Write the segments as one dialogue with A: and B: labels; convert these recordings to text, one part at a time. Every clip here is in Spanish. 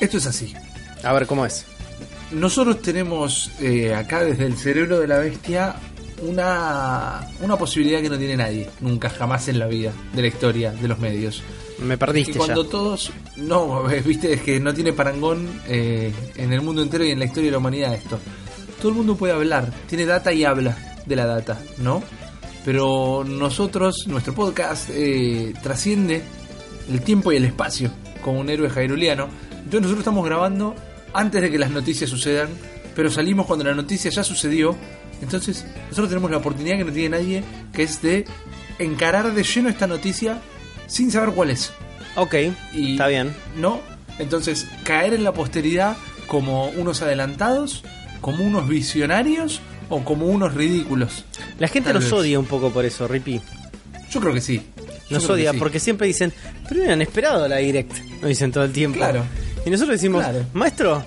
A: Esto es así.
B: A ver, ¿cómo es?
A: Nosotros tenemos eh, acá desde el cerebro de la bestia una, una posibilidad que no tiene nadie, nunca jamás en la vida, de la historia, de los medios.
B: Me perdiste
A: Y cuando
B: ya.
A: todos. No, viste, es que no tiene parangón eh, en el mundo entero y en la historia de la humanidad esto. Todo el mundo puede hablar, tiene data y habla de la data, ¿no? Pero nosotros, nuestro podcast, eh, trasciende el tiempo y el espacio como un héroe jairuliano. Entonces nosotros estamos grabando antes de que las noticias sucedan, pero salimos cuando la noticia ya sucedió. Entonces nosotros tenemos la oportunidad que no tiene nadie, que es de encarar de lleno esta noticia sin saber cuál es.
B: Ok,
A: Y-
B: está bien.
A: ¿No? Entonces, caer en la posteridad como unos adelantados, como unos visionarios o como unos ridículos.
B: La gente nos odia un poco por eso, Ripi.
A: Yo creo que sí. Yo
B: Nos odia
A: sí.
B: porque siempre dicen, pero hubieran esperado la direct. Nos dicen todo el tiempo.
A: Claro.
B: Y nosotros decimos,
A: Claro.
B: maestro,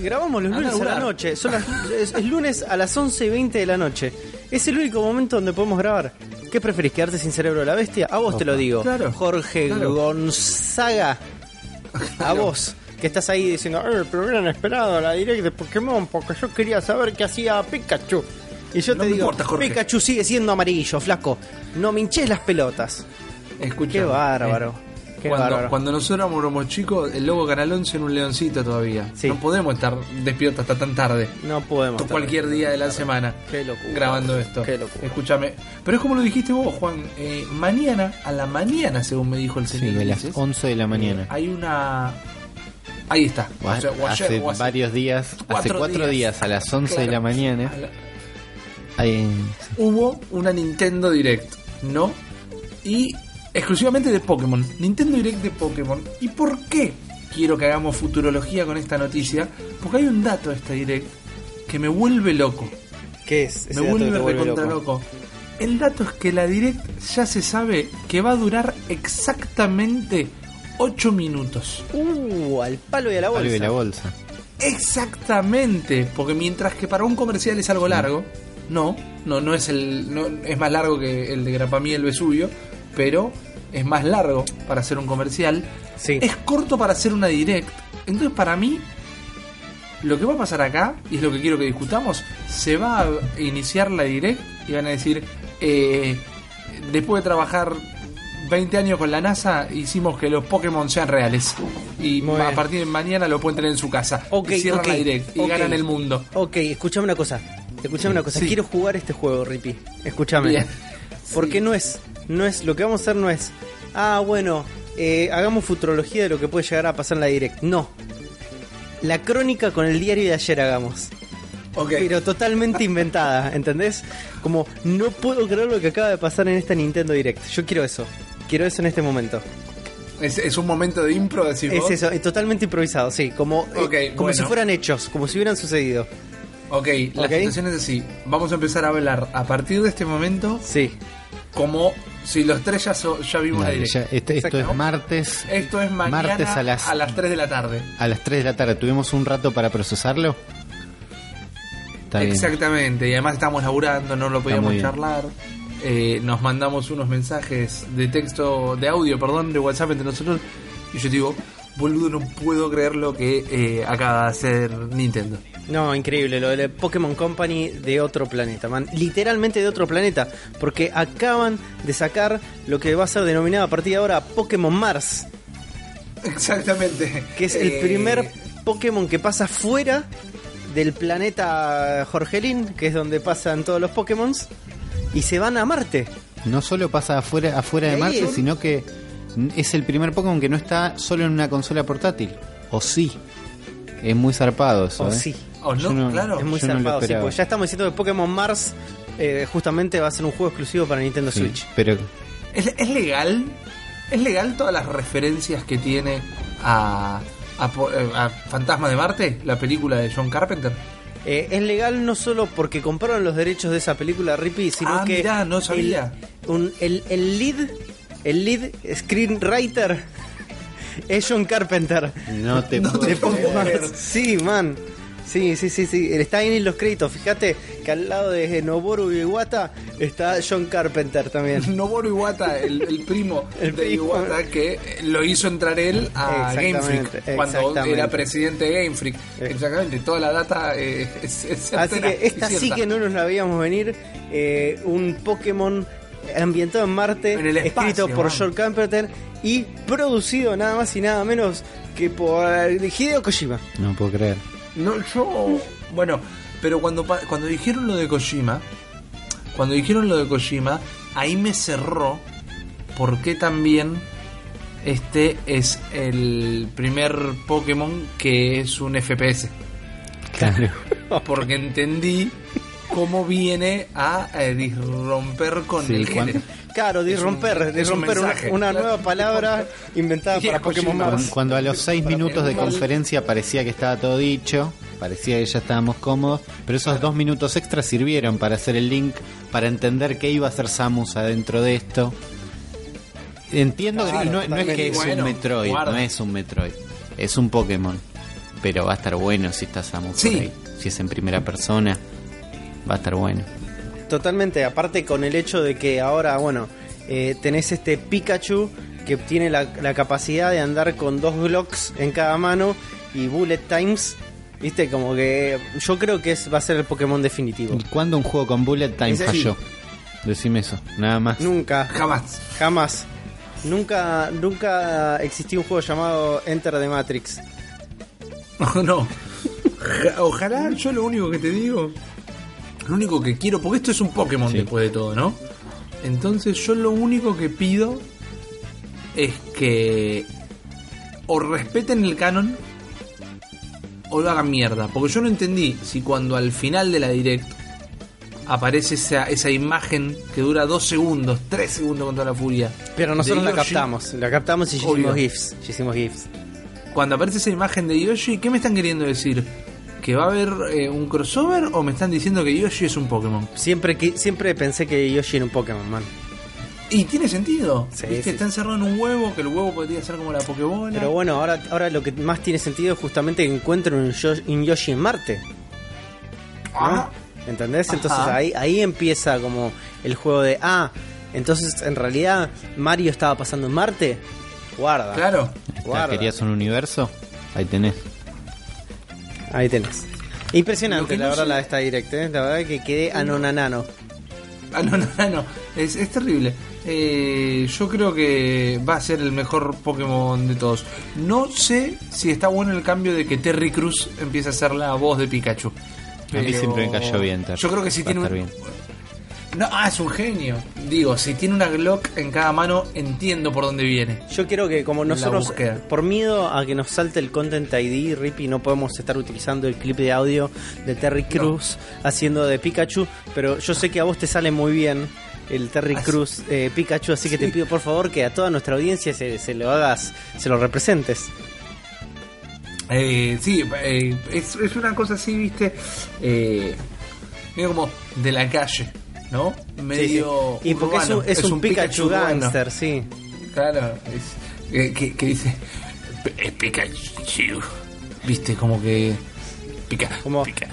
B: grabamos los
A: a
B: lunes a la noche. Son las- es, es lunes a las 11 y 20 de la noche. Es el único momento donde podemos grabar. ¿Qué preferís, quedarte sin cerebro de la bestia? A vos te lo digo.
A: Claro.
B: Jorge
A: Claro.
B: Gonzaga. A vos. Que estás ahí diciendo, eh, pero hubieran esperado la direct de Pokémon porque yo quería saber qué hacía Pikachu. Y yo
A: No
B: te digo,
A: importa.
B: Pikachu sigue siendo amarillo, flaco. No me hinches las pelotas.
A: Escucha,
B: Qué bárbaro.
A: eh,
B: Qué
A: cuando, nosotros éramos chicos, el lobo Canal 11 era un leoncito todavía.
B: Sí.
A: No podemos estar despiertos hasta tan tarde.
B: No podemos. estar-
A: Cualquier día de la semana.
B: Qué locura.
A: Grabando esto.
B: Qué locura.
A: Escúchame. Pero es como lo dijiste vos, Juan. eh, mañana, a la mañana, según me dijo el
C: Sí,
A: señor.
C: de las
A: Ulises,
C: 11 de la mañana.
A: Hay una. Ahí está.
C: O
A: O sea, o ayer,
C: hace
A: o hace
C: varios días, hace
A: cuatro
C: cuatro
A: días.
C: días. a las 11 de la mañana,
A: A la-
C: hay,
A: hubo una Nintendo Direct, ¿no? Y exclusivamente de Pokémon. Nintendo Direct de Pokémon. ¿Y por qué quiero que hagamos futurología con esta noticia? Porque hay un dato de esta Direct que me vuelve loco.
B: ¿Qué es? Ese
A: me
B: dato
A: vuelve
B: vuelve
A: recontra
B: loco.
A: loco. El dato es que la Direct ya se sabe que va a durar exactamente 8 minutos.
B: Uh, al palo y a la bolsa.
C: algo de la bolsa.
A: Exactamente, porque mientras que para un comercial es algo largo, no, no, no es el, no, es más largo que el de Grapamí el Vesubio, pero es más largo para hacer un comercial,
B: Sí.
A: es corto para hacer una direct. Entonces para mí, lo que va a pasar acá, y es lo que quiero que discutamos, se va a iniciar la direct y van a decir, eh, después de trabajar 20 años con la NASA, hicimos que los Pokémon sean reales. Y
B: Muy
A: a
B: bien.
A: partir de mañana lo pueden tener en su casa.
B: Ok,
A: y cierran la direct y ganan el mundo.
B: Ok, escúchame una cosa. Escúchame una cosa.
A: Sí.
B: Quiero jugar este juego, Rippy. Escúchame.
A: Bien.
B: Porque
A: Sí.
B: no es, no es, lo que vamos a hacer no es, ah, bueno, eh, hagamos futurología de lo que puede llegar a pasar en la direct. No. La crónica con el diario de ayer hagamos. Pero totalmente inventada, ¿entendés? Como, no puedo creer lo que acaba de pasar en esta Nintendo Direct. Yo quiero eso. Quiero eso en este momento.
A: Es, es un momento de impro, decís
B: Es
A: vos.
B: eso, es totalmente improvisado, sí. Como, eh, como
A: bueno.
B: si fueran hechos, como si hubieran sucedido.
A: Ok, la situación es así. Vamos a empezar a hablar a partir de este momento
B: Sí.
A: como si los tres ya, so- ya vimos la
C: Dale,
A: direct.
C: ya, esto, es martes,
A: Esto es mañana
C: Martes a las-
A: 3 de la tarde.
C: a las 3 de la tarde. ¿Tuvimos un rato para procesarlo? Está bien.
A: Exactamente, y además estamos laburando, no lo podíamos charlar. Eh, nos mandamos unos mensajes de texto, de audio, perdón, de WhatsApp entre nosotros. Y yo digo, boludo, no puedo creer lo que eh, acaba de hacer Nintendo.
B: No, increíble, lo de Pokémon Company de otro planeta, man. Literalmente de otro planeta, porque acaban de sacar lo que va a ser denominado a partir de ahora Pokémon Mars,
A: Exactamente.
B: que es el
A: Eh,
B: primer Pokémon que pasa fuera del planeta Jorgelín, que es donde pasan todos los Pokémon, y se van a Marte.
C: No solo pasa afuera, afuera de Marte, sino que es el primer Pokémon que no está solo en una consola portátil. O sí. Es muy zarpado eso.
B: Oh,
C: ¿eh?
B: sí,
A: ¿O no? Claro.
B: es muy
C: no
B: zarpado, sí, porque ya estamos diciendo que Pokémon Mars eh, justamente va a ser un juego exclusivo para Nintendo
C: Sí,
B: Switch.
C: Pero
A: ¿Es, es legal? ¿Es legal todas las referencias que tiene a, eh, a Fantasma de Marte, la película de John Carpenter?
B: Eh, es legal no solo porque compraron los derechos de esa película Rippy, sino
A: Ah,
B: que
A: mirá, no sabía.
B: El, un- el, el lead, el lead screenwriter es John Carpenter.
C: no te
A: No
C: puedo
A: te puedo
C: creer.
B: Sí, man. Sí, sí, sí, sí. Está ahí en los créditos. Fíjate que al lado de Noboru Iwata está John Carpenter también.
A: Noboru Iwata, el, el primo
B: El
A: de
B: primo.
A: Iwata, que lo hizo entrar él a Game Freak cuando era presidente de Game Freak. Exactamente, toda la data eh, es, es
B: Así que esta sí que no nos la veíamos venir. Eh, un Pokémon ambientado en Marte,
A: En el espacio,
B: escrito por
A: man.
B: John Carpenter y producido nada más y nada menos que por Hideo Kojima.
C: No puedo creer.
A: No, yo. Bueno, pero cuando, cuando dijeron lo de Kojima, cuando dijeron lo de Kojima, ahí me cerró porque también este es el primer Pokémon que es un FPS.
C: Claro.
A: Porque entendí cómo viene a eh, disromper con
C: Sí,
A: el género.
B: Claro, disromper,
A: un
B: disromper una, nueva palabra inventada para Pokémon. Mars.
C: Cuando, cuando a los seis minutos de conferencia parecía que estaba todo dicho, parecía que ya estábamos cómodos, pero esos dos minutos extras sirvieron para hacer el link, para entender qué iba a hacer Samus adentro de esto. Entiendo que
B: Claro,
C: no, no es que es
A: Bueno,
C: un Metroid,
A: guarda.
C: no es un Metroid, es un Pokémon, pero va a estar bueno si está Samus
A: Sí.
C: por ahí. Si es en primera persona, va a estar bueno.
B: Totalmente, aparte con el hecho de que ahora, bueno, eh, tenés este Pikachu que tiene la, la capacidad de andar con dos blocks en cada mano y bullet times, viste, como que yo creo que es, va a ser el Pokémon definitivo.
C: ¿Y cuándo un juego con Bullet Time
B: Ese-
C: falló? Decime eso, nada más.
B: Nunca,
A: Jamás.
B: jamás, nunca, nunca existió un juego llamado Enter the Matrix.
A: no. Ja- Ojalá, yo lo único que te digo, lo único que quiero, porque esto es un Pokémon
C: Sí.
A: después de todo, ¿no? Entonces yo lo único que pido es que o respeten el canon o lo hagan mierda. Porque yo no entendí si cuando al final de la direct aparece esa, esa imagen que dura dos segundos, tres segundos con toda la furia.
B: Pero nosotros la captamos, la captamos y hicimos GIFs, hicimos GIFs.
A: Cuando aparece esa imagen de Yoshi, ¿qué me están queriendo decir? ¿Que va a haber eh, un crossover o me están diciendo que Yoshi es un Pokémon?
B: Siempre, que, siempre pensé que Yoshi era un Pokémon, man.
A: Y tiene sentido.
B: Sí,
A: ¿Viste?
B: sí,
A: Está encerrado en un huevo, que el huevo podría ser como la Pokébola.
B: Pero bueno, ahora, ahora lo que más tiene sentido es justamente que encuentren un, Yo- un Yoshi en Marte. ¿no?
A: Ah,
B: ¿Entendés? Entonces
A: Ajá.
B: ahí, ahí empieza como el juego de, ah, entonces en realidad Mario estaba pasando en Marte. Guarda.
A: claro.
B: Guarda.
C: ¿Querías un universo? Ahí tenés.
B: Ahí tenés. Impresionante, la
A: no
B: verdad,
A: sé-
B: la de esta direct, ¿eh? La verdad que quedé anonanano.
A: Ah, no, no, no, no. Es, es terrible. Eh, yo creo que va a ser el mejor Pokémon de todos. No sé si está bueno el cambio de que Terry Cruz empiece a ser la voz de Pikachu.
C: A mí siempre me cayó bien, Terry.
A: Yo creo que si
C: Va
A: tiene un,
C: bien.
A: No, ah, es un genio. Digo, si tiene una Glock en cada mano, entiendo por dónde viene.
B: Yo quiero que como nosotros, por miedo a que nos salte el Content ID, Rippy, no podemos estar utilizando el clip de audio de Terry Cruz haciendo de Pikachu, pero yo sé que a vos te sale muy bien el Terry Cruz eh, Pikachu, así que te pido por favor que a toda nuestra audiencia se, se lo hagas, se lo representes.
A: Eh, sí, eh, es, es una cosa así, viste. Eh, medio como de la calle, ¿no? Medio.
B: Y porque es un, es un Pikachu,
A: urbano.
B: gangster, sí.
A: Claro, es, eh, que, que dice. Es Pikachu. Viste, como que. Pica.
B: Como-
A: Pica.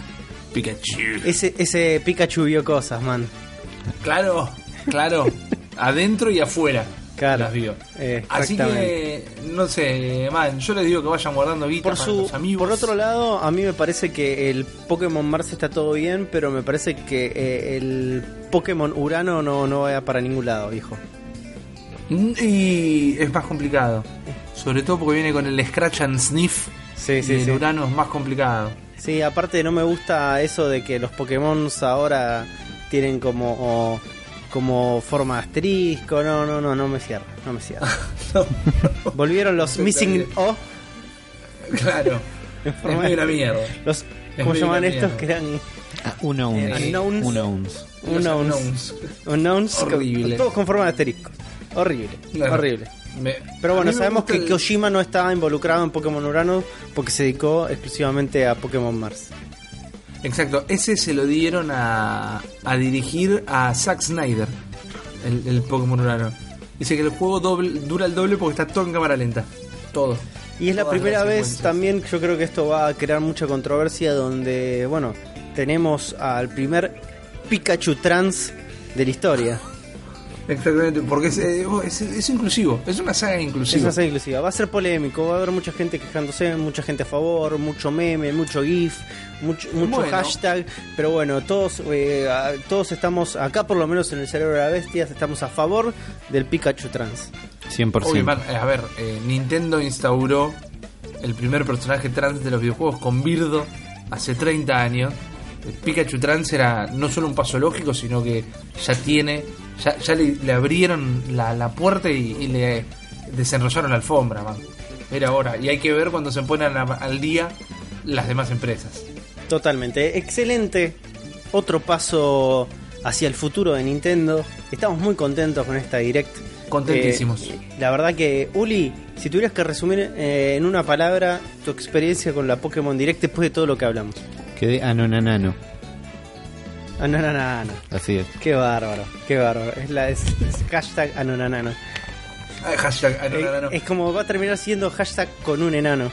A: Pikachu.
B: Ese, ese Pikachu vio cosas, man.
A: Claro, claro. adentro y afuera.
B: Claro.
A: Las vio. Así que, no sé, man, yo les digo que vayan guardando guita
B: Por
A: para
B: su,
A: los amigos.
B: por otro lado, a mí me parece que el Pokémon Mars está todo bien, pero me parece que eh, el Pokémon Urano no, no vaya para ningún lado, hijo.
A: Y es más complicado. Sobre todo porque viene con el Scratch and Sniff.
B: Sí,
A: y
B: sí,
A: el
B: sí.
A: Urano es más complicado.
B: Sí, aparte no me gusta eso de que los Pokémon ahora tienen como como forma de asterisco. No, no, no, no me cierra, no me cierra. Volvieron los Missing O,
A: Claro.
B: En
A: es
B: forma de-
A: una mierda.
B: los
A: Es
B: ¿cómo
A: medio
B: llaman
A: una
B: estos
A: mierda.
B: que eran
C: Ah,
B: Eh, unknowns. Unknowns?
A: unknowns.
B: Unknowns,
A: Horrible.
B: todos con forma de asterisco. Horrible,
A: Claro.
B: horrible.
A: Me-
B: Pero bueno, sabemos que
A: el-
B: Kojima no estaba involucrado en Pokémon Urano porque se dedicó exclusivamente a Pokémon Mars.
A: Exacto, ese se lo dieron a, a dirigir a Zack Snyder, el, el Pokémon Urano. Dice que el juego doble, dura el doble porque está todo en cámara lenta. Todo.
B: Y es la primera vez también, yo creo que esto va a crear mucha controversia donde, bueno, tenemos al primer Pikachu trans de la historia.
A: Exactamente, porque es, eh, es, es inclusivo, es una saga
B: Es
A: inclusiva.
B: una serie inclusiva. Va a ser polémico, va a haber mucha gente quejándose, mucha gente a favor, mucho meme, mucho GIF, mucho, mucho
A: Bueno.
B: hashtag. Pero bueno, todos, eh, todos estamos, acá por lo menos en el cerebro de la bestia, estamos a favor del Pikachu trans.
C: 100%.
A: Obvio, man, eh, a ver, eh, Nintendo instauró el primer personaje trans de los videojuegos con Birdo hace 30 años. El Pikachu trans era no solo un paso lógico, sino que ya tiene, ya, ya le, le abrieron la, la puerta y, y le desenrollaron la alfombra, man. Era hora. Y hay que ver cuando se ponen a- al día las demás empresas.
B: Totalmente. Excelente. Otro paso hacia el futuro de Nintendo. Estamos muy contentos con esta Direct.
A: Contentísimos.
B: Eh, la verdad que, Uli, si tuvieras que resumir eh, en una palabra tu experiencia con la Pokémon Direct después de todo lo que hablamos.
C: Quedé anonanano.
B: Anonanano.
C: Así es.
B: Qué bárbaro, qué bárbaro. Es la es, es hashtag anonanano.
A: Ah, hashtag, ah, no, no, no, no.
B: Eh, Es como va a terminar siendo hashtag con un enano.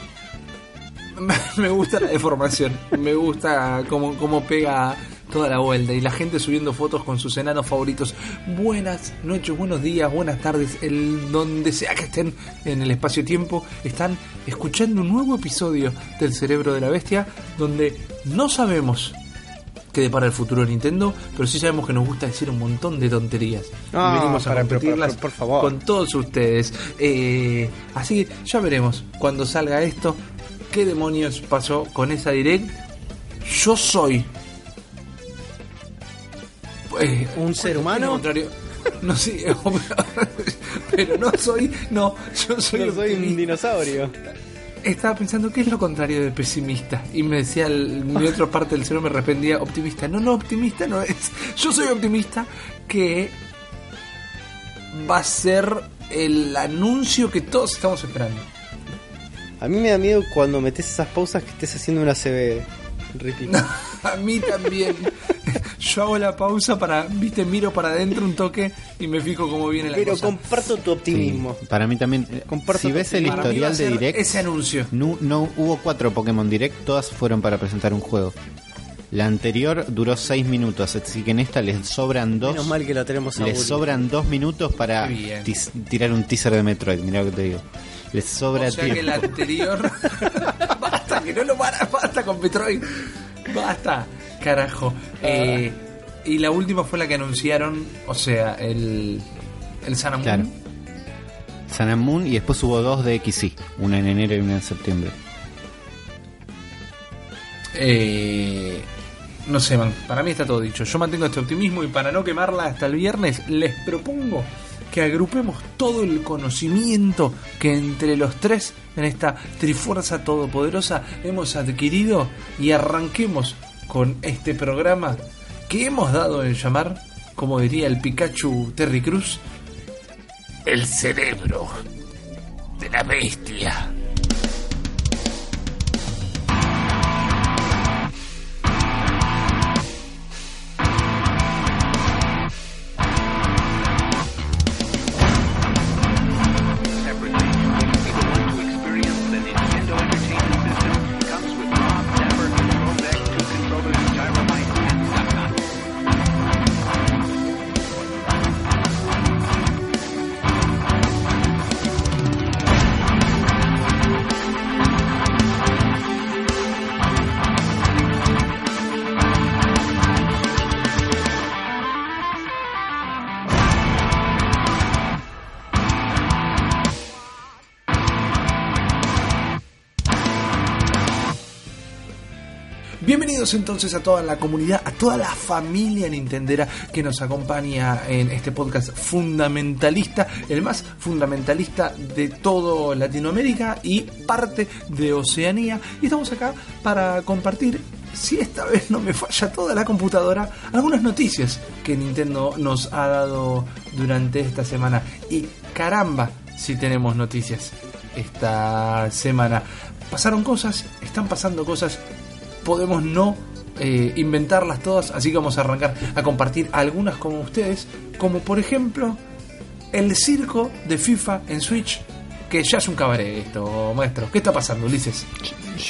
A: Me gusta la deformación, me gusta cómo, cómo pega toda la vuelta y la gente subiendo fotos con sus enanos favoritos. Buenas noches, buenos días, buenas tardes, el, donde sea que estén en el espacio-tiempo, están escuchando un nuevo episodio del Cerebro de la Bestia donde no sabemos qué depara el futuro de Nintendo, pero sí sabemos que nos gusta decir un montón de tonterías.
B: Ah,
A: y venimos a compartirlas
B: por favor.
A: con todos ustedes. Eh, así que ya veremos cuando salga esto qué demonios pasó con esa direct. Yo soy eh,
B: ¿Un ser humano?
A: contrario. No sé, pero no soy, no, yo soy,
B: Yo soy un dinosaurio.
A: Estaba pensando qué es lo contrario de pesimista y me decía el- mi otra parte del cerebro me respondía optimista. No, no, optimista no es. Yo soy optimista que va a ser el anuncio que todos estamos esperando.
B: A mí me da miedo cuando metes esas pausas que estés haciendo una CB.
A: A mí también. Yo hago la pausa para, viste, miro para adentro un toque y me fijo cómo viene la
B: Pero
A: cosa.
B: comparto tu optimismo.
C: Sí, para mí también. eh,
B: Comparto
C: si ves el historial de Direct,
A: ese anuncio.
C: no, no hubo cuatro Pokémon Direct, todas fueron para presentar un juego. La anterior duró seis minutos, así que en esta les sobran dos.
B: Menos mal que lo tenemos
C: Les
B: Uli.
C: sobran dos minutos para tirar un teaser de Metroid, mirá lo que te digo. Les sobra
A: O sea que el anterior. basta, que no lo para, basta con Metroid. Basta, carajo. Eh, y la última fue la que anunciaron, o sea, el. El Sun and
C: Claro.
A: Moon.
C: Sun and Moon y después hubo dos de XY, una en enero y una en septiembre.
A: Eh, no sé, man. Para mí está todo dicho. Yo mantengo este optimismo y para no quemarla hasta el viernes, les propongo que agrupemos todo el conocimiento que entre los tres en esta trifuerza todopoderosa hemos adquirido y arranquemos con este programa que hemos dado en llamar, como diría el Pikachu Terry Cruz, el cerebro de la bestia. Entonces a toda la comunidad, a toda la familia nintendera que nos acompaña en este podcast fundamentalista, el más fundamentalista de todo Latinoamérica y parte de Oceanía. Y estamos acá para compartir, si esta vez no me falla toda la computadora, algunas noticias que Nintendo nos ha dado durante esta semana. Y caramba, si tenemos noticias esta semana. Pasaron cosas, están pasando cosas podemos no eh, inventarlas todas, así que vamos a arrancar a compartir algunas con ustedes, como por ejemplo el circo de FIFA en Switch que ya es un cabaret esto, maestro. ¿Qué está pasando, Ulises?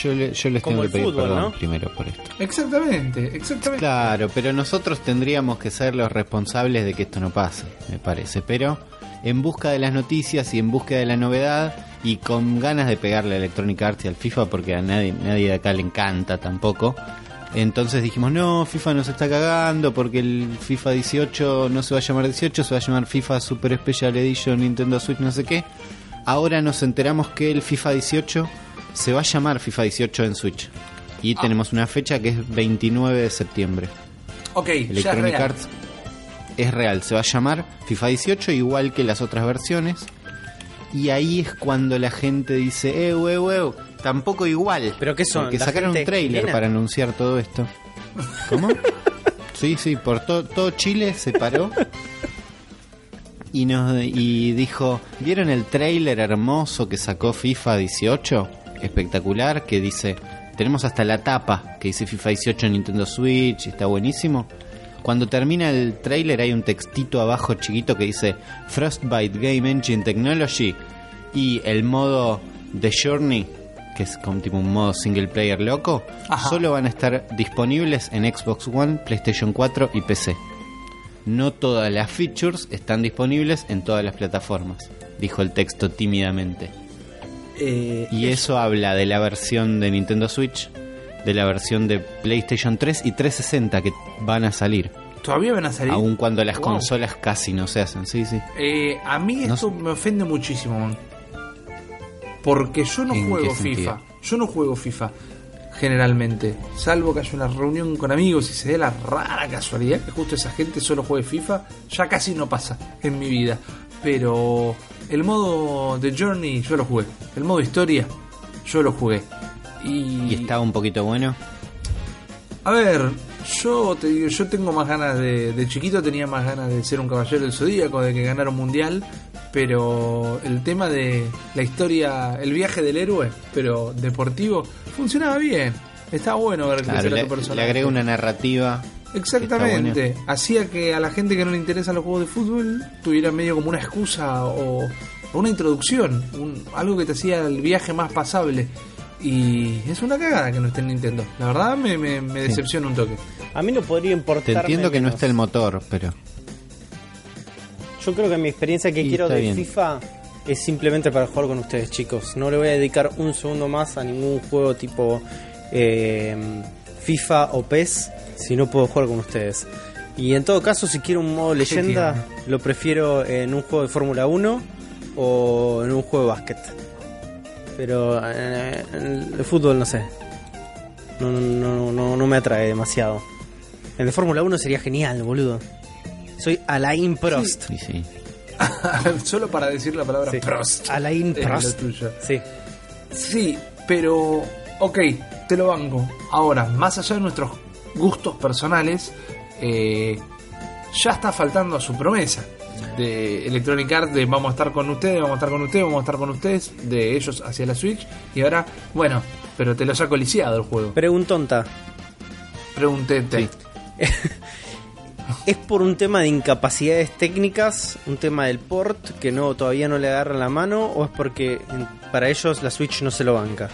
C: Yo, le- yo les
B: Como
C: tengo que pedir
B: fútbol,
C: perdón
B: ¿no?
C: primero por esto.
A: Exactamente, exactamente.
C: Claro, pero nosotros tendríamos que ser los responsables de que esto no pase, me parece. Pero en busca de las noticias y en busca de la novedad y con ganas de pegarle a Electronic Arts y al FIFA porque a nadie, nadie de acá le encanta tampoco. Entonces dijimos, no, FIFA nos está cagando porque el FIFA 18 no se va a llamar 18, se va a llamar FIFA Super Special Edition Nintendo Switch, no sé qué. Ahora nos enteramos que el FIFA 18 se va a llamar FIFA 18 en Switch. Y tenemos una fecha que es 29 de septiembre.
A: Ok, ya es
C: Electronic
A: real.
C: Arts es real, se va a llamar FIFA 18 igual que las otras versiones. Y ahí es cuando la gente dice, eh, weu, weu, tampoco igual.
B: ¿Pero qué son, la
C: sacaron un trailer
B: chilena?
C: para anunciar todo esto. ¿Cómo? sí, sí, por to- todo Chile se paró. Y, nos, y dijo, ¿vieron el trailer hermoso que sacó FIFA 18? Espectacular, que dice, tenemos hasta la tapa, que dice FIFA 18 en Nintendo Switch, está buenísimo. Cuando termina el trailer hay un textito abajo chiquito que dice Frostbite Game Engine Technology y el modo The Journey, que es como tipo un modo single player loco,
A: Ajá.
C: solo van a estar disponibles en Xbox One, PlayStation 4 y PC. No todas las features están disponibles en todas las plataformas, dijo el texto tímidamente.
A: Eh,
C: Y eso habla de la versión de Nintendo Switch, de la versión de PlayStation 3 y 360 que van a salir,
A: Todavía van a salir.
C: aun cuando las
A: Wow.
C: consolas casi no se hacen. Sí, sí.
A: Eh, a mí
C: No
A: esto me ofende muchísimo, man. Porque yo no
C: ¿En
A: juego
C: sentido?
A: FIFA. Yo no juego FIFA generalmente. Salvo que haya una reunión con amigos y se dé la rara casualidad que justo esa gente solo juegue FIFA. Ya casi no pasa en mi vida. Pero el modo de Journey yo lo jugué. El modo historia yo lo jugué. Y,
C: Y estaba un poquito bueno.
A: a ver, yo te digo, yo tengo más ganas de, de chiquito tenía más ganas de ser un caballero del zodíaco, de que ganara un mundial, pero el tema de la historia, el viaje del héroe, pero deportivo, funcionaba bien. Estaba bueno ver
C: Claro,
A: crecer a tu personaje.
C: le agrega una narrativa.
A: Exactamente. Hacía que a la gente que no le interesan los juegos de fútbol tuviera medio como una excusa o, o una introducción, un- algo que te hacía el viaje más pasable. Y es una cagada que no esté en Nintendo. La verdad me, me, me decepciona un toque.
B: A mí no podría
C: Te
B: importar.
C: entiendo que no está el motor, pero
B: Yo creo que mi experiencia que
C: Y
B: quiero de
C: bien.
B: FIFA es simplemente para jugar con ustedes, chicos. No le voy a dedicar un segundo más a ningún juego tipo eh, FIFA o PES si no puedo jugar con ustedes. Y en todo caso, si quiero un modo leyenda, lo prefiero en un juego de Fórmula 1 o en un juego de básquet. Pero eh, el fútbol no sé. No, no, no, no, no me atrae demasiado. El de Fórmula 1 sería genial, boludo. Soy Alain Prost.
C: sí, sí.
A: Solo para decir la palabra
B: Sí.
A: Prost.
B: Alain Prost. Sí.
A: Sí, pero. Ok, te lo banco. Ahora, más allá de nuestros gustos personales, eh, ya está faltando a su promesa de Electronic Arts de vamos a estar con ustedes, vamos a estar con ustedes, vamos a estar con ustedes, de ellos hacia la Switch. Y ahora, bueno, pero te lo saco lisiado el juego.
B: Preguntonta.
A: Pregúntete.
C: Sí.
B: ¿Es por un tema de incapacidades técnicas, un tema del port que no todavía no le agarran la mano o es porque para ellos la Switch no se lo banca?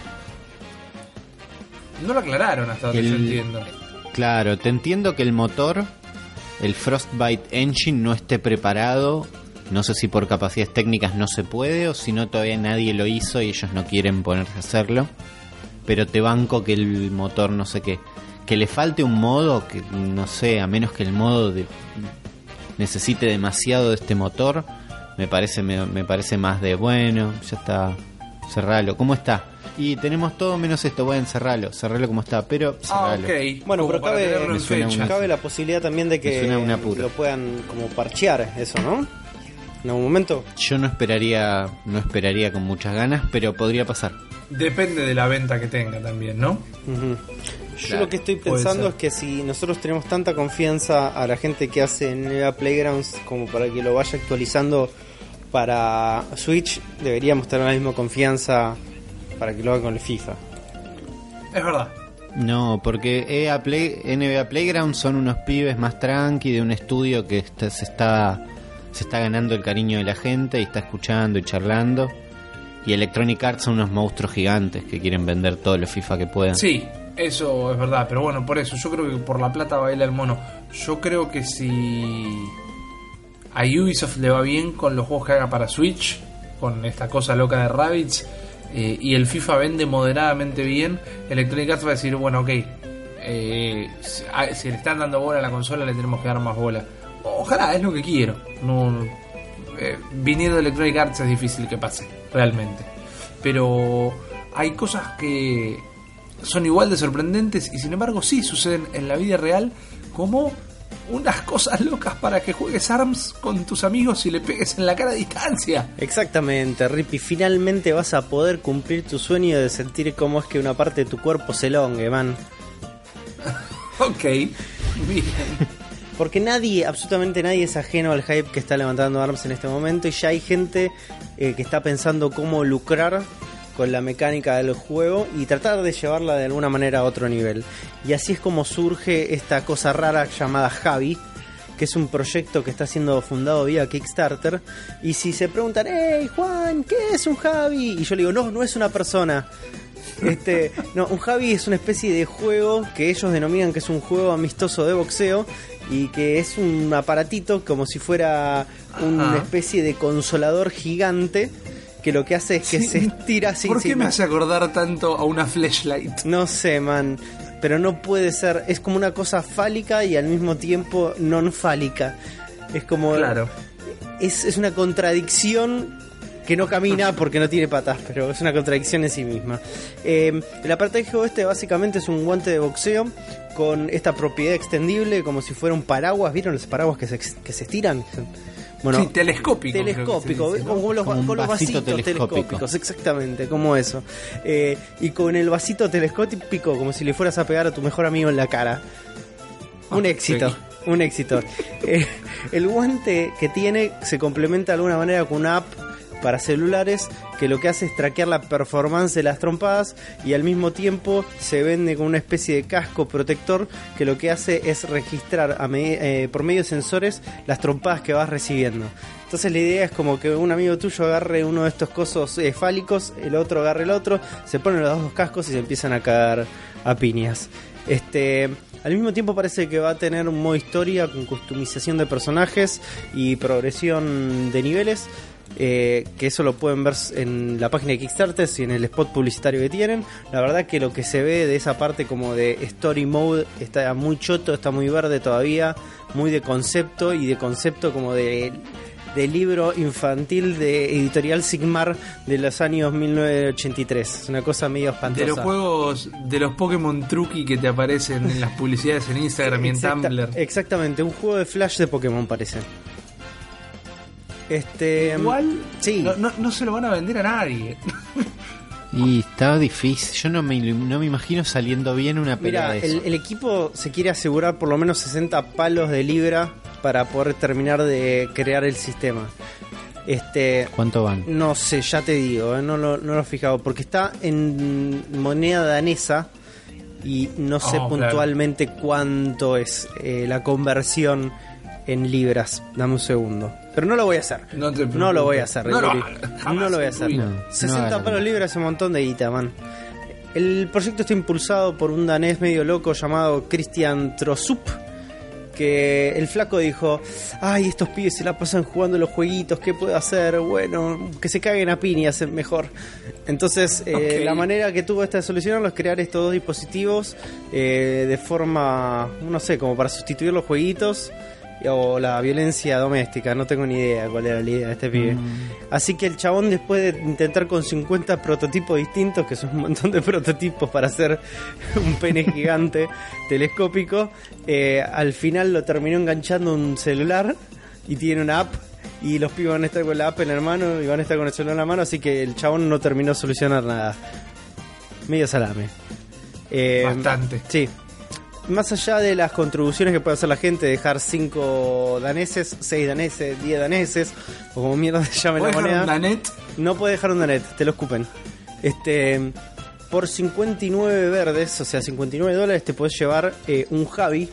A: No lo aclararon hasta donde
C: El-
A: yo entiendo.
C: Claro, te entiendo que el motor, el Frostbite Engine, no esté preparado. No sé si por capacidades técnicas no se puede o si no todavía nadie lo hizo y ellos no quieren ponerse a hacerlo. Pero te banco que el motor no sé qué. Que le falte un modo, que no sé, a menos que el modo de- necesite demasiado de este motor, me parece, me, me parece más de bueno, ya está, cerralo. ¿Cómo está? Y tenemos todo menos esto, bueno, cerralo, cerralo como está, pero
A: Ah,
C: cerralo.
A: ok.
B: Bueno,
A: Como
B: pero cabe-
C: Me suena una-
B: Cabe la posibilidad también de que
C: suena
B: lo puedan como parchear eso, ¿no? En algún momento.
C: Yo no esperaría, no esperaría con muchas ganas, pero podría pasar.
A: Depende de la venta que tenga también, ¿no?
B: Ujú. Yo
C: Claro,
B: lo que estoy
A: puede
B: pensando
A: ser.
B: es que si nosotros tenemos tanta confianza a la gente que hace Neva Playgrounds como para que lo vaya actualizando para Switch, deberíamos tener la misma confianza para que lo haga con el FIFA.
A: Es verdad.
C: No, porque EA Play, NBA Playground son unos pibes más tranqui de un estudio que está- se está se está ganando el cariño de la gente y está escuchando y charlando. Y Electronic Arts son unos monstruos gigantes que quieren vender todos los FIFA que puedan.
A: Sí, eso es verdad, pero bueno, por eso yo creo que por la plata baila el mono. Yo creo que si a Ubisoft le va bien con los juegos que haga para Switch, con esta cosa loca de Rabbids, eh, y el FIFA vende moderadamente bien, Electronic Arts va a decir, bueno, ok, eh, si, a- si le están dando bola a la consola, le tenemos que dar más bola. Ojalá, es lo que quiero. No, eh, viniendo de Electronic Arts es difícil que pase, realmente. Pero hay cosas que son igual de sorprendentes y sin embargo sí suceden en la vida real como unas cosas locas para que juegues ARMS con tus amigos y le pegues en la cara a distancia.
B: Exactamente, Rippy. Finalmente vas a poder cumplir tu sueño de sentir cómo es que una parte de tu cuerpo se longue, man.
A: Ok, bien.
B: Porque nadie, absolutamente nadie es ajeno al hype que está levantando ARMS en este momento y ya hay gente eh, que está pensando cómo lucrar con la mecánica del juego y tratar de llevarla de alguna manera a otro nivel. Y así es como surge esta cosa rara llamada Javi, que es un proyecto que está siendo fundado vía Kickstarter. Y si se preguntan, hey Juan, ¿qué es un Javi? Y yo le digo, no, no es una persona. Este, no, un Javi es una especie de juego que ellos denominan que es un juego amistoso de boxeo y que es un aparatito como si fuera una especie de consolador gigante que lo que hace es que
A: Sí.
B: se estira así.
A: ¿Por qué me
B: no-
A: hace acordar tanto a una flashlight?
B: No sé, man. Pero no puede ser. Es como una cosa fálica y al mismo tiempo non fálica. Es como.
A: Claro.
B: Es, es una contradicción que no camina porque no tiene patas, pero es una contradicción en sí misma. Eh, el juego este básicamente es un guante de boxeo con esta propiedad extendible como si fuera un paraguas. ¿Vieron los paraguas que se, que se estiran? Bueno,
A: sí, telescópico.
B: telescópico,
A: dice,
B: los,
C: un
B: con los
C: vasito
B: vasitos
C: telescópico.
B: telescópicos, exactamente, como eso. Eh, y con el vasito telescópico, como si le fueras a pegar a tu mejor amigo en la cara. Un
A: Ah,
B: éxito,
A: sí.
B: un éxito. Eh, el guante que tiene se complementa de alguna manera con una app para celulares que lo que hace es traquear la performance de las trompadas y al mismo tiempo se vende con una especie de casco protector que lo que hace es registrar eh, por medio de sensores las trompadas que vas recibiendo. Entonces la idea es como que un amigo tuyo agarre uno de estos cosos eh, fálicos, el otro agarre el otro, se ponen los dos cascos y se empiezan a cagar a piñas. Este, al mismo tiempo parece que va a tener un modo historia con customización de personajes y progresión de niveles. Eh, que eso lo pueden ver en la página de Kickstarter y en el spot publicitario que tienen. La verdad que lo que se ve de esa parte como de story mode está muy choto, está muy verde todavía, muy de concepto y de concepto como de, de libro infantil de editorial Sigmar de los años 1983. Es una cosa medio espantosa.
A: De los juegos de los Pokémon Truki que te aparecen en las publicidades en Instagram y en
B: Exacta-
A: Tumblr.
B: Exactamente, un juego de Flash de Pokémon parece. Este.
A: Igual
B: sí.
A: no, no- no se lo van a vender a nadie.
C: Y estaba difícil. Yo no me, no me imagino saliendo bien una pelea
B: Mira,
C: de eso.
B: el, el equipo se quiere asegurar por lo menos 60 palos de libra para poder terminar de crear el sistema. Este.
C: ¿Cuánto van?
B: No sé, ya te digo, eh, no, lo, no lo he fijado, porque está en moneda danesa y no sé
A: Oh,
B: puntualmente cuánto es eh, la conversión en libras. Dame un segundo. Pero no lo voy a hacer.
A: No te
B: No lo voy a hacer,
A: No
B: No lo voy a hacer.
A: vida.
C: No, no
B: 60
C: hagas.
B: palos libras es un montón de guita, man. El proyecto está impulsado por un danés medio loco llamado Christian Trosup. Que el flaco dijo: Ay, estos pibes se la pasan jugando los jueguitos, ¿qué puedo hacer? Bueno, que se caguen a piñas, es mejor. Entonces, eh, la manera que tuvo esta de solucionarlo es crear estos dos dispositivos eh, de forma, no sé, como para sustituir los jueguitos o la violencia doméstica, no tengo ni idea cuál era la idea de este pibe. Así que el chabón después de intentar con 50 prototipos distintos, que son un montón de prototipos para hacer un pene gigante telescópico, eh, al final lo terminó enganchando un celular y tiene una app. Y los pibes van a estar con la app en la mano y van a estar con el celular en la mano, así que el chabón no terminó de solucionar nada. Medio salame. Eh,
A: Bastante.
B: Sí. Más allá de las contribuciones que puede hacer la gente, dejar 5 daneses, 6 daneses, 10 daneses, o como mierda se llame la
A: ¿Puedes dejar
B: moneda.
A: un Danet?
B: No puede dejar un danet, te lo escupen. Este, por 59 verdes, o sea, 59 dólares, te puedes llevar eh, un Javi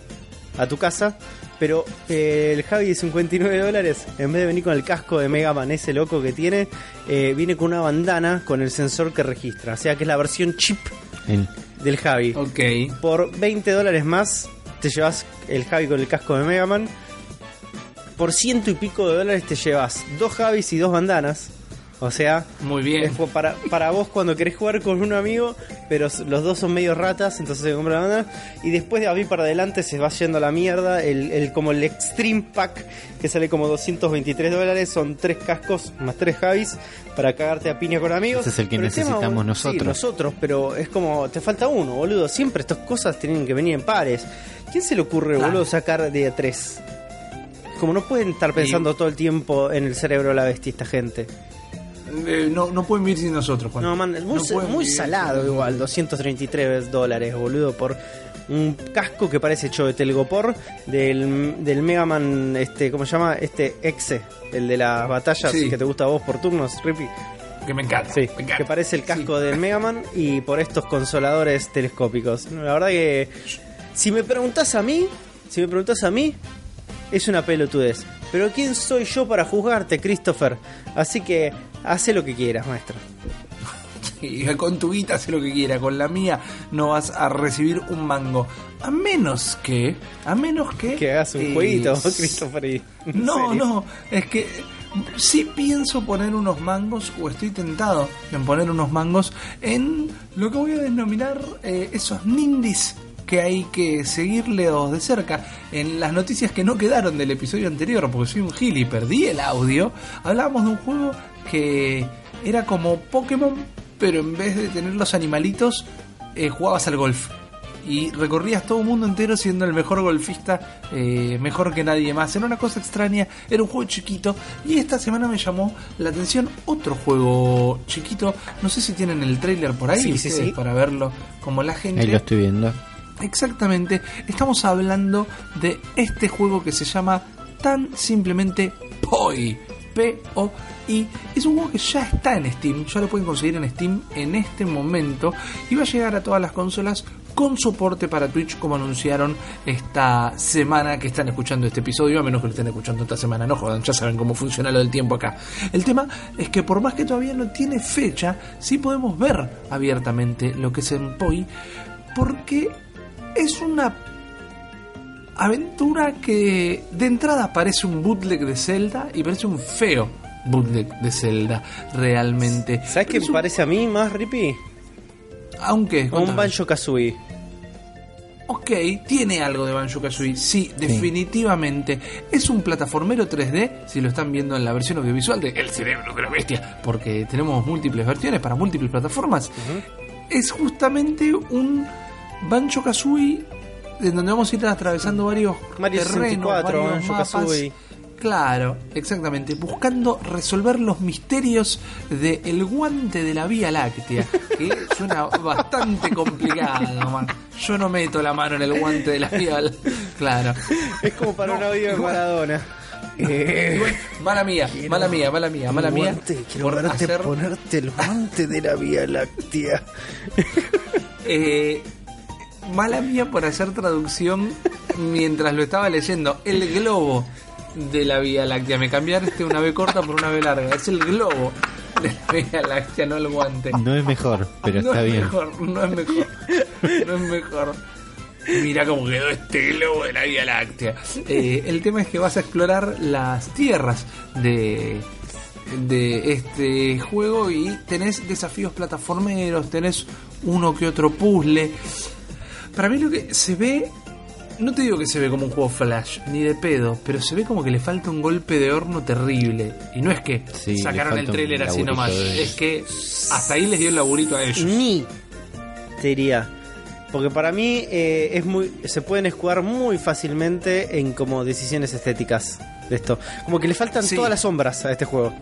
B: a tu casa Pero eh, el Javi de 59 dólares, en vez de venir con el casco de Mega Man, ese loco que tiene, eh, viene con una bandana con el sensor que registra. O sea que es la versión chip
C: El-
B: del Javi.
A: Ok.
B: Por 20 dólares más te llevas el Javi con el casco de Mega Man. Por ciento y pico de dólares te llevas dos Javis y dos bandanas. O sea,
A: Muy bien.
B: es para, para vos cuando querés jugar con un amigo, pero los dos son medio ratas, entonces se compra la bandana. Y después de ahí para adelante se va yendo a la mierda. El, el- como el Extreme Pack, que sale como 223 dólares, son tres cascos más tres Javis para cagarte a piña con amigos.
C: Ese es el que
B: Pero
C: necesitamos
B: tema, sí,
C: nosotros.
B: nosotros, pero es como, te falta uno, boludo. Siempre estas cosas tienen que venir en pares. ¿Quién se le ocurre,
A: Claro.
B: boludo, sacar de a tres? Como no pueden estar pensando todo el tiempo en el cerebro de la bestia esta gente.
A: Eh, no, no pueden vivir sin nosotros, Juan.
B: No, man, es muy,
A: No
B: muy salado
A: sin-
B: igual, 233 dólares, boludo, por un casco que parece hecho de telgopor del, del Mega Man, este, ¿cómo se llama? Este Exe, el de las batallas
A: Sí.
B: que te gusta a vos por turnos, Rippy.
A: Que me encanta.
B: Sí,
A: me encanta.
B: que parece el casco
A: Sí.
B: del Mega Man y por estos consoladores telescópicos. La verdad que si me preguntas a mí, si me preguntas a mí, es una pelotudez. Pero ¿quién soy yo para juzgarte, Christopher? Así que hace lo que quieras, maestro.
A: Y con tu guita hace lo que quiera, con la mía no vas a recibir un mango. A menos que. A menos que.
B: Que hagas un
A: eh,
B: jueguito, Christopher. y- ¿en
A: No,
B: serio?
A: no, es que sí pienso poner unos mangos, o estoy tentado en poner unos mangos en lo que voy a denominar eh, esos nindis que hay que seguirlos de cerca. En las noticias que no quedaron del episodio anterior, porque soy un gil y perdí el audio, hablábamos de un juego que era como Pokémon, pero en vez de tener los animalitos, eh, jugabas al golf y recorrías todo el mundo entero siendo el mejor golfista, eh, mejor que nadie más. Era una cosa extraña, era un juego chiquito y esta semana me llamó la atención otro juego chiquito. No sé si tienen el trailer por ahí
B: Sí, sí, sí.
A: para verlo como la gente.
C: Ahí lo estoy viendo.
A: Exactamente, estamos hablando de este juego que se llama tan simplemente Poi. P-O-I. Es un juego que ya está en Steam, ya lo pueden conseguir en Steam en este momento y va a llegar a todas las consolas con soporte para Twitch como anunciaron esta semana que están escuchando este episodio, a menos que lo estén escuchando esta semana, no jodan, ya saben cómo funciona lo del tiempo acá. El tema es que por más que todavía no tiene fecha, sí podemos ver abiertamente lo que es en Poi, porque es una aventura que de entrada parece un bootleg de Zelda y parece un feo bootleg de Zelda realmente.
B: ¿Sabes qué me
A: un-
B: parece a mí más, Rippy?
A: Aunque
B: Un. Banjo Kazooie.
A: Ok, tiene algo de Banjo Kazooie, sí, definitivamente. Es un plataformero 3D, si lo están viendo en la versión audiovisual de El cerebro de la bestia, porque tenemos múltiples versiones para múltiples plataformas. Es justamente un Banjo Kazooie en donde vamos a ir atravesando varios
B: Mario
A: terrenos,
B: 64,
A: varios mapas.
B: Kazooie.
A: Claro, exactamente, buscando resolver los misterios de El guante de la Vía Láctea, que suena bastante complicado, man. Yo no meto la mano en el guante de la Vía Láctea. Claro.
B: Es como para
A: No,
B: un audio de Maradona.
A: Mala mía, mala mía, mala mía, mala mía.
B: Quiero
A: por
B: verte
A: hacer-
B: ponerte el guante de la Vía Láctea.
A: Eh, mala mía por hacer traducción mientras lo estaba leyendo. El globo de la Vía Láctea. Me cambiaste una B corta por una B larga. Es el globo de la Vía Láctea, no el guante.
C: No es mejor, pero
A: no
C: está
A: es
C: bien.
A: mejor, no es mejor. No es mejor. Mira cómo quedó este globo de la Vía Láctea. Eh, el tema es que vas a explorar las tierras de, de este juego y tenés desafíos plataformeros, tenés uno que otro puzzle. Para mí lo que se ve, no te digo que se ve como un juego flash, ni de pedo, pero se ve como que le falta un golpe de horno terrible. Y no es que
C: Sí,
A: sacaron el trailer así nomás,
C: de-
A: es que hasta ahí les dio el laburito a ellos.
B: Ni te diría. Porque para mí eh, es muy se pueden escudar muy fácilmente en como decisiones estéticas de esto. Como que le faltan
A: Sí.
B: todas las sombras a este juego.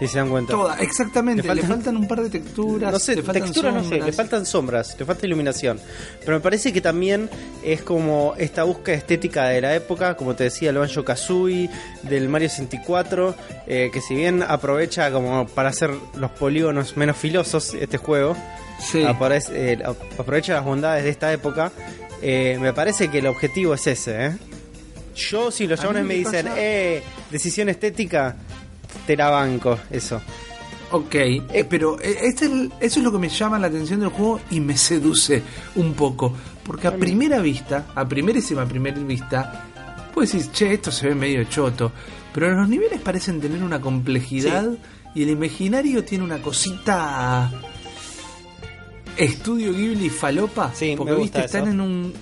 B: Si se dan cuenta.
A: Toda, exactamente.
B: Le
A: Le
B: faltan-
A: un par de texturas.
B: No sé,
A: le faltan
B: texturas no sé, le faltan sombras, le falta iluminación. Pero me parece que también es como esta búsqueda estética de la época, como te decía, el Banjo Kazooie, del Mario 64, eh, que si bien aprovecha como para hacer los polígonos menos filosos este juego,
A: Sí.
B: aparece- eh, ap- aprovecha las bondades de esta época, eh, me parece que el objetivo es ese, ¿eh? Yo, si los
A: mí
B: me
A: me
B: dicen, eh, decisión estética, te la banco, eso.
A: Ok, eh, pero eh, este eso es lo que me llama la atención del juego y me seduce un poco. Porque a primera vista, a primerísima primera vista, pues decir, che, esto se ve medio choto. Pero los niveles parecen tener una complejidad y el imaginario tiene una cosita. Estudio Ghibli falopa.
B: Sí,
A: porque
B: me
A: viste, están en un.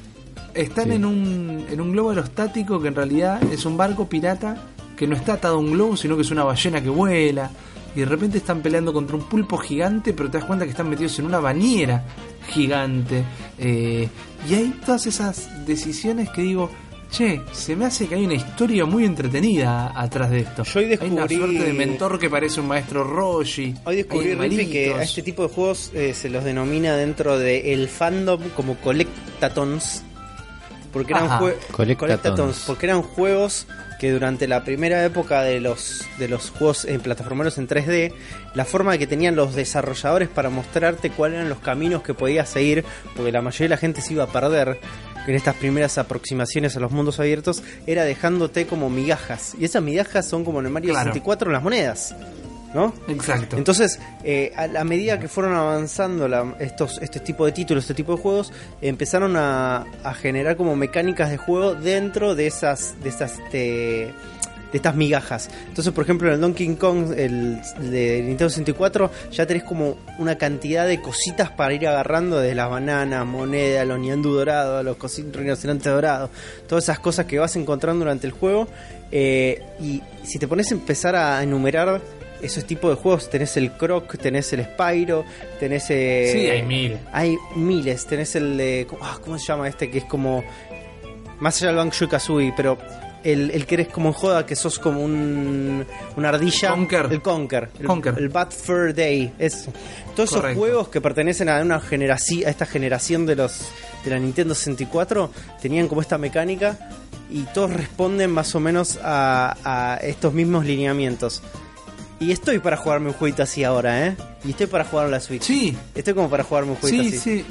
A: Están
C: Sí.
A: en un. en un globo aerostático que en realidad es un barco pirata que no está atado a un globo, sino que es una ballena que vuela. Y de repente están peleando contra un pulpo gigante, pero te das cuenta que están metidos en una bañera gigante. Eh, y hay todas esas decisiones que digo, che, se me hace que hay una historia muy entretenida atrás de esto.
B: Yo hoy
A: Hay una
B: descubrí-
A: suerte de mentor que parece un maestro Roshi.
B: Hoy descubrí, Riffy, que a este tipo de juegos eh, se los denomina dentro del fandom como collectatons. Porque eran,
A: Ajá.
B: jue-
C: Collectatons.
B: porque eran juegos que durante la primera época de los, de los juegos en plataformeros en 3D, la forma que tenían los desarrolladores para mostrarte cuáles eran los caminos que podías seguir, porque la mayoría de la gente se iba a perder en estas primeras aproximaciones a los mundos abiertos, era dejándote como migajas. Y esas migajas son como en el Mario
A: Claro.
B: 64 las monedas. ¿No?
A: Exacto.
B: Entonces, eh, a la medida que fueron avanzando la- estos, este tipo de títulos, este tipo de juegos, empezaron a, a generar como mecánicas de juego dentro de esas, de esas, este, de estas migajas. Entonces, por ejemplo, en el Donkey Kong, el de Nintendo 64, ya tenés como una cantidad de cositas para ir agarrando de las bananas, moneda, los ñandú dorados, los rinocerontes dorados, todas esas cosas que vas encontrando durante el juego. Eh, y si te pones a empezar a enumerar esos tipos de juegos, tenés el Croc, tenés el Spyro, tenés... eh,
A: Sí, hay mil.
B: Hay miles, tenés el de... ah, ¿Cómo se llama este? Que es como... Más allá del Banjo Kazooie, pero el, el que eres como en joda, que sos como un, una ardilla.
A: Conker.
B: El Conker. El,
A: Conker.
B: el Bad Fur Day. Eso. Todos esos juegos que pertenecen a una generación, a esta generación de los de la Nintendo 64 tenían como esta mecánica y todos responden más o menos a, a estos mismos lineamientos. Y estoy para jugarme un jueguito así ahora, ¿eh? Y estoy para jugar la Switch.
A: Sí,
B: Estoy como para jugarme un jueguito
A: sí,
B: así.
A: sí.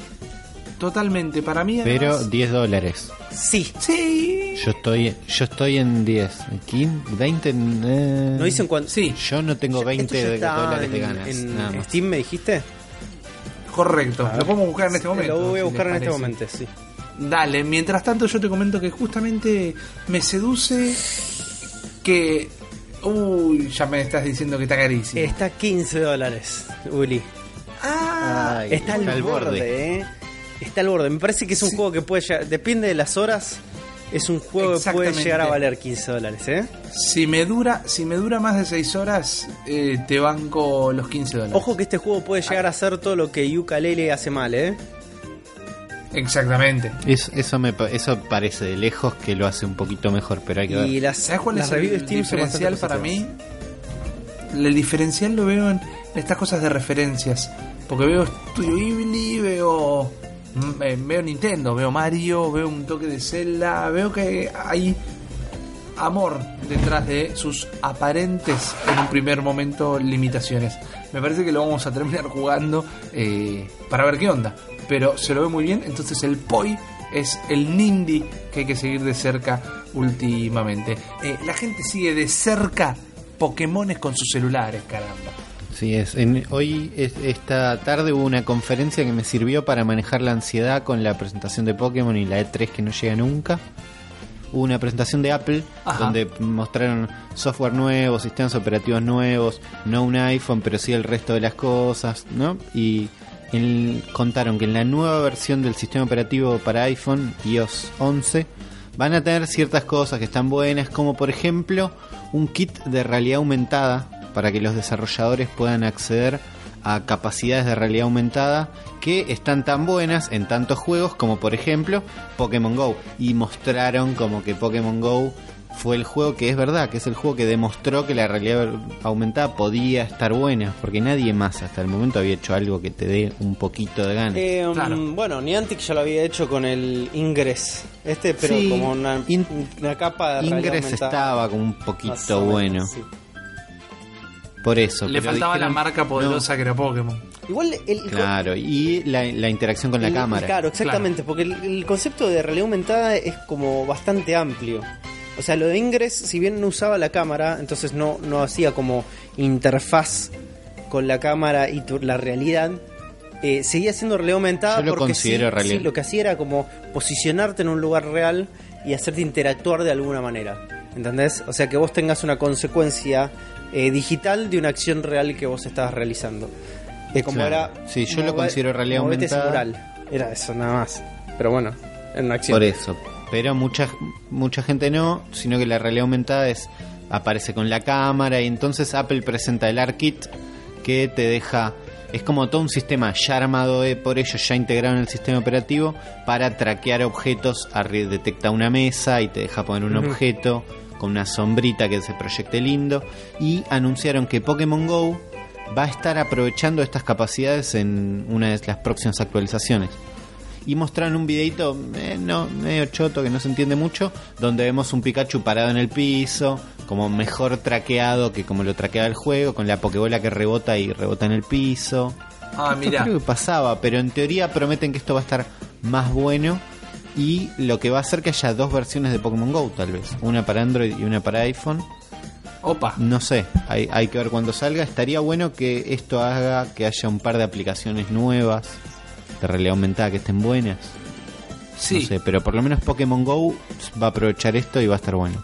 A: Totalmente. Para mí,
C: Pero
A: además-
C: 10 dólares.
B: Sí.
A: Sí.
C: Yo estoy, yo estoy en 10. ¿15? ¿20? Eh,
B: No dicen cuánto.
A: Sí,
C: Yo no tengo 20
B: Esto ya
C: de
B: está
C: dólares de ganas.
B: En
C: nada.
B: Steam me dijiste.
A: correcto. Lo podemos buscar en este momento.
B: Lo voy a buscar en este momento, sí.
A: Dale, mientras tanto yo te comento que justamente me seduce que... Uy, ya me estás diciendo que está carísimo.
B: Está 15 dólares, Uli.
A: Ah,
C: Ay,
B: Está al borde, ¿eh? Está al borde. Me parece que es un
A: Sí.
B: juego que puede llegar. Depende de las horas. Es un juego que puede llegar a valer 15 dólares, ¿eh?
A: si me dura si me dura más de 6 horas, eh, te banco los 15 dólares.
B: Ojo que este juego puede llegar a ser todo lo que Yooka-Laylee hace mal, ¿eh?
A: Exactamente.
C: Es- eso, me, eso parece de lejos que lo hace un poquito mejor, pero hay que
B: Y
C: ver.
B: las,
A: ¿Sabes cuál es el diferencial para mí? El diferencial lo veo en estas cosas de referencias. Porque veo Studio Ghibli, veo, mm, eh, veo Nintendo, veo Mario, veo un toque de Zelda, veo que hay amor detrás de sus aparentes, en un primer momento, limitaciones. Me parece que lo vamos a terminar jugando eh, para ver qué onda. Pero se lo ve muy bien, entonces el POI es el Nindy que hay que seguir de cerca últimamente. Eh, la gente sigue de cerca Pokémones con sus celulares, caramba.
C: Sí, es. En, hoy, es- esta tarde hubo una conferencia que me sirvió para manejar la ansiedad con la presentación de Pokémon y la E3 que no llega nunca. Hubo una presentación de Apple
A: Ajá.
C: donde mostraron software nuevo, sistemas operativos nuevos, no un iPhone, pero sí el resto de las cosas, ¿no? Y contaron que en la nueva versión del sistema operativo para iPhone, iOS 11, van a tener ciertas cosas que están buenas, como por ejemplo un kit de realidad aumentada para que los desarrolladores puedan acceder a capacidades de realidad aumentada que están tan buenas en tantos juegos como por ejemplo Pokémon Go. Y mostraron como que Pokémon Go fue el juego que es verdad, que es el juego que demostró que la realidad aumentada podía estar buena, porque nadie más hasta el momento había hecho algo que te dé un poquito de ganas.
B: Eh, um,
A: Claro.
B: Bueno, Niantic ya lo había hecho con el Ingress. Este, pero
C: Sí,
B: como una,
C: In-
B: una capa de realidad
C: Ingress
B: aumentada.
C: estaba como un poquito bueno,
B: sí.
C: por eso.
A: Le faltaba la marca poderosa que era Pokémon.
B: Igual el,
C: Claro, y la, la interacción con la cámara.
B: Claro, exactamente, porque el, el concepto de realidad aumentada es como bastante amplio. O sea, lo de Ingress, si bien no usaba la cámara, entonces no, no hacía como interfaz con la cámara y tu- la realidad, eh, seguía siendo realidad aumentada.
C: Yo lo
B: porque
C: considero
B: sí,
C: realidad.
B: sí, lo que hacía era como posicionarte en un lugar real y hacerte interactuar de alguna manera. ¿Entendés? O sea, que vos tengas una consecuencia eh, digital de una acción real que vos estabas realizando. Eh, como
C: Claro.
B: era.
C: Sí, yo lo considero realidad aumentada.
B: mural. Era eso, nada más. Pero bueno, era una acción.
C: Por eso. Pero mucha, mucha gente no, sino que la realidad aumentada es aparece con la cámara y entonces Apple presenta el ARKit que te deja es como todo un sistema ya armado eh, por ellos, ya integrado en el sistema operativo para traquear objetos, detecta una mesa y te deja poner un objeto con una sombrita que se proyecte lindo. Y anunciaron que Pokémon Go va a estar aprovechando estas capacidades en una de las próximas actualizaciones y mostraron un videito eh, no, medio choto que no se entiende mucho, donde vemos un Pikachu parado en el piso, como mejor traqueado que como lo traqueaba el juego, con la Pokébola que rebota y rebota en el piso.
A: Ah,
C: Esto
A: mira.
C: creo que pasaba, pero en teoría prometen que esto va a estar más bueno y lo que va a hacer que haya dos versiones de Pokémon Go tal vez, una para Android y una para iPhone.
A: Opa.
C: No sé, hay, hay que ver cuando salga. Estaría bueno que esto haga que haya un par de aplicaciones nuevas de realidad aumentada que estén buenas.
A: Sí.
C: No sé, pero por lo menos Pokémon Go va a aprovechar esto y va a estar bueno.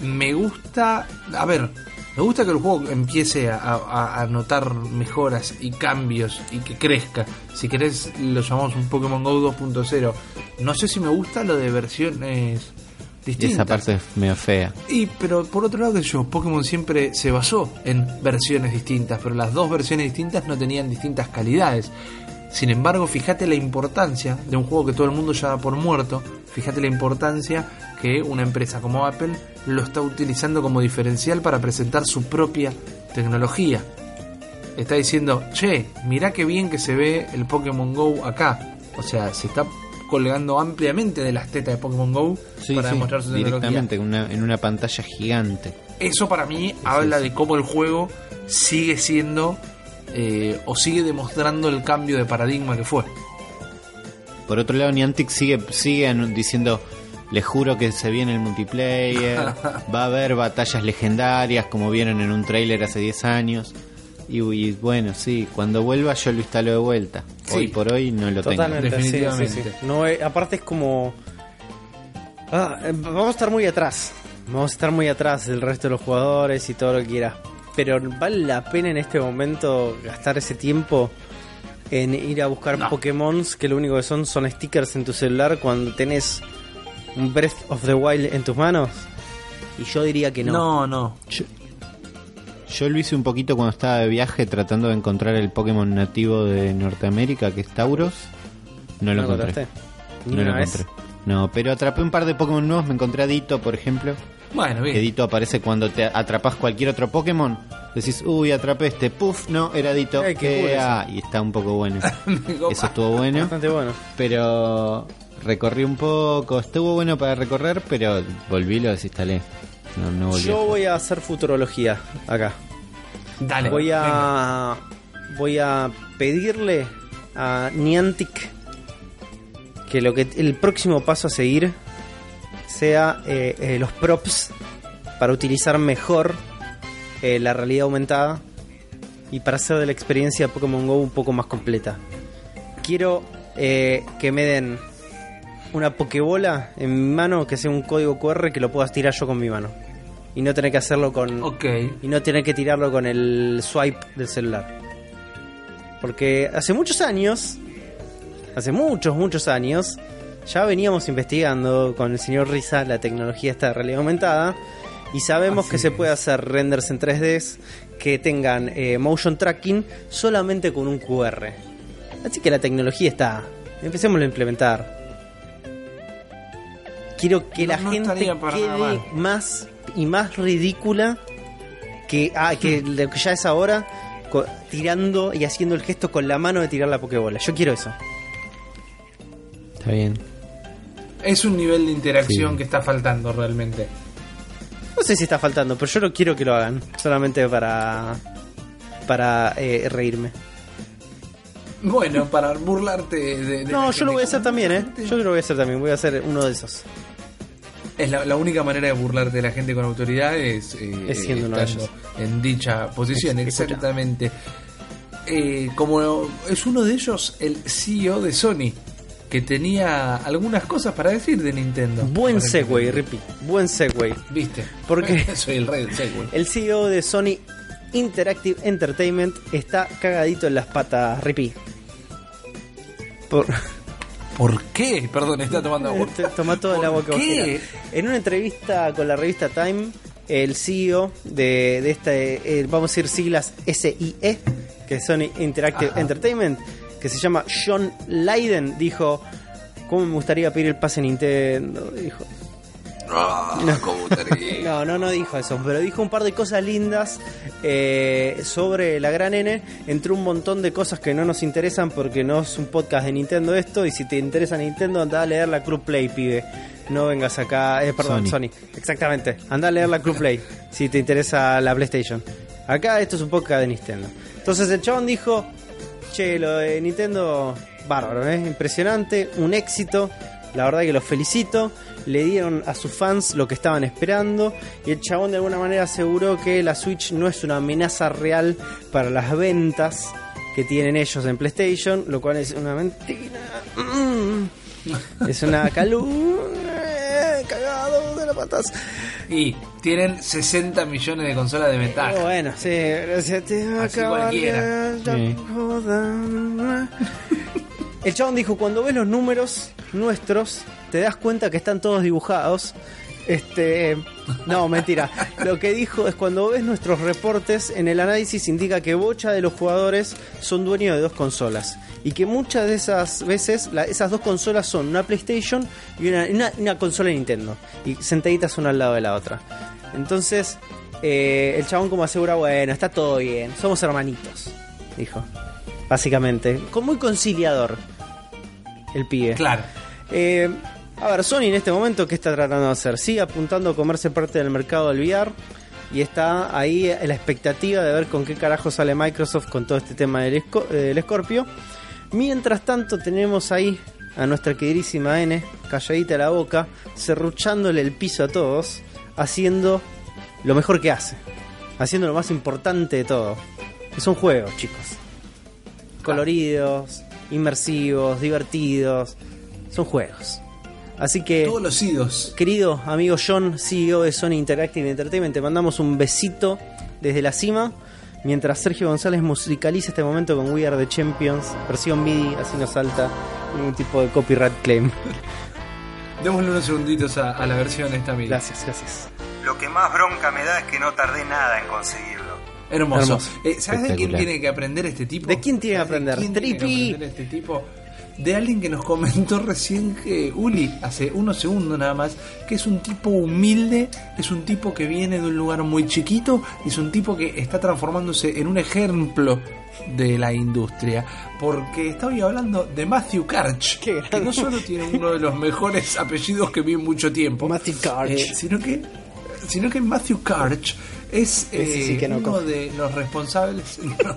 A: Me gusta. A ver, me gusta que el juego empiece a, a- a notar mejoras y cambios y que crezca. Si querés, lo llamamos un Pokémon Go 2.0. No sé si me gusta lo de versiones
C: Y
A: distintas.
C: esa parte es medio fea.
A: Y, pero por otro lado, que yo, Pokémon siempre se basó en versiones distintas, pero las dos versiones distintas no tenían distintas calidades. Sin embargo, fíjate la importancia de un juego que todo el mundo ya da por muerto. Fíjate la importancia que una empresa como Apple lo está utilizando como diferencial para presentar su propia tecnología. Está diciendo, che, mirá qué bien que se ve el Pokémon Go acá. O sea, se está colgando ampliamente de las tetas de Pokémon Go para demostrar su
C: directamente en una pantalla gigante.
A: Eso para mí habla de cómo el juego sigue siendo eh, o sigue demostrando el cambio de paradigma que fue.
C: Por otro lado, Niantic sigue, sigue diciendo, les juro que se viene el multiplayer, va a haber batallas legendarias como vieron en un tráiler hace 10 años. Y, y bueno, sí, cuando vuelva yo lo instalo de vuelta.
A: Sí.
C: Hoy por hoy no lo
B: Totalmente,
C: tengo.
A: Definitivamente.
B: sí, sí. No, eh, aparte es como... Ah, eh, vamos a estar muy atrás. Vamos a estar muy atrás del resto de los jugadores y todo lo que quiera. Pero vale la pena en este momento gastar ese tiempo en ir a buscar
A: No.
B: Pokémon que lo único que son son stickers en tu celular cuando tenés un Breath of the Wild en tus manos. Y yo diría que no.
A: No, no.
C: Yo, yo lo hice un poquito cuando estaba de viaje tratando de encontrar el Pokémon nativo de Norteamérica, que es Tauros. No lo
B: ¿No
C: encontré.
B: encontraste? Ni
C: No lo
B: una vez.
C: encontré. No, pero atrapé un par de Pokémon nuevos. Me encontré a Dito, por ejemplo.
A: Bueno,
C: Que
A: bien.
C: Dito aparece cuando te atrapas cualquier otro Pokémon. Decís, uy, atrapé este. Puff, no, era Dito.
B: Ay, qué
C: Eh, ah, y está un poco bueno. Eso estuvo bueno.
B: Bastante bueno.
C: Pero recorrí un poco. Estuvo bueno para recorrer, pero volví y lo desinstalé. No, no volví.
B: Yo voy a hacer futurología acá.
A: Dale.
B: voy
A: venga.
B: a voy a pedirle a Niantic que lo que el próximo paso a seguir sea eh, eh, los props para utilizar mejor eh, la realidad aumentada y para hacer de la experiencia Pokémon Go un poco más completa. Quiero que me den una Pokébola en mi mano que sea un código QR que lo puedas tirar yo con mi mano y no tener que hacerlo con y no tener que tirarlo con el swipe del celular. Porque hace muchos años, hace muchos, muchos años, ya veníamos investigando con el señor Risa la tecnología esta de realidad aumentada y sabemos
A: Así
B: que se puede hacer renders en 3D que tengan eh, motion tracking solamente con un QR. Así que la tecnología está. Empecemos a implementar. Quiero que
A: No-
B: la
A: no
B: gente
A: nada
B: quede más y más ridícula que, ah, que lo que ya es ahora tirando y haciendo el gesto con la mano de tirar la pokebola. Yo quiero eso.
C: Está bien.
A: Es un nivel de interacción
C: Sí.
A: que está faltando realmente.
B: No sé si está faltando, pero yo no quiero que lo hagan. Solamente para para eh, reírme.
A: Bueno, para burlarte de. de
B: No, yo lo voy a hacer también, ¿eh? Yo lo voy a hacer también. Voy a hacer uno de esos.
A: Es la, la única manera de burlarte de la gente con autoridad es, eh,
B: Es siendo uno de
A: estando
B: ellos.
A: en dicha posición, exactamente. Eh, como es uno de ellos el CEO de Sony, que tenía algunas cosas para decir de Nintendo.
B: Buen
A: Nintendo.
B: Rippy. Buen segue.
A: ¿Viste?
B: Porque-
A: Soy el rey del segue.
B: El CEO de Sony Interactive Entertainment está cagadito en las patas, Rippy. Por...
A: ¿Por qué? Perdón, está tomando agua.
B: Te- Toma todo el
A: ¿Por
B: agua que
A: qué?
B: En una entrevista con la revista Time, el CEO de, de este, eh, vamos a decir siglas SIE, que es Sony Interactive
A: Ajá.
B: Entertainment, que se llama John Leiden, dijo: ¿Cómo me gustaría pedir el pase Nintendo? Dijo.
A: Ah.
B: No, no, no dijo eso, pero dijo un par de cosas lindas eh, sobre la gran N, entre un montón de cosas que no nos interesan porque no es un podcast de Nintendo esto, y si te interesa Nintendo, anda a leer la Club Play, pibe. No vengas acá, eh, perdón, Sony.
C: Sony.
B: Exactamente, anda a leer la Club Play, si te interesa la PlayStation. Acá esto es un podcast de Nintendo. Entonces el chabón dijo, che, lo de Nintendo, bárbaro, ¿eh? impresionante, un éxito, la verdad que los felicito. Le dieron a sus fans lo que estaban esperando y el chabón de alguna manera aseguró que la Switch no es una amenaza real para las ventas que tienen ellos en PlayStation, lo cual es una mentira. Mm. Es una calumnia, cagado de las patas.
A: Y tienen 60 millones de consolas de ventaja.
B: Pero bueno, sí, gracias te va a
A: Así
B: acabar
A: cualquiera.
B: la
C: Sí.
B: El chabón dijo, cuando ves los números nuestros, te das cuenta que están todos dibujados. Este, no, mentira. Lo que dijo es cuando ves nuestros reportes en el análisis indica que bocha de los jugadores son dueños de dos consolas y que muchas de esas veces la- esas dos consolas son una PlayStation y una, una- una consola de Nintendo y sentaditas una al lado de la otra. Entonces, eh, el chabón como asegura, bueno, está todo bien, somos hermanitos, dijo. Básicamente, con muy conciliador el pibe.
A: Claro.
B: Eh, a ver, Sony en este momento, ¿qué está tratando de hacer? Sigue apuntando a comerse parte del mercado del VR y está ahí la expectativa de ver con qué carajo sale Microsoft con todo este tema del, Sco- del Scorpio. Mientras tanto, tenemos ahí a nuestra queridísima N, calladita la boca, serruchándole el piso a todos, haciendo lo mejor que hace, haciendo lo más importante de todo. Que son juegos, chicos. Coloridos, inmersivos, divertidos. Son juegos. Así que,
A: Todos los idos.
B: querido amigo John, CEO de Sony Interactive Entertainment, te mandamos un besito desde la cima. Mientras Sergio González musicaliza este momento con We Are the Champions, versión MIDI, así nos salta ningún tipo de copyright claim.
A: Démosle unos segunditos a, a la versión esta amiga.
B: Gracias, gracias.
D: Lo que más bronca me da es que no tardé nada en conseguirlo.
A: Hermoso.
B: Hermoso.
A: Eh, ¿Sabes de quién tiene que aprender este tipo?
B: ¿De quién tiene que
A: ¿Sabes de
B: aprender?
A: quién tiene que aprender este tipo? De alguien que nos comentó recién que Uli, hace unos segundos nada más, que es un tipo humilde, es un tipo que viene de un lugar muy chiquito, y es un tipo que está transformándose en un ejemplo de la industria. Porque estoy hablando de Matthew Karch, que no solo tiene uno de los mejores apellidos que vi en mucho tiempo,
B: Matthew Karch.
A: eh, sino que sino que Matthew Karch es
B: sí
A: eh,
B: que no
A: uno de los responsables no,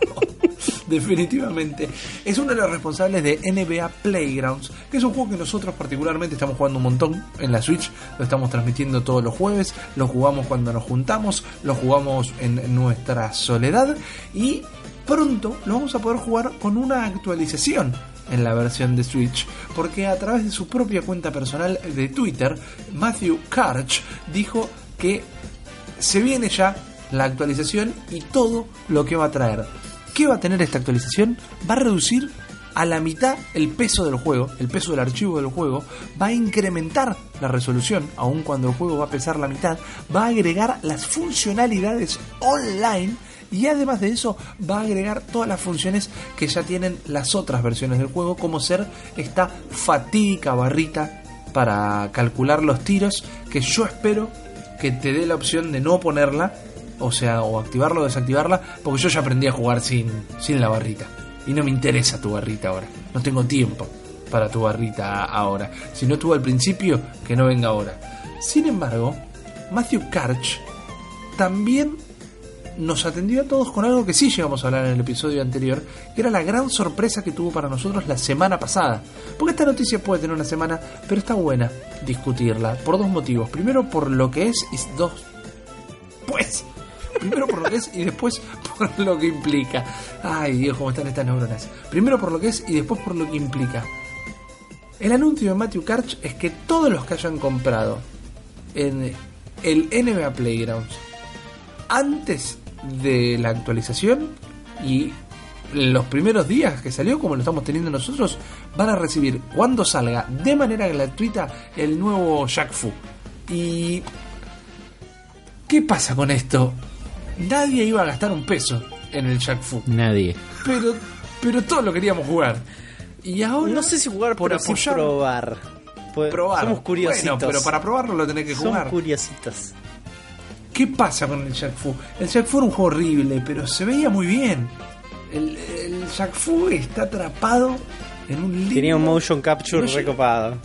A: definitivamente es uno de los responsables de NBA Playgrounds que es un juego que nosotros particularmente estamos jugando un montón en la Switch lo estamos transmitiendo todos los jueves lo jugamos cuando nos juntamos lo jugamos en nuestra soledad y pronto lo vamos a poder jugar con una actualización en la versión de Switch, porque a través de su propia cuenta personal de Twitter, Matthew Karch dijo que se viene ya la actualización y todo lo que va a traer. ¿Qué va a tener esta actualización? Va a reducir a la mitad el peso del juego, el peso del archivo del juego, va a incrementar la resolución, aun cuando el juego va a pesar la mitad, va a agregar las funcionalidades online y además de eso va a agregar todas las funciones que ya tienen las otras versiones del juego, como ser esta fatídica barrita para calcular los tiros, que yo espero que te dé la opción de no ponerla, o sea, o activarla o desactivarla, porque yo ya aprendí a jugar sin, sin la barrita. Y no me interesa tu barrita ahora. No tengo tiempo para tu barrita ahora. Si no estuvo al principio, que no venga ahora. Sin embargo, Matthew Karch también nos atendió a todos con algo que sí llegamos a hablar en el episodio anterior, que era la gran sorpresa que tuvo para nosotros la semana pasada. Porque esta noticia puede tener una semana, pero está buena discutirla por dos motivos. Primero por lo que es y dos... Pues... Primero por lo que es y después por lo que implica. Ay Dios, cómo están estas neuronas. Primero por lo que es y después por lo que implica. El anuncio de Matthew Karch es que todos los que hayan comprado en el NBA Playgrounds antes de la actualización y los primeros días que salió, como lo estamos teniendo nosotros, van a recibir cuando salga de manera gratuita el nuevo Jack Fu. ¿Y qué pasa con esto? Nadie iba a gastar un peso en el Jack Fu,
C: Nadie.
A: pero, pero todos lo queríamos jugar. Y ahora,
B: No sé si jugar
A: por
B: por
A: apoyar-
B: probar. Pues,
A: probar.
B: Somos curiositos.
A: Bueno, pero para probarlo lo tenés que
B: Somos
A: jugar.
B: curiositos.
A: ¿Qué pasa con el Jack Fu? El Jack Fu era un juego horrible, pero se veía muy bien. El, el Jack Fu está atrapado en un
B: Tenía un motion capture
A: No
B: recopado.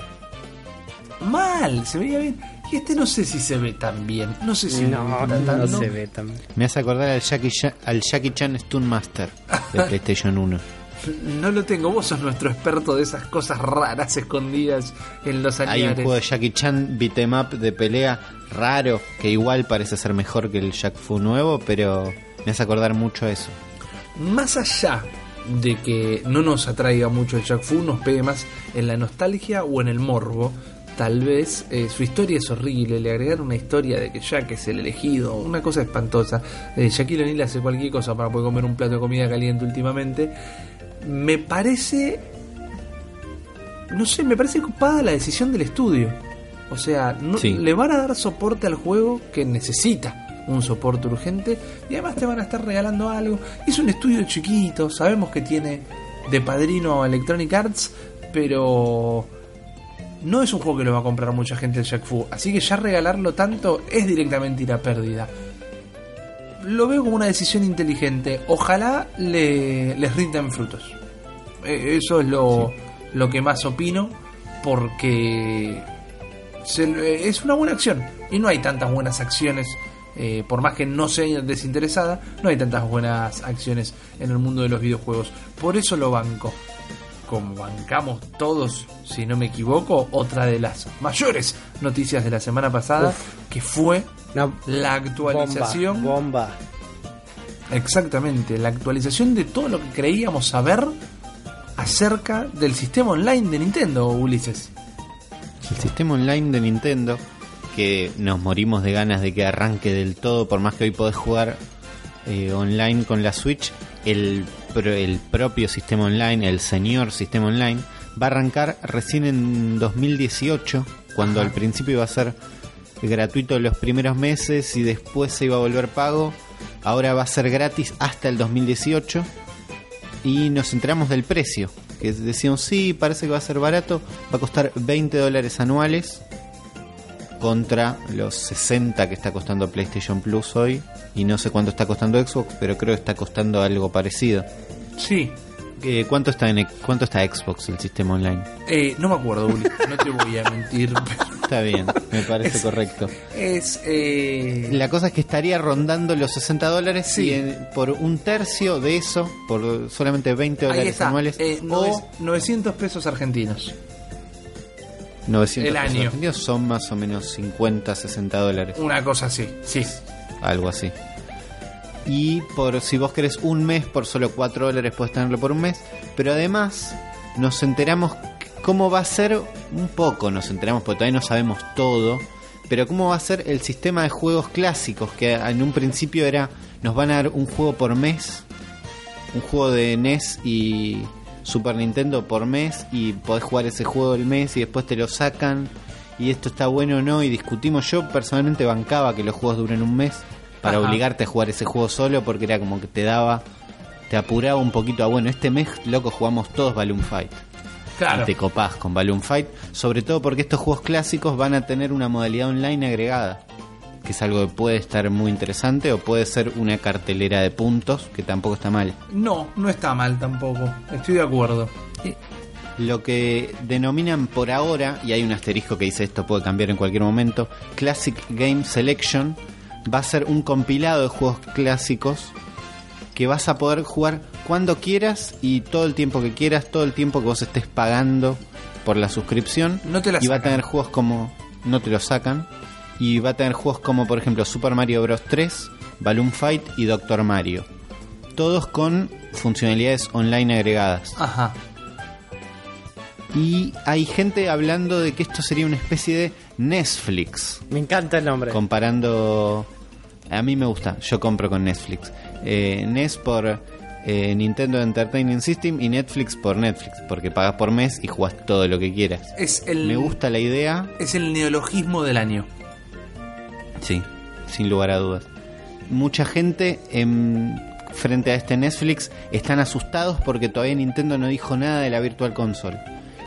A: mal, se veía bien. Y este no sé si se ve tan bien. No sé si
B: No, se ve tan
C: Me hace acordar al Jackie Chan, al Jackie Chan Stun Master de PlayStation 1.
A: No lo tengo. Vos sos nuestro experto de esas cosas raras escondidas en los
C: Hay un juego de Jackie Chan beat'em up de pelea raro que igual parece ser mejor que el Jack Fu nuevo, pero me hace acordar mucho a eso.
A: más allá de que no nos atraiga mucho el Jack Fu, nos pegue más en la nostalgia o en el morbo. Tal vez eh, su historia es horrible, le agregaron una historia de que Jack es el elegido, una cosa espantosa. Eh, Shaquille O'Neal hace cualquier cosa para poder comer un plato de comida caliente últimamente. Me parece. No sé, me parece ocupada la decisión del estudio. O sea, no,
C: Sí.
A: le van a dar soporte al juego que necesita un soporte urgente y además te van a estar regalando algo. Es un estudio chiquito, sabemos que tiene de padrino Electronic Arts, pero no es un juego que lo va a comprar mucha gente el Jack Fu, así que ya regalarlo tanto es directamente ir a pérdida. Lo veo como una decisión inteligente, ojalá le, les rindan frutos. Eh, Eso es lo, lo que más opino, porque se- es una buena acción. Y no hay tantas buenas acciones eh, por más que no sea desinteresada no hay tantas buenas acciones en el mundo de los videojuegos. Por eso lo banco como bancamos todos si no me equivoco otra de las mayores noticias de la semana pasada
B: Uf.
A: que fue la actualización
B: Bomba, bomba.
A: Exactamente, la actualización de todo lo que creíamos saber acerca del sistema online de Nintendo, Ulises.
C: El sistema online de Nintendo, que nos morimos de ganas de que arranque del todo, por más que hoy podés jugar eh, online con la Switch, el, el propio sistema online, el señor sistema online, va a arrancar recién en 2018, cuando
A: Ajá.
C: al principio iba a ser gratuito los primeros meses y después se iba a volver pago. Ahora va a ser gratis hasta el 2018 y nos enteramos del precio. Que decían, sí, parece que va a ser barato, va a costar 20 dólares anuales contra los 60 que está costando PlayStation Plus hoy. Y no sé cuánto está costando Xbox, pero creo que está costando algo parecido.
A: Sí,
C: Eh, ¿cuánto, está en, ¿Cuánto está Xbox el sistema online?
A: eh, no me acuerdo, no te voy a mentir, pero
C: Está bien, me parece
A: Es-
C: correcto.
A: es... eh,
C: La cosa es que estaría rondando los 60 dólares
A: Sí.
C: y en- por un tercio de eso, por solamente 20
A: ahí
C: dólares anuales,
A: eh,
C: o
A: nove- 900 pesos argentinos.
C: 900
A: el año.
C: argentinos son más o menos 50, 60 dólares,
A: Una cosa así, sí.
C: algo así. Y por si vos querés un mes, por solo 4 dólares puedes tenerlo por un mes. Pero además nos enteramos cómo va a ser, un poco nos enteramos porque todavía no sabemos todo, pero cómo va a ser el sistema de juegos clásicos, que en un principio era, nos van a dar un juego por mes, un juego de NES y Super Nintendo por mes y podés jugar ese juego el mes y después te lo sacan y esto está bueno o no y discutimos. Yo personalmente bancaba que los juegos duren un mes para
A: Ajá.
C: obligarte a jugar ese juego solo porque era como que te daba, te apuraba un poquito a bueno, este mes loco jugamos todos Balloon Fight.
A: Claro.
C: Y te copás con Balloon Fight, sobre todo porque estos juegos clásicos van a tener una modalidad online agregada, que es algo que puede estar muy interesante o puede ser una cartelera de puntos, que tampoco está mal.
A: No, no está mal tampoco. Estoy de acuerdo.
C: Lo que denominan por ahora, y hay un asterisco que dice esto puede cambiar en cualquier momento, Classic Game Selection, va a ser un compilado de juegos clásicos que vas a poder jugar cuando quieras y todo el tiempo que quieras, todo el tiempo que vos estés pagando por la suscripción.
A: No te la
C: y va a tener juegos como no te lo sacan y va a tener juegos como por ejemplo Super Mario Bros 3, Balloon Fight y Doctor Mario. Todos con funcionalidades online agregadas.
A: Ajá.
C: Y hay gente hablando de que esto sería una especie de Netflix.
B: Me encanta el nombre.
C: Comparando. A mí me gusta, yo compro con Netflix. Eh, NES por eh, Nintendo Entertainment System y Netflix por Netflix, porque pagas por mes y jugás todo lo que quieras.
A: Es el,
C: Me gusta la idea,
A: Es el neologismo del año.
C: Sí, sin lugar a dudas. Mucha gente em, frente a este Netflix están asustados porque todavía Nintendo no dijo nada de la Virtual Console.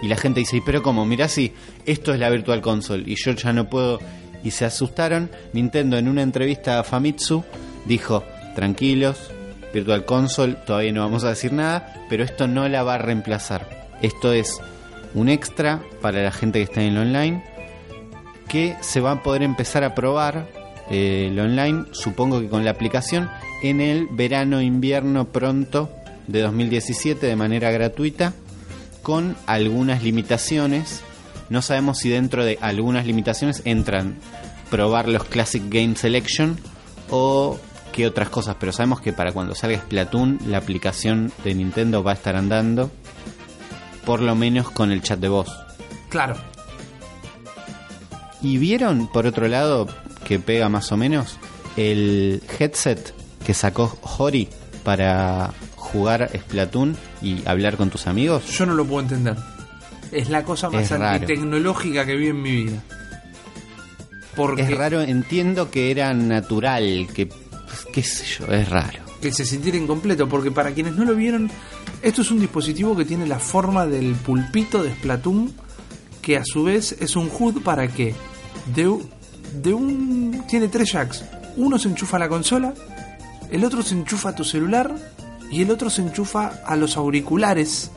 C: Y la gente dice, "¿Y pero cómo? Mirá si esto es la Virtual Console y yo ya no puedo... Y se asustaron. Nintendo en una entrevista a Famitsu dijo, tranquilos, Virtual Console, todavía no vamos a decir nada, pero esto no la va a reemplazar. Esto es un extra para la gente que está en el online que se va a poder empezar a probar eh, el online, supongo que con la aplicación, en el verano-invierno pronto de 2017 de manera gratuita, con algunas limitaciones. No sabemos si dentro de algunas limitaciones entran probar los Classic Game Selection o qué otras cosas, pero sabemos que para cuando salga Splatoon la aplicación de Nintendo va a estar andando, por lo menos con el chat de voz.
A: Claro.
C: ¿Y vieron, por otro lado, que pega más o menos, el headset que sacó Hori para jugar Splatoon y hablar con tus amigos?
A: Yo no lo puedo entender. Es la cosa más antitecnológica que vi en mi vida. Porque
C: Es raro, entiendo que era natural, que, pues, qué sé yo, es raro.
A: que se sintiera incompleto, porque para quienes no lo vieron, esto es un dispositivo que tiene la forma del pulpito de Splatoon, que a su vez es un HUD para que de, de un tiene tres jacks, uno se enchufa a la consola, el otro se enchufa a tu celular y el otro se enchufa a los auriculares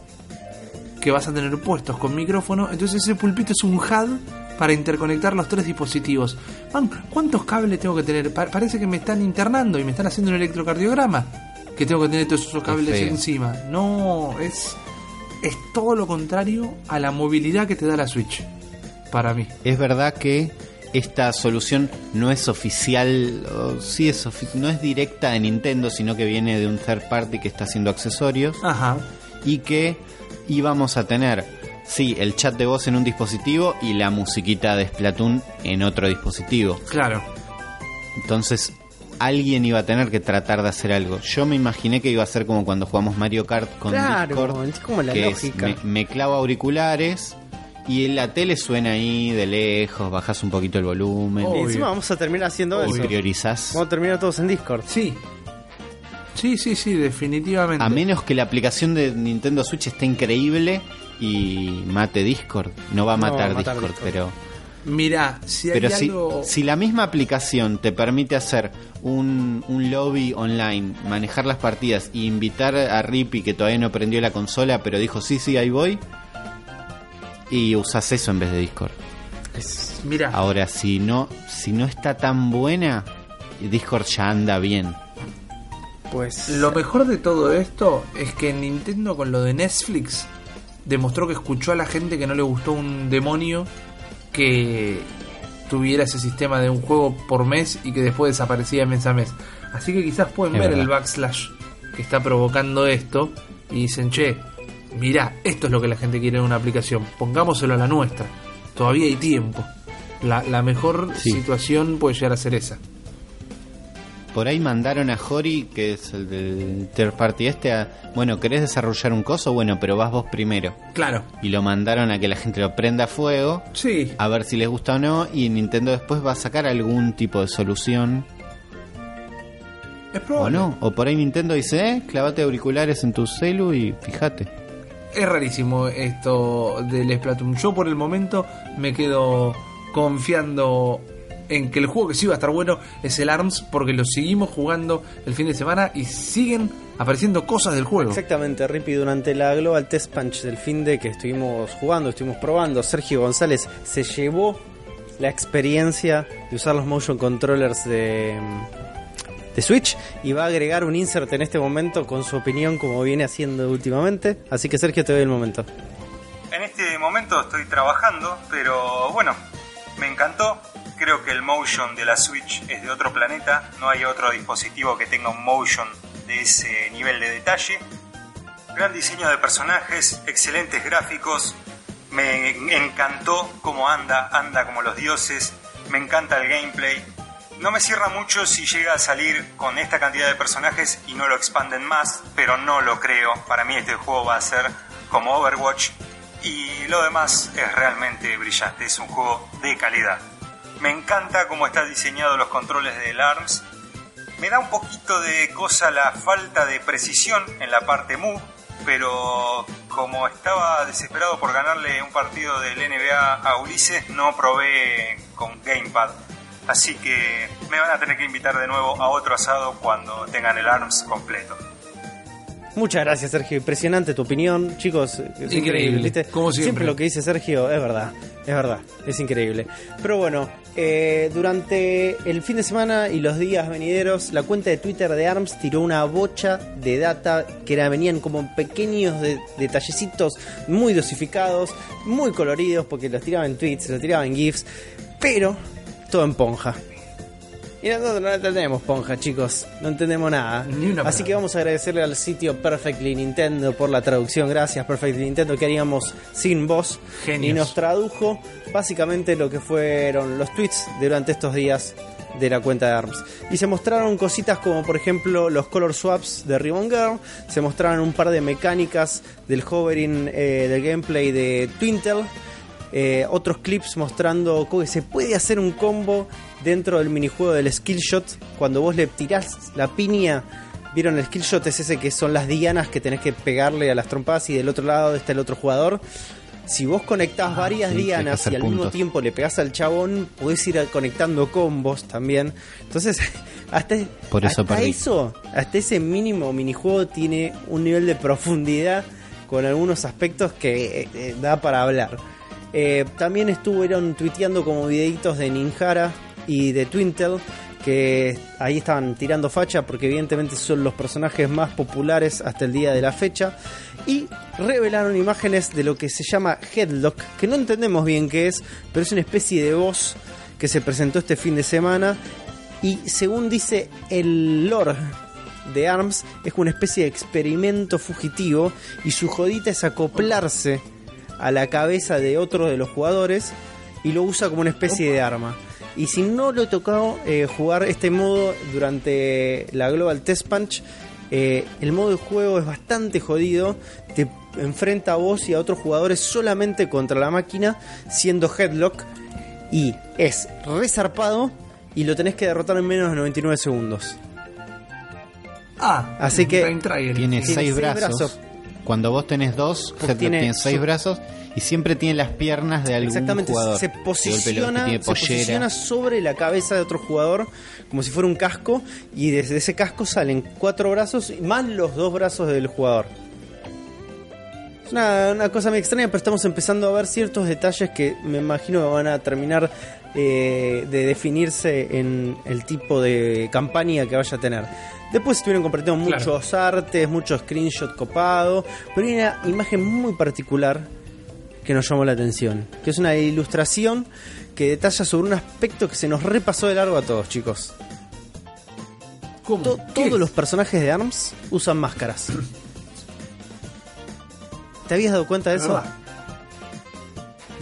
A: que vas a tener puestos con micrófono, entonces ese pulpito es un HUD para interconectar los tres dispositivos. Man, ¿cuántos cables tengo que tener? Pa- parece que me están internando y me están haciendo un electrocardiograma. Que tengo que tener todos esos cables encima. No, es es todo lo contrario a la movilidad que te da la Switch. Para mí.
C: Es verdad que esta solución no es oficial, o sí es ofi- no es directa de Nintendo, sino que viene de un third party que está haciendo accesorios.
A: Ajá.
C: y que íbamos a tener, sí, el chat de voz en un dispositivo y la musiquita de Splatoon en otro dispositivo.
A: Claro.
C: Entonces, alguien iba a tener que tratar de hacer algo. Yo me imaginé que iba a ser como cuando jugamos Mario Kart con
B: Claro,
C: Discord,
B: es como la
C: que es,
B: lógica.
C: me, me clavo auriculares y en la tele suena ahí de lejos, bajas un poquito el volumen
B: Y encima vamos a terminar haciendo
C: y
B: eso.
C: priorizás.
B: Vamos a terminar todos en Discord.
A: Sí. Sí, sí, sí, definitivamente.
C: A menos que la aplicación de Nintendo Switch esté increíble y mate Discord. No va a
B: No va a
C: matar, Discord,
B: Discord.
C: pero...
A: Mira, si hay
C: Pero si,
A: algo.
C: si la misma aplicación te permite hacer un, un lobby online, manejar las partidas y invitar a Rippy que todavía no prendió la consola, pero dijo sí, sí, ahí voy, y usas eso en vez de Discord.
A: Mira,
C: Ahora, si no, si no está tan buena, Discord ya anda bien.
B: Pues.
A: Lo mejor de todo esto es que Nintendo con lo de Netflix demostró que escuchó a la gente que no le gustó un demonio que tuviera ese sistema de un juego por mes y que después desaparecía mes a mes. Así que quizás pueden
C: Es
A: ver
C: verdad.
A: el backslash que está provocando esto y dicen, che, mirá, esto es lo que la gente quiere en una aplicación, pongámoselo a la nuestra. Todavía hay tiempo. La, la mejor
C: Sí.
A: situación puede llegar a ser esa.
C: Por ahí mandaron a Hori, que es el del third party este, a, bueno, ¿querés desarrollar un coso? Bueno, pero vas vos primero.
A: Claro,
C: Y lo mandaron a que la gente lo prenda a fuego
A: sí,
C: a ver si les gusta o no y Nintendo después va a sacar algún tipo de solución
A: es
C: o
A: probable.
C: no o por ahí Nintendo dice eh clavate auriculares en tu celu y fíjate
A: Es rarísimo esto del Splatoon. Yo por el momento me quedo confiando en que el juego que sí va a estar bueno es el ARMS porque lo seguimos jugando el fin de semana y siguen apareciendo cosas del juego.
B: Exactamente, Rippy, durante la Global Test Punch del fin de que estuvimos jugando, estuvimos probando, Sergio González se llevó la experiencia de usar los motion controllers de, de Switch y va a agregar un insert en este momento con su opinión como viene haciendo últimamente. Así que Sergio, te doy el momento.
D: En este momento estoy trabajando, pero bueno, me encantó. Creo que el motion de la Switch es de otro planeta. No hay otro dispositivo que tenga un motion de ese nivel de detalle. Gran diseño de personajes, excelentes gráficos. Me encantó cómo anda, anda como los dioses. Me encanta el gameplay. No me cierra mucho si llega a salir con esta cantidad de personajes y no lo expanden más, pero no lo creo. Para mí este juego va a ser como Overwatch y lo demás es realmente brillante, es un juego de calidad. Me encanta cómo están diseñados los controles del ARMS. Me da un poquito de cosa la falta de precisión en la parte move, pero como estaba desesperado por ganarle un partido del NBA a Ulises, no probé con Gamepad. Así que me van a tener que invitar de nuevo a otro asado cuando tengan el ARMS completo.
B: Muchas gracias, Sergio. Impresionante tu opinión. Chicos, es
A: Increíble,
B: ¿viste?
A: como siempre.
B: lo que dice Sergio es verdad. Es verdad. Es increíble. Pero bueno, eh, durante el fin de semana y los días venideros, la cuenta de Twitter de ARMS tiró una bocha de data que era, venían como pequeños de- detallecitos muy dosificados, muy coloridos, porque los tiraban en tweets, los tiraban en GIFs, pero todo en ponja. Y nosotros no entendemos ponja, chicos. No entendemos nada.
A: Ni una
B: Así que vamos a agradecerle al sitio Perfectly Nintendo por la traducción. Gracias, Perfectly Nintendo, que haríamos sin voz.
A: Genios.
B: Y nos tradujo básicamente lo que fueron los tweets durante estos días de la cuenta de ARMS. Y se mostraron cositas como, por ejemplo, los color swaps de Ribbon Girl. Se mostraron un par de mecánicas del hovering eh, del gameplay de Twintel. Eh, otros clips mostrando que se puede hacer un combo dentro del minijuego del skill shot. Cuando vos le tirás la piña vieron el skill shot es ese que son las dianas que tenés que pegarle a las trompadas y del otro lado está el otro jugador. Si vos conectás varias
C: sí, hay que
B: dianas y al mismo tiempo le pegás al chabón podés ir conectando combos también. Entonces hasta,
C: Por eso
B: hasta
C: perdí.
B: eso hasta ese mínimo minijuego tiene un nivel de profundidad con algunos aspectos que eh, eh, da para hablar eh, también estuvieron tuiteando como videitos de Ninjara y de Twintel que ahí estaban tirando facha porque evidentemente son los personajes más populares hasta el día de la fecha. Y revelaron imágenes de lo que se llama Headlock que no entendemos bien qué es pero es una especie de voz que se presentó este fin de semana. Y según dice el lore de ARMS es una especie de experimento fugitivo y su jodita es acoplarse a la cabeza de otro de los jugadores y lo usa como una especie de arma. Y si no lo he tocado eh, jugar este modo durante la Global Test Punch, eh, el modo de juego es bastante jodido. Te enfrenta a vos y a otros jugadores solamente contra la máquina, siendo headlock. Y es resarpado y lo tenés que derrotar en menos de 99 segundos.
A: Ah,
B: Así que-.
C: Tiene
B: Tiene
C: seis
B: seis
C: brazos.
B: brazos.
C: Cuando vos tenés dos,
B: Pues
C: Headlock
B: tiene
C: tiene, seis
B: su-
C: brazos y siempre tiene las piernas de algún
B: Exactamente,
C: jugador.
B: se
C: que
B: posiciona,
C: tiene
B: se posiciona sobre la cabeza de otro jugador como si fuera un casco y desde ese casco salen cuatro brazos más los dos brazos del jugador. Es una, una cosa muy extraña, pero estamos empezando a ver ciertos detalles que me imagino que van a terminar eh, de definirse en el tipo de campaña que vaya a tener. Después estuvieron compartiendo
A: Claro.
B: muchos artes, muchos screenshot copado, pero hay una imagen muy particular que nos llamó la atención, que es una ilustración que detalla sobre un aspecto que se nos repasó de largo a todos, chicos.
A: ¿Cómo?
B: Todos los personajes de ARMS usan máscaras. ¿Te habías dado cuenta de eso?
A: ¿Verdad?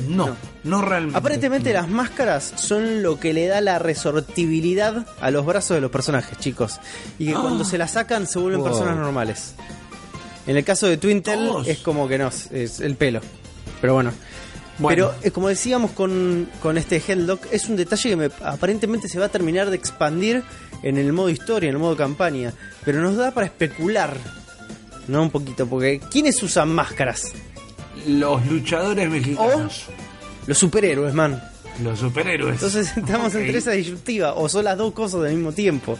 A: No, no, realmente.
B: Aparentemente las máscaras son lo que le da la resortibilidad a los brazos de los personajes, chicos. Y que
A: Ah.
B: cuando se la sacan se vuelven
C: Wow.
B: personas normales. En el caso de Twintel es como que no, es el pelo. Pero bueno.
A: Bueno.
B: Pero eh, como decíamos con, con este Helldock, es un detalle que me- aparentemente se va a terminar de expandir en el modo historia, en el modo campaña. Pero nos da para especular, ¿no? Un poquito, porque ¿quiénes usan máscaras?
A: Los luchadores mexicanos.
B: Los superhéroes, man.
A: Los superhéroes.
B: Entonces estamos
A: Ok.
B: entre esa disyuntiva, o son las dos cosas al mismo tiempo.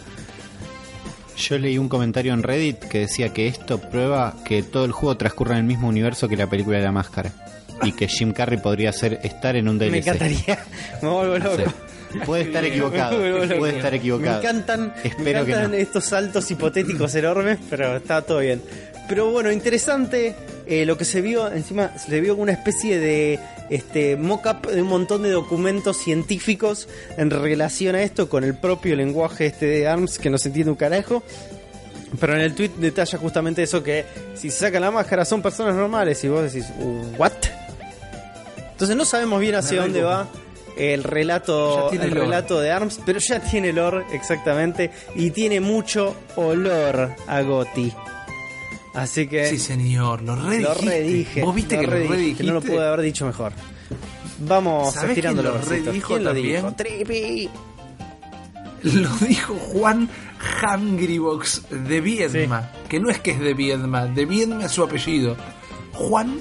C: Yo leí un comentario en Reddit que decía que esto prueba que todo el juego transcurre en el mismo universo que la película de la máscara. y que Jim Carrey podría ser estar en un DLC.
B: Me encantaría. Me vuelvo loco.
C: Sí. Puede estar equivocado.
B: Me.
C: Puede estar equivocado.
B: Me encantan, me
C: Espero que
B: encantan
C: no.
B: estos saltos hipotéticos enormes, pero está todo bien. Pero bueno, interesante eh, lo que se vio. Encima se le vio una especie de este mock-up de un montón de documentos científicos en relación a esto, con el propio lenguaje este de ARMS que no se entiende un carajo. Pero en el tweet detalla justamente eso que si se sacan la máscara son personas normales y vos decís, ¿what? Entonces no sabemos bien hacia dónde va el relato, el relato de ARMS, pero ya tiene olor exactamente y tiene mucho olor a Goti. Así que
A: Sí, señor, lo
B: lo
A: redijiste.
B: redije.
A: Vos viste
B: lo
A: que lo
B: redije,
A: redijiste.
B: No lo pude haber dicho mejor. Vamos
A: ¿Sabés
B: estirando los
A: lo redijo
B: ¿Quién lo
A: también?
B: dijo? Trippy.
A: Lo dijo Juan Hungrybox de Viedma. Que no es que es de Viedma, de Viedma es su apellido. Juan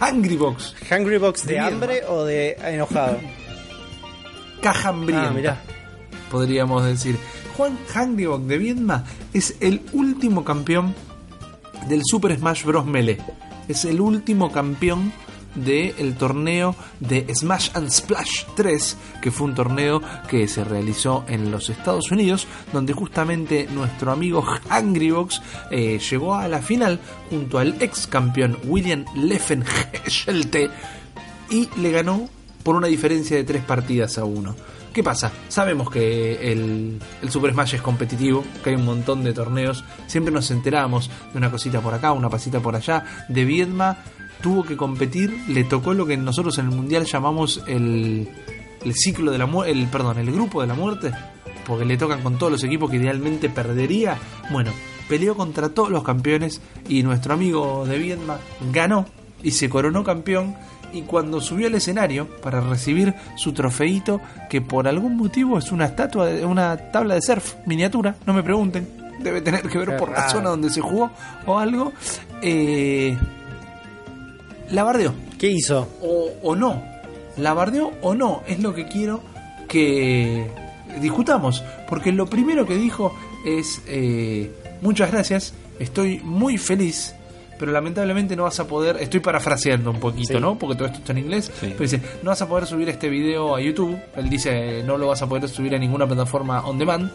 A: Hungrybox,
B: ¿Hungry Box de, hambre o de enojado?
A: caja hambrienta.
B: Ah, mirá.
A: podríamos decir. Juan Hungrybox de Viedma es el último campeón del Super Smash Bros. Melee. Es el último campeón del torneo de Smash and Splash 3, que fue un torneo que se realizó en los Estados Unidos, donde justamente nuestro amigo Hungrybox eh, llegó a la final junto al ex campeón William Leffenheschelte y le ganó por una diferencia de tres partidas a uno. ¿Qué pasa? Sabemos que el, Super Smash es competitivo, que hay un montón de torneos, siempre nos enteramos de una cosita por acá, una pasita por allá. De Viedma tuvo que competir, le tocó lo que nosotros en el Mundial llamamos el, ciclo de la el, perdón, el grupo de la muerte, porque le tocan con todos los equipos que idealmente perdería. Bueno, peleó contra todos los campeones y nuestro amigo de Viedma ganó y se coronó campeón y cuando subió al escenario para recibir su trofeito que por algún motivo es una estatua de una tabla de surf miniatura no me pregunten debe tener que ver
B: Qué
A: por la zona donde se jugó o algo eh, la bardeó
B: ¿Qué hizo?
A: o, o no. ¿La bardeó o no? Es lo que quiero que discutamos. Porque lo primero que dijo es, eh, muchas gracias, estoy muy feliz, pero lamentablemente no vas a poder, estoy parafraseando un poquito,
B: Sí.
A: ¿no? Porque todo esto está en inglés.
C: Sí.
A: Pero dice, no vas a poder subir este video a YouTube. Él dice, no lo vas a poder subir a ninguna plataforma on demand.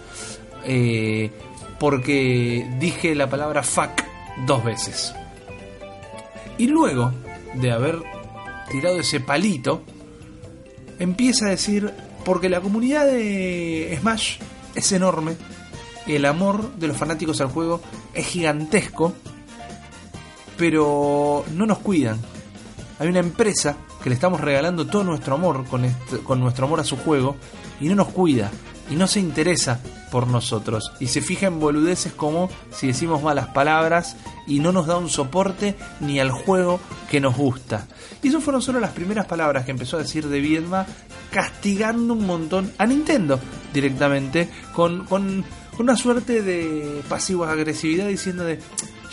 A: eh, porque dije la palabra fuck dos veces. Y luego de haber tirado ese palito, empieza a decir, porque la comunidad de Smash es enorme, el amor de los fanáticos al juego es gigantesco, pero no nos cuidan. Hay una empresa que le estamos regalando todo nuestro amor con, con nuestro amor a su juego y no nos cuida y no se interesa por nosotros y se fija en boludeces como si decimos malas palabras y no nos da un soporte ni al juego que nos gusta. Y eso fueron solo las primeras palabras que empezó a decir de Viedma castigando un montón a Nintendo directamente con, con, con una suerte de pasivo agresividad diciendo de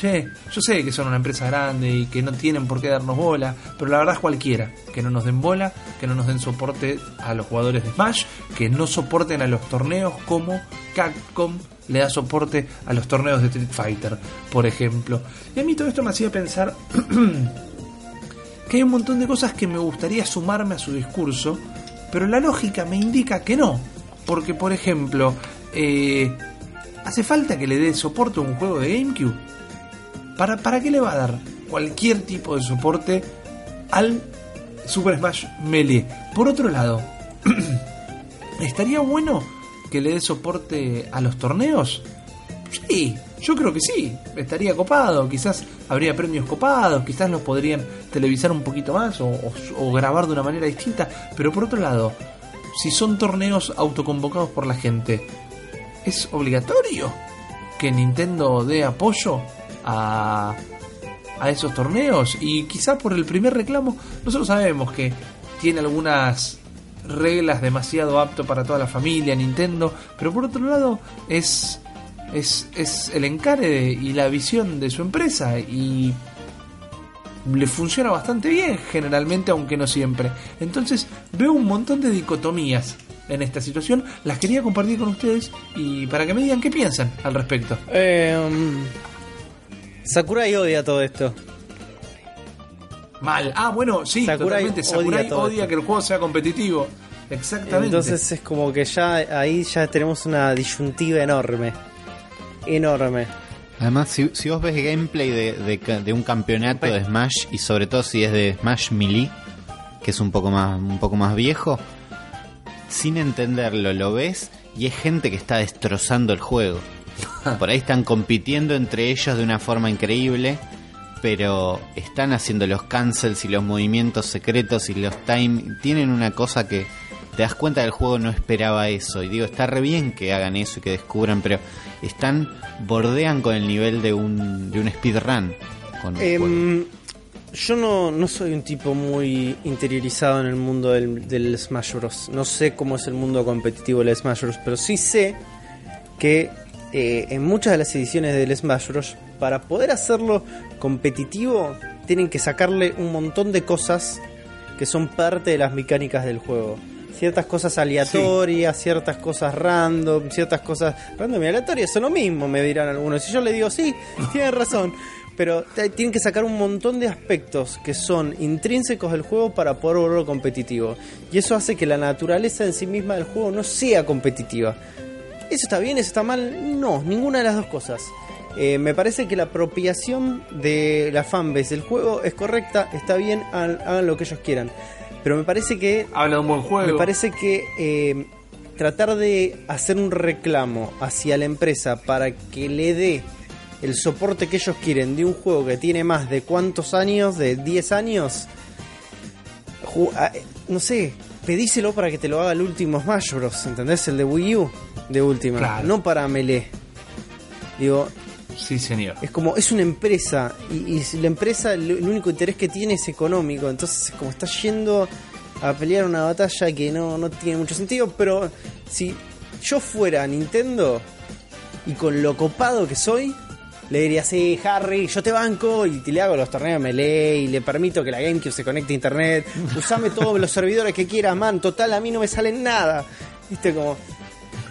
A: Che, yo sé que son una empresa grande y que no tienen por qué darnos bola, pero la verdad es cualquiera. Que no nos den bola, que no nos den soporte a los jugadores de Smash, que no soporten a los torneos como Capcom le da soporte a los torneos de Street Fighter, por ejemplo. Y a mí todo esto me hacía pensar que hay un montón de cosas que me gustaría sumarme a su discurso, pero la lógica me indica que no. Porque, por ejemplo, eh, ¿hace falta que le dé soporte a un juego de GameCube? ¿Para, ¿Para qué le va a dar cualquier tipo de soporte al Super Smash Melee? Por otro lado, ¿estaría bueno que le dé soporte a los torneos? Sí, yo creo que sí, estaría copado, quizás habría premios copados, quizás los podrían televisar un poquito más o, grabar de una manera distinta, pero por otro lado, si son torneos autoconvocados por la gente, ¿es obligatorio que Nintendo dé apoyo a, a esos torneos? Y quizás por el primer reclamo, nosotros sabemos que tiene algunas reglas demasiado apto para toda la familia Nintendo, pero por otro lado es es, es el encare y la visión de su empresa y le funciona bastante bien generalmente, aunque no siempre. Entonces veo un montón de dicotomías en esta situación, las quería compartir con ustedes y para que me digan qué piensan al respecto.
B: Eh, Sakurai odia todo esto.
A: Mal. Ah, bueno, sí,
B: Sakurai
A: totalmente.
B: odia
A: Sakurai
B: todo
A: odia que el juego sea competitivo. Exactamente.
B: Entonces es como que ya ahí ya tenemos una disyuntiva enorme. Enorme.
C: Además, si, si vos ves gameplay de, de de un campeonato de Smash y sobre todo si es de Smash Melee, que es un poco más un poco más viejo, sin entenderlo lo ves y es gente que está destrozando el juego. Por ahí están compitiendo entre ellos de una forma increíble, pero están haciendo los cancels y los movimientos secretos y los time. Tienen una cosa que te das cuenta que el juego no esperaba eso. Y digo, está re bien que hagan eso y que descubran, pero están, bordean con el nivel de un, de un speedrun. Con el juego.
B: Yo no, no soy un tipo muy interiorizado en el mundo del, del Smash Bros. No sé cómo es el mundo competitivo del Smash Bros. Pero sí sé que eh, en muchas de las ediciones del Smash Bros. Para poder hacerlo competitivo, tienen que sacarle un montón de cosas que son parte de las mecánicas del juego. Ciertas cosas aleatorias, ciertas cosas random, ciertas cosas random y aleatorias son lo mismo, me dirán algunos. Si yo le digo, sí, tienen razón. Pero tienen que sacar un montón de aspectos que son intrínsecos del juego para poder volverlo competitivo. Y eso hace que la naturaleza en sí misma del juego no sea competitiva. ¿Eso está bien? ¿Eso está mal? No, ninguna de las dos cosas. Eh, me parece que la apropiación de la fanbase del juego es correcta, está bien, hagan, hagan lo que ellos quieran. Pero me parece que
A: Habla de un buen juego.
B: me parece que eh, tratar de hacer un reclamo hacia la empresa para que le dé el soporte que ellos quieren de un juego que tiene más de cuántos años, de 10 años, eh, no sé, pedíselo para que te lo haga el último Smash Bros. ¿Entendés? El de Wii U, de última,
A: Claro.
B: no para Melee. Digo,
A: Sí, señor.
B: es como, es una empresa y, la empresa el, el único interés que tiene es económico, entonces es como está yendo a pelear una batalla que no, no tiene mucho sentido, pero si yo fuera Nintendo y con lo copado que soy, le diría, sí, Harry, yo te banco y te le hago los torneos de Melee y le permito que la GameCube se conecte a internet, usame todos los servidores que quieras, man, total, a mí no me sale nada. Viste como...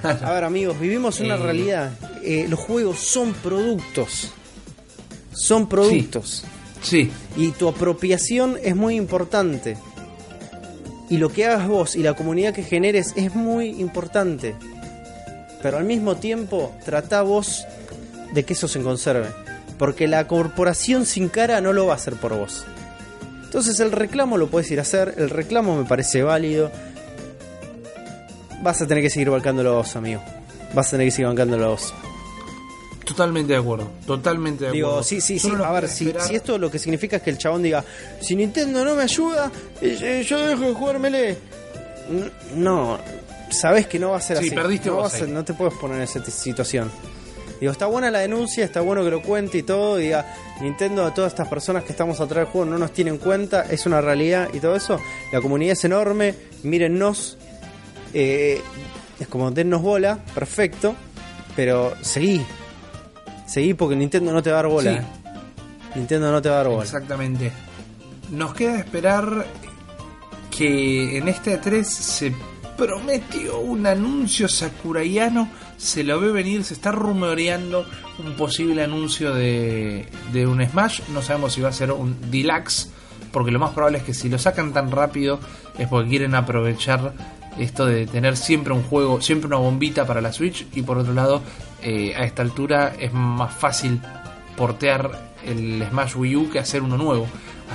B: A ver amigos, vivimos una
A: Eh.
B: realidad. Eh, los juegos son productos. Son productos.
A: Sí,
B: Y tu apropiación es muy importante. Y lo que hagas vos y la comunidad que generes es muy importante. Pero al mismo tiempo, trata vos de que eso se conserve. Porque la corporación sin cara no lo va a hacer por vos. Entonces el reclamo lo puedes ir a hacer. El reclamo me parece válido. Vas a tener que seguir bancándolo vos, amigo. Vas a tener que seguir bancándolo vos.
A: totalmente de acuerdo. Totalmente de acuerdo.
B: Digo, sí, sí,
A: Yo
B: sí.
A: no
B: A ver, si, esto lo que significa es que el chabón diga, si Nintendo no me ayuda, yo dejo de jugar Melee. No, sabes que no va a ser
A: Sí,
B: así.
A: perdiste
B: no,
A: vos
B: a- no te puedes poner en esa situación. Digo, está buena la denuncia, está bueno que lo cuente y todo. Diga, Nintendo, a todas estas personas que estamos atrás del juego no nos tienen en cuenta, es una realidad y todo eso. La comunidad es enorme, mírennos. eh, es como dennos bola, perfecto. Pero seguí, seguí porque Nintendo no te va a dar bola.
A: Sí.
B: Nintendo no te va a dar bola.
A: Exactamente. Nos queda esperar que en este 3 se prometió un anuncio sakuraiano. Se lo ve venir, se está rumoreando un posible anuncio de, de un Smash. No sabemos si va a ser un Deluxe, porque lo más probable es que si lo sacan tan rápido es porque quieren aprovechar esto de tener siempre un juego, siempre una bombita para la Switch. Y por otro lado, eh, a esta altura es más fácil portear el Smash Wii U que hacer uno nuevo.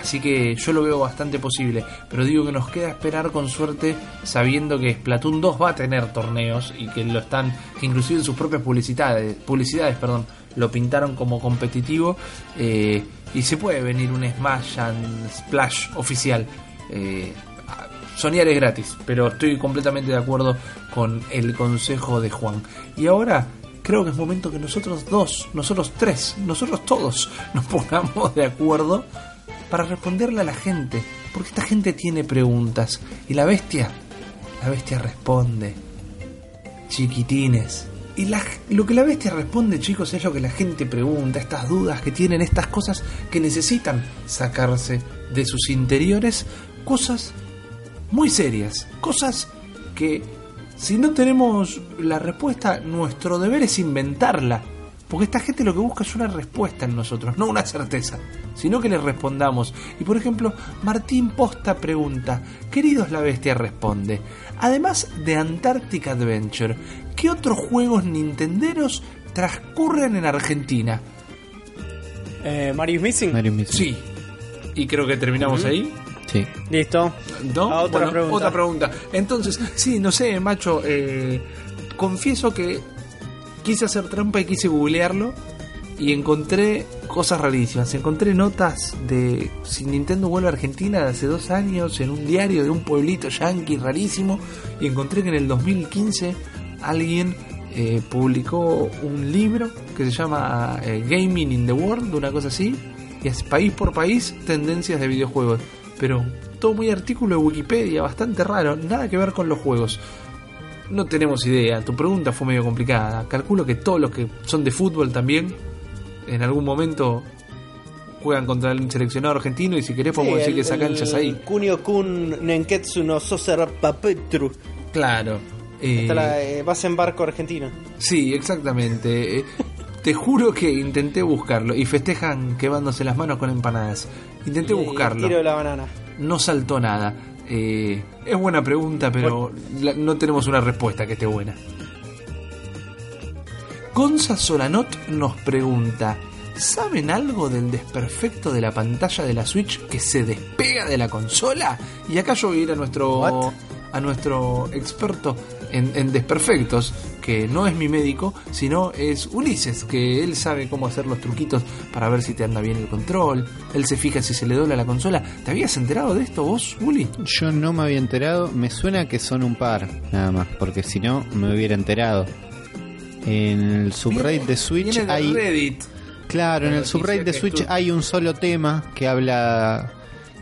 A: Así que yo lo veo bastante posible. Pero digo que nos queda esperar con suerte sabiendo que Splatoon 2 va a tener torneos y que lo están, que inclusive en sus propias publicidades, publicidades perdón, lo pintaron como competitivo. eh, y se puede venir un Smash and Splash oficial. Eh, soñar es gratis, pero estoy completamente de acuerdo con el consejo de Juan. Y ahora creo que es momento que nosotros dos, nosotros tres, nosotros todos nos pongamos de acuerdo para responderle a la gente, porque esta gente tiene preguntas y la bestia, la bestia responde. Chiquitines. Y la- lo que la bestia responde, chicos, es lo que la gente pregunta, estas dudas que tienen, estas cosas que necesitan sacarse de sus interiores, cosas muy serias, cosas que si no tenemos la respuesta, nuestro deber es inventarla. Porque esta gente lo que busca es una respuesta en nosotros, no una certeza, sino que les respondamos. Y por ejemplo, Martín Posta pregunta, queridos la bestia responde, además de Antarctic Adventure, ¿qué otros juegos nintenderos transcurren en Argentina?
B: Eh, Mario is Missing.
C: Mario Missing.
A: Sí. Y creo que terminamos ahí.
C: Sí.
B: Listo.
A: ¿No?
B: Ah, otra
A: Bueno,
B: pregunta.
A: Otra pregunta. Entonces, sí, no sé, macho. eh, confieso que quise hacer trampa y quise googlearlo. Y encontré cosas rarísimas. Encontré notas de si Nintendo vuelve a Argentina de hace dos años en un diario de un pueblito yankee rarísimo. Y encontré que en el 2015 alguien eh, publicó un libro que se llama eh, Gaming in the World, una cosa así. Y es país por país tendencias de videojuegos. Pero todo muy artículo de Wikipedia, bastante raro, nada que ver con los juegos. No tenemos idea, tu pregunta fue medio complicada. Calculo que todos los que son de fútbol también, en algún momento juegan contra el seleccionado argentino y si querés podemos decir que esa cancha es ahí.
B: Kunio Kun Nenketsu no Soser Papetru.
A: Claro. eh,
B: la eh, base en barco argentino.
A: Sí, exactamente. Eh, Te juro que intenté buscarlo y festejan quemándose las manos con empanadas. Intenté
B: Y el
A: buscarlo.
B: Tiro de la banana.
A: No saltó nada. Eh, es buena pregunta, pero la- no tenemos una respuesta que esté buena. Gonza Solanot nos pregunta: ¿Saben algo del desperfecto de la pantalla de la Switch que se despega de la consola? Y acá yo voy a ir a nuestro,
B: What?
A: a nuestro experto en, en desperfectos, que no es mi médico, sino es Ulises, que él sabe cómo hacer los truquitos para ver si te anda bien el control. Él se fija si se le dobla la consola. ¿Te habías enterado de esto vos, Uli?
C: Yo no me había enterado, me suena que son un par, nada más, porque si no me hubiera enterado. En el subreddit de Switch hay...
A: Reddit.
C: Claro, en el subreddit de Switch hay un solo tema que habla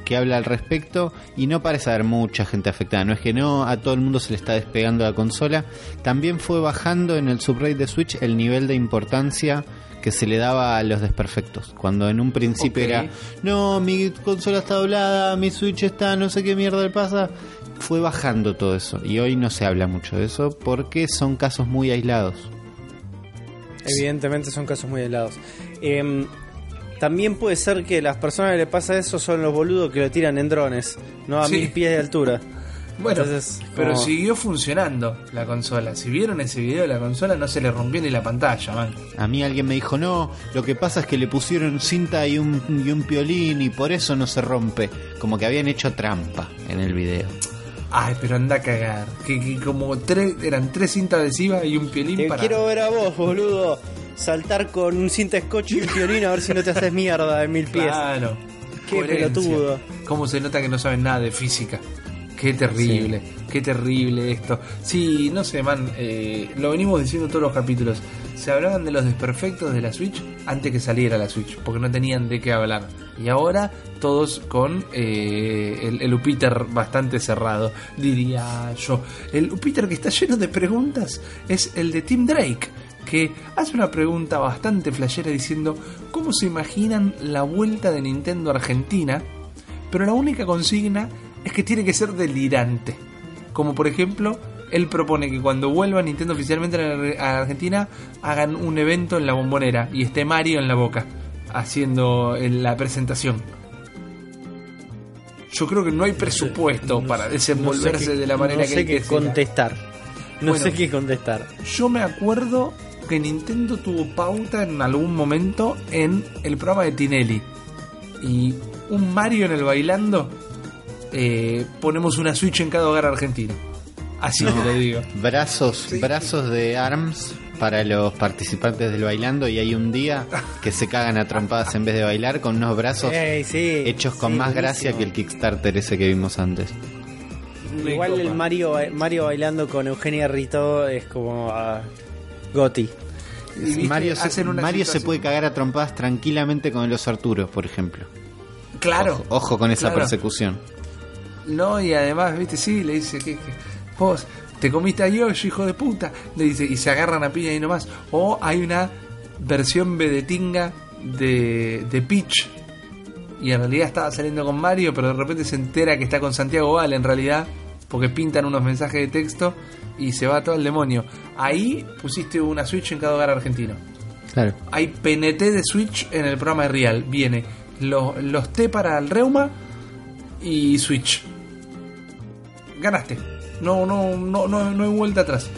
C: que habla al respecto y no parece haber mucha gente afectada. No es que no a todo el mundo se le está despegando la consola. También fue bajando en el subreddit de Switch el nivel de importancia que se le daba a los desperfectos. Cuando en un principio era, no, mi consola está doblada, mi Switch está, no sé qué mierda le pasa. Fue bajando todo eso y hoy no se habla mucho de eso porque son casos muy aislados.
B: Evidentemente son casos muy helados. Em, también puede ser que las personas que le pasa eso son los boludos que lo tiran en drones, no a
A: Sí.
B: mil pies de altura.
A: Bueno,
B: Entonces,
A: pero
B: como-
A: siguió funcionando la consola. Si vieron ese video de la consola, no se le rompió ni la pantalla, man.
C: A mí alguien me dijo, no, lo que pasa es que le pusieron cinta y un, y un piolín y por eso no se rompe. Como que habían hecho trampa en el video.
A: Ay, pero anda a cagar. Que, que como tres, eran tres cintas adhesivas y un piolín
B: Te
A: para.
B: quiero ver a vos, boludo, saltar con un cinta scotch y un violín a ver si no te haces mierda en mil pies.
A: Claro.
B: Qué
A: Coherencia.
B: pelotudo.
A: Cómo se nota que no saben nada de física. Qué terrible, qué terrible esto. Sí, no sé, man, eh, lo venimos diciendo todos los capítulos. Se hablaban de los desperfectos de la Switch antes que saliera la Switch, porque no tenían de qué hablar. Y ahora todos con eh, el, el Upiter bastante cerrado, diría yo. El Upiter que está lleno de preguntas es el de Tim Drake, que hace una pregunta bastante flashera diciendo cómo se imaginan la vuelta de Nintendo a Argentina pero la única consigna es que tiene que ser delirante. Como por ejemplo, él propone que cuando vuelva Nintendo oficialmente a Argentina hagan un evento en la bombonera y esté Mario en la boca haciendo la presentación. Yo creo que no hay presupuesto para desenvolverse
B: No sé qué-
A: de la manera
B: no
A: que
B: sé
A: él
B: qué
A: quisiera.
B: contestar. No
A: Bueno.
B: sé qué contestar.
A: Yo me acuerdo que Nintendo tuvo pauta en algún momento en el programa de Tinelli. Y un Mario en el bailando, eh, ponemos una Switch en cada hogar argentino. Así te lo digo.
C: Brazos, brazos de ARMS para los participantes del bailando y hay un día que se cagan a trompadas en vez de bailar con unos brazos
B: Ey, sí,
C: hechos con
B: sí,
C: más
B: buenísimo.
C: gracia que el Kickstarter ese que vimos antes.
A: Me
B: Igual el. Mario, Mario bailando con Eugenia Rito es como ah, Goti.
A: Y,
C: Mario, se, Mario se puede cagar a trompadas tranquilamente con los Arturos, por ejemplo.
A: Claro.
C: Ojo, ojo con esa
A: claro.
C: persecución.
A: No, y además, viste, sí, le dice que, que vos te comiste a Yoshi, hijo de puta. Le dice, y se agarran a piña ahí nomás. O hay una versión vedetinga de, de Peach. Y en realidad estaba saliendo con Mario, pero de repente se entera que está con Santiago Val en realidad. Porque pintan unos mensajes de texto y se va todo el demonio. Ahí pusiste una Switch en cada hogar argentino.
C: Claro.
A: Hay PNT de Switch en el programa de Real. Viene los, los T para el reuma y Switch. Ganaste. No, no, no, no, no hay vuelta atrás.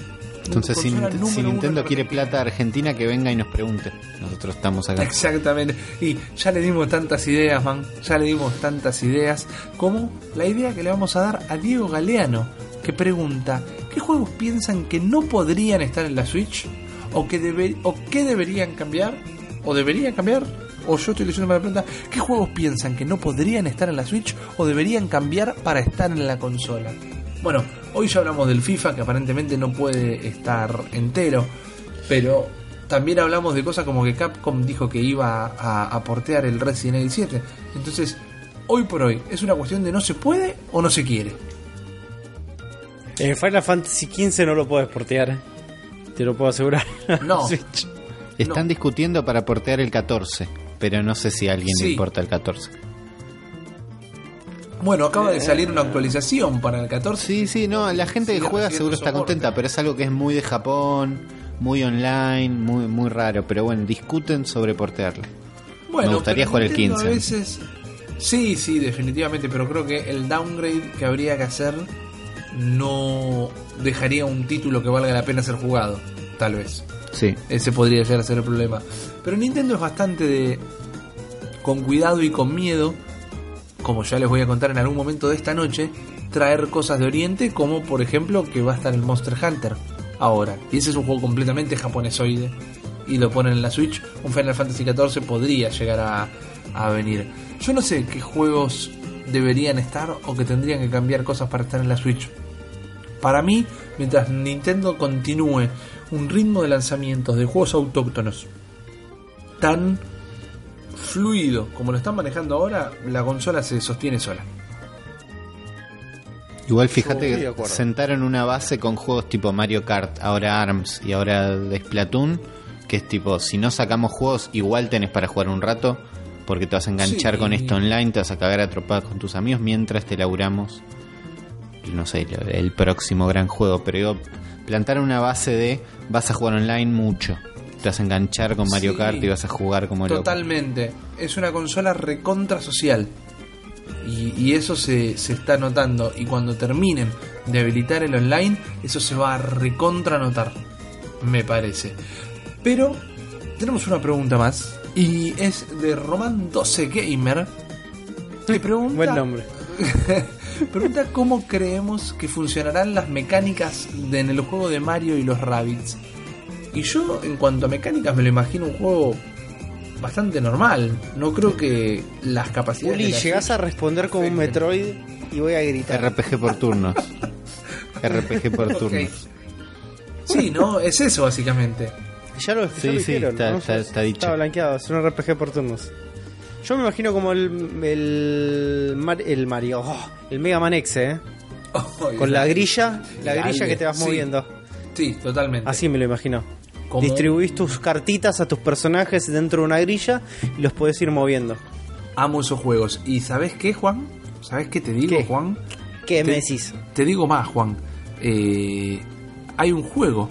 C: Entonces, si, si Nintendo
A: en
C: quiere plata Argentina, que venga y nos pregunte. Nosotros estamos acá.
A: Exactamente. Y ya le dimos tantas ideas, man. Ya le dimos tantas ideas. Como la idea que le vamos a dar a Diego Galeano, que pregunta: ¿Qué juegos piensan que no podrían estar en la Switch? ¿O que, debe- o deberían cambiar? ¿O deberían cambiar? O yo estoy leyendo la pregunta: ¿Qué juegos piensan que no podrían estar en la Switch o deberían cambiar para estar en la consola? Bueno, hoy ya hablamos del FIFA, que aparentemente no puede estar entero, pero también hablamos de cosas como que Capcom dijo que iba a, a portear el Resident Evil 7. Entonces, hoy por hoy, ¿es una cuestión de no se puede o no se quiere?
B: En Final Fantasy XV no lo puedes portear. ¿eh? Te lo puedo asegurar.
A: No.
B: Switch.
C: Están
A: No.
C: discutiendo para portear el 14, pero no sé si a alguien
A: Sí.
C: le importa el 14.
A: Bueno, acaba de salir una actualización para el 14.
C: Sí, sí, no, la gente que juega seguro está
A: soporte.
C: contenta, pero es algo que es muy de Japón, muy online, muy muy raro, pero bueno, discuten sobre portearlo.
A: Bueno,
C: Me gustaría jugar el
A: Nintendo
C: 15.
A: A veces... Sí, sí, definitivamente, pero creo que el downgrade que habría que hacer no dejaría un título que valga la pena ser jugado, tal vez.
C: Sí.
A: Ese podría llegar a ser el problema. Pero Nintendo es bastante de. con cuidado y con miedo, como ya les voy a contar en algún momento de esta noche, traer cosas de Oriente, como por ejemplo que va a estar el Monster Hunter ahora. Y ese es un juego completamente japonesoide. Y lo ponen en la Switch. Un Final Fantasy XIV podría llegar a, a venir. Yo no sé qué juegos deberían estar o que tendrían que cambiar cosas para estar en la Switch. Para mí, mientras Nintendo continúe un ritmo de lanzamientos de juegos autóctonos tan fluido como lo están manejando ahora, la consola se sostiene sola.
C: Igual fíjate que sentaron una base con juegos tipo Mario Kart, ahora ARMS y ahora Splatoon, que es tipo, si no sacamos juegos, igual tenés para jugar un rato, porque te vas a enganchar
A: Sí.
C: con esto online, te vas a cagar a tropadas con tus amigos mientras te laburamos, no sé, el, próximo gran juego, pero digo, plantar una base de vas a jugar online mucho, te vas a enganchar con Mario
A: Sí.
C: Kart y vas a jugar como loco.
A: Totalmente. Es una consola recontra social. Y, y eso se, se está notando. Y cuando terminen de habilitar el online, eso se va a recontra notar. Me parece. Pero tenemos una pregunta más. Y es de Roman 12 Gamer. Que pregunta.
B: Buen nombre.
A: Pregunta cómo creemos que funcionarán las mecánicas de, en el juego de Mario y los Rabbits. Y yo, en cuanto a mecánicas, me lo imagino un juego bastante normal. No creo que las capacidades.
B: Uli,
A: la
B: llegás a responder como un. Metroid y voy a gritar.
C: RPG por turnos. RPG por turnos.
A: Sí, ¿no? Es eso, básicamente.
B: Ya lo, ya
C: Sí,
B: lo
C: sí,
B: dijeron,
C: está-
B: ¿no?
C: está- está dicho.
B: Está blanqueado, es un RPG por turnos. Yo me imagino como el, el, Mar- el Mario, oh, el Mega Man X, ¿eh? Con la grilla, la grilla que te vas
A: sí.
B: moviendo.
A: Sí, totalmente.
B: Así me lo imagino. Distribuís tus cartitas a tus personajes dentro de una grilla y los podés ir moviendo.
A: Amo esos juegos. ¿Y sabes qué, Juan? ¿Sabes qué te digo,
B: ¿Qué?
A: Juan?
B: ¿Qué
A: Te-
B: me decís?
A: Te digo más, Juan. Eh, hay un juego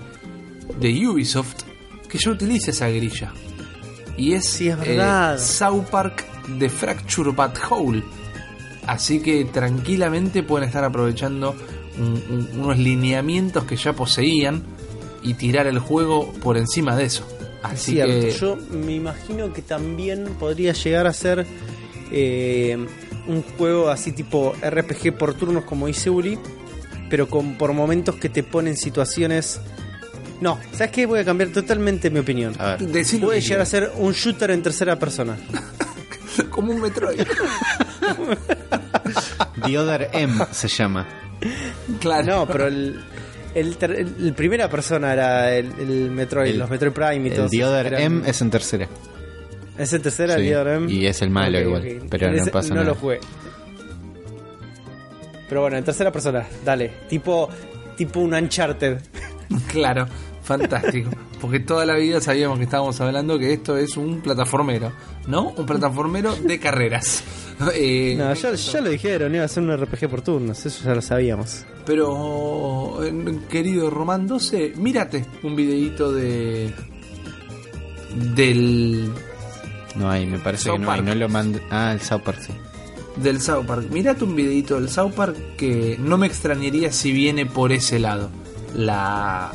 A: de Ubisoft que ya utiliza esa grilla. Y es,
B: Sí, es verdad.
A: eh, South Park The Fracture But Whole. Así que tranquilamente pueden estar aprovechando un- un- unos lineamientos que ya poseían y tirar el juego por encima de eso. Así
B: Cierto,
A: que
B: yo me imagino que también podría llegar a ser eh, un juego así tipo RPG por turnos como dice Uli, pero con por momentos que te ponen situaciones... No, ¿sabes qué? Voy a cambiar totalmente mi opinión.
C: A ver.
B: Puede llegar a ser un shooter en tercera persona.
A: como un Metroid.
C: The Other M se llama.
A: claro.
B: No, pero el, el, ter- el- el primera persona era el, el Metroid,
C: El-
B: los Metroid Prime y
C: El
B: todo.
C: The Other M es en tercera.
B: ¿Es en tercera
C: Sí,
B: el The Other M?
C: y es el malo
B: Ok,
C: igual,
B: ok.
C: pero no
B: ese
C: pasa
B: no
C: nada.
B: lo jugué. Pero bueno, en tercera persona, dale. Tipo, tipo un Uncharted.
A: Claro, fantástico. Porque toda la vida sabíamos que estábamos hablando que esto es un plataformero, ¿no? Un plataformero de carreras. Eh,
B: No, ya, ya lo dijeron, iba a ser un RPG por turnos, eso ya lo sabíamos.
A: Pero, eh, querido Román 12, mírate un videíto de del,
C: No hay, me parece
A: South
C: que no hay. No lo mand- Ah, el South Park, sí.
A: del South Park. Mirate un videito del South Park que no me extrañaría si viene por ese lado. La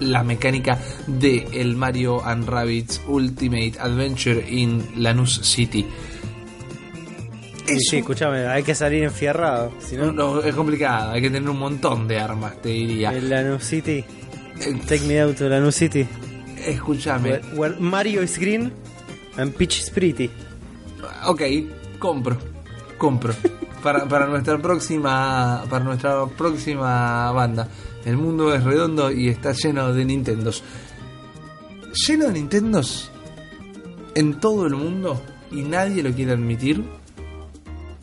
A: la mecánica de el Mario and Rabbids Ultimate Adventure in Lanús City.
B: Sí, sí, escúchame, hay que salir enfierrado. Si no,
A: no, es complicado, hay que tener un montón de armas, te diría.
B: el Lanús City.
A: Eh,
B: Take me out to Lanús City.
A: Escúchame.
B: Where, where Mario is green and Peach is pretty.
A: Ok, compro. Compro. Para, para nuestra próxima. Para nuestra próxima banda. El mundo es redondo y está lleno de Nintendos. Lleno de Nintendos en todo el mundo y nadie lo quiere admitir.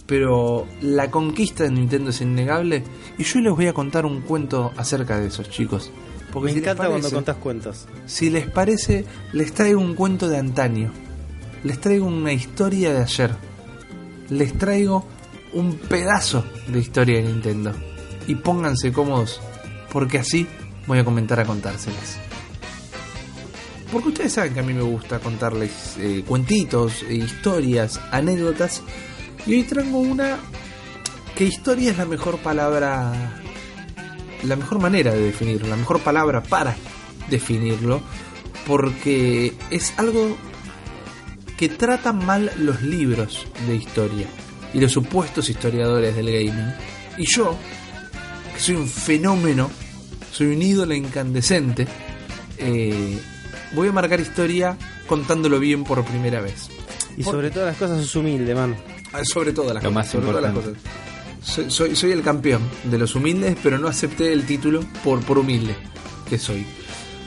A: Pero la conquista de Nintendo es innegable. Y yo les voy a contar un cuento acerca de esos chicos. Porque
B: Me
A: si
B: encanta cuando contás cuentos.
A: si les parece, les traigo un cuento de antaño. Les traigo una historia de ayer. Les traigo un pedazo de historia de Nintendo. Y pónganse cómodos, porque así voy a comentar a contárselas. Porque ustedes saben que a mí me gusta contarles eh, cuentitos, eh, historias, anécdotas. Y hoy traigo una que historia es la mejor palabra la mejor manera de definirlo, la mejor palabra para definirlo, porque es algo que trata mal los libros de historia y los supuestos historiadores del gaming. Y yo, que soy un fenómeno, soy un ídolo incandescente, eh, voy a marcar historia contándolo bien por primera vez.
B: Y
A: Por-
B: sobre todas las cosas es humilde, man.
A: Ah, Sobre todas las
C: Lo
A: cosas.
C: más
A: sobre todas las cosas. Soy, soy, soy el campeón de los humildes, pero no acepté el título por, por humilde que soy.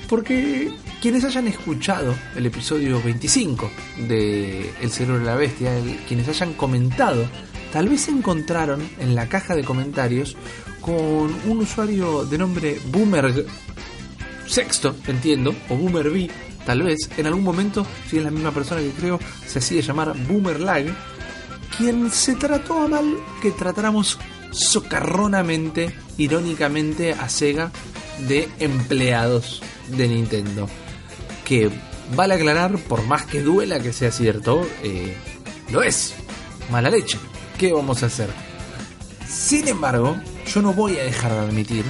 A: Porque quienes hayan escuchado el episodio 25 de El cerebro de la bestia, el- quienes hayan comentado, tal vez se encontraron en la caja de comentarios con un usuario de nombre Boomer Sexto, entiendo, o Boomer B, tal vez, en algún momento, si es la misma persona que creo, se hacía llamar Boomer Lag, quien se trató a mal que tratáramos socarronamente, irónicamente a Sega de empleados de Nintendo. Que vale aclarar, por más que duela que sea cierto, eh, lo es. Mala leche. ¿Qué vamos a hacer? Sin embargo, yo no voy a dejar de admitir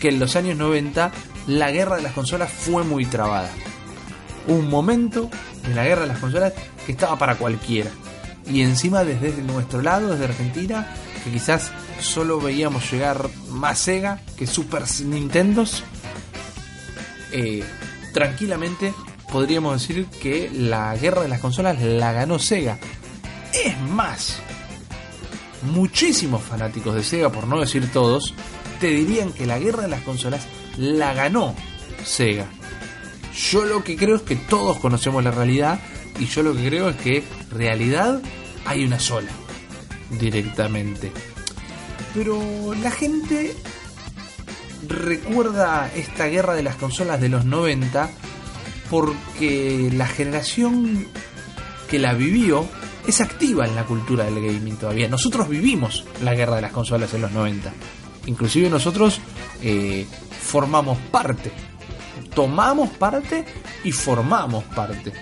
A: que en los años 90 la guerra de las consolas fue muy trabada. Un momento en la guerra de las consolas que estaba para cualquiera. Y encima desde nuestro lado, desde Argentina, que quizás solo veíamos llegar más Sega que Super Nintendos, eh, tranquilamente podríamos decir que la guerra de las consolas la ganó Sega. Es más, muchísimos fanáticos de Sega, por no decir todos, te dirían que la guerra de las consolas la ganó Sega. Yo lo que creo es que todos conocemos la realidad y yo lo que creo es que realidad hay una sola, directamente. Pero la gente recuerda esta guerra de las consolas de los 90 porque la generación que la vivió es activa en la cultura del gaming todavía. Nosotros vivimos la guerra de las consolas en los 90. Inclusive nosotros eh, formamos parte. Tomamos parte y formamos parte.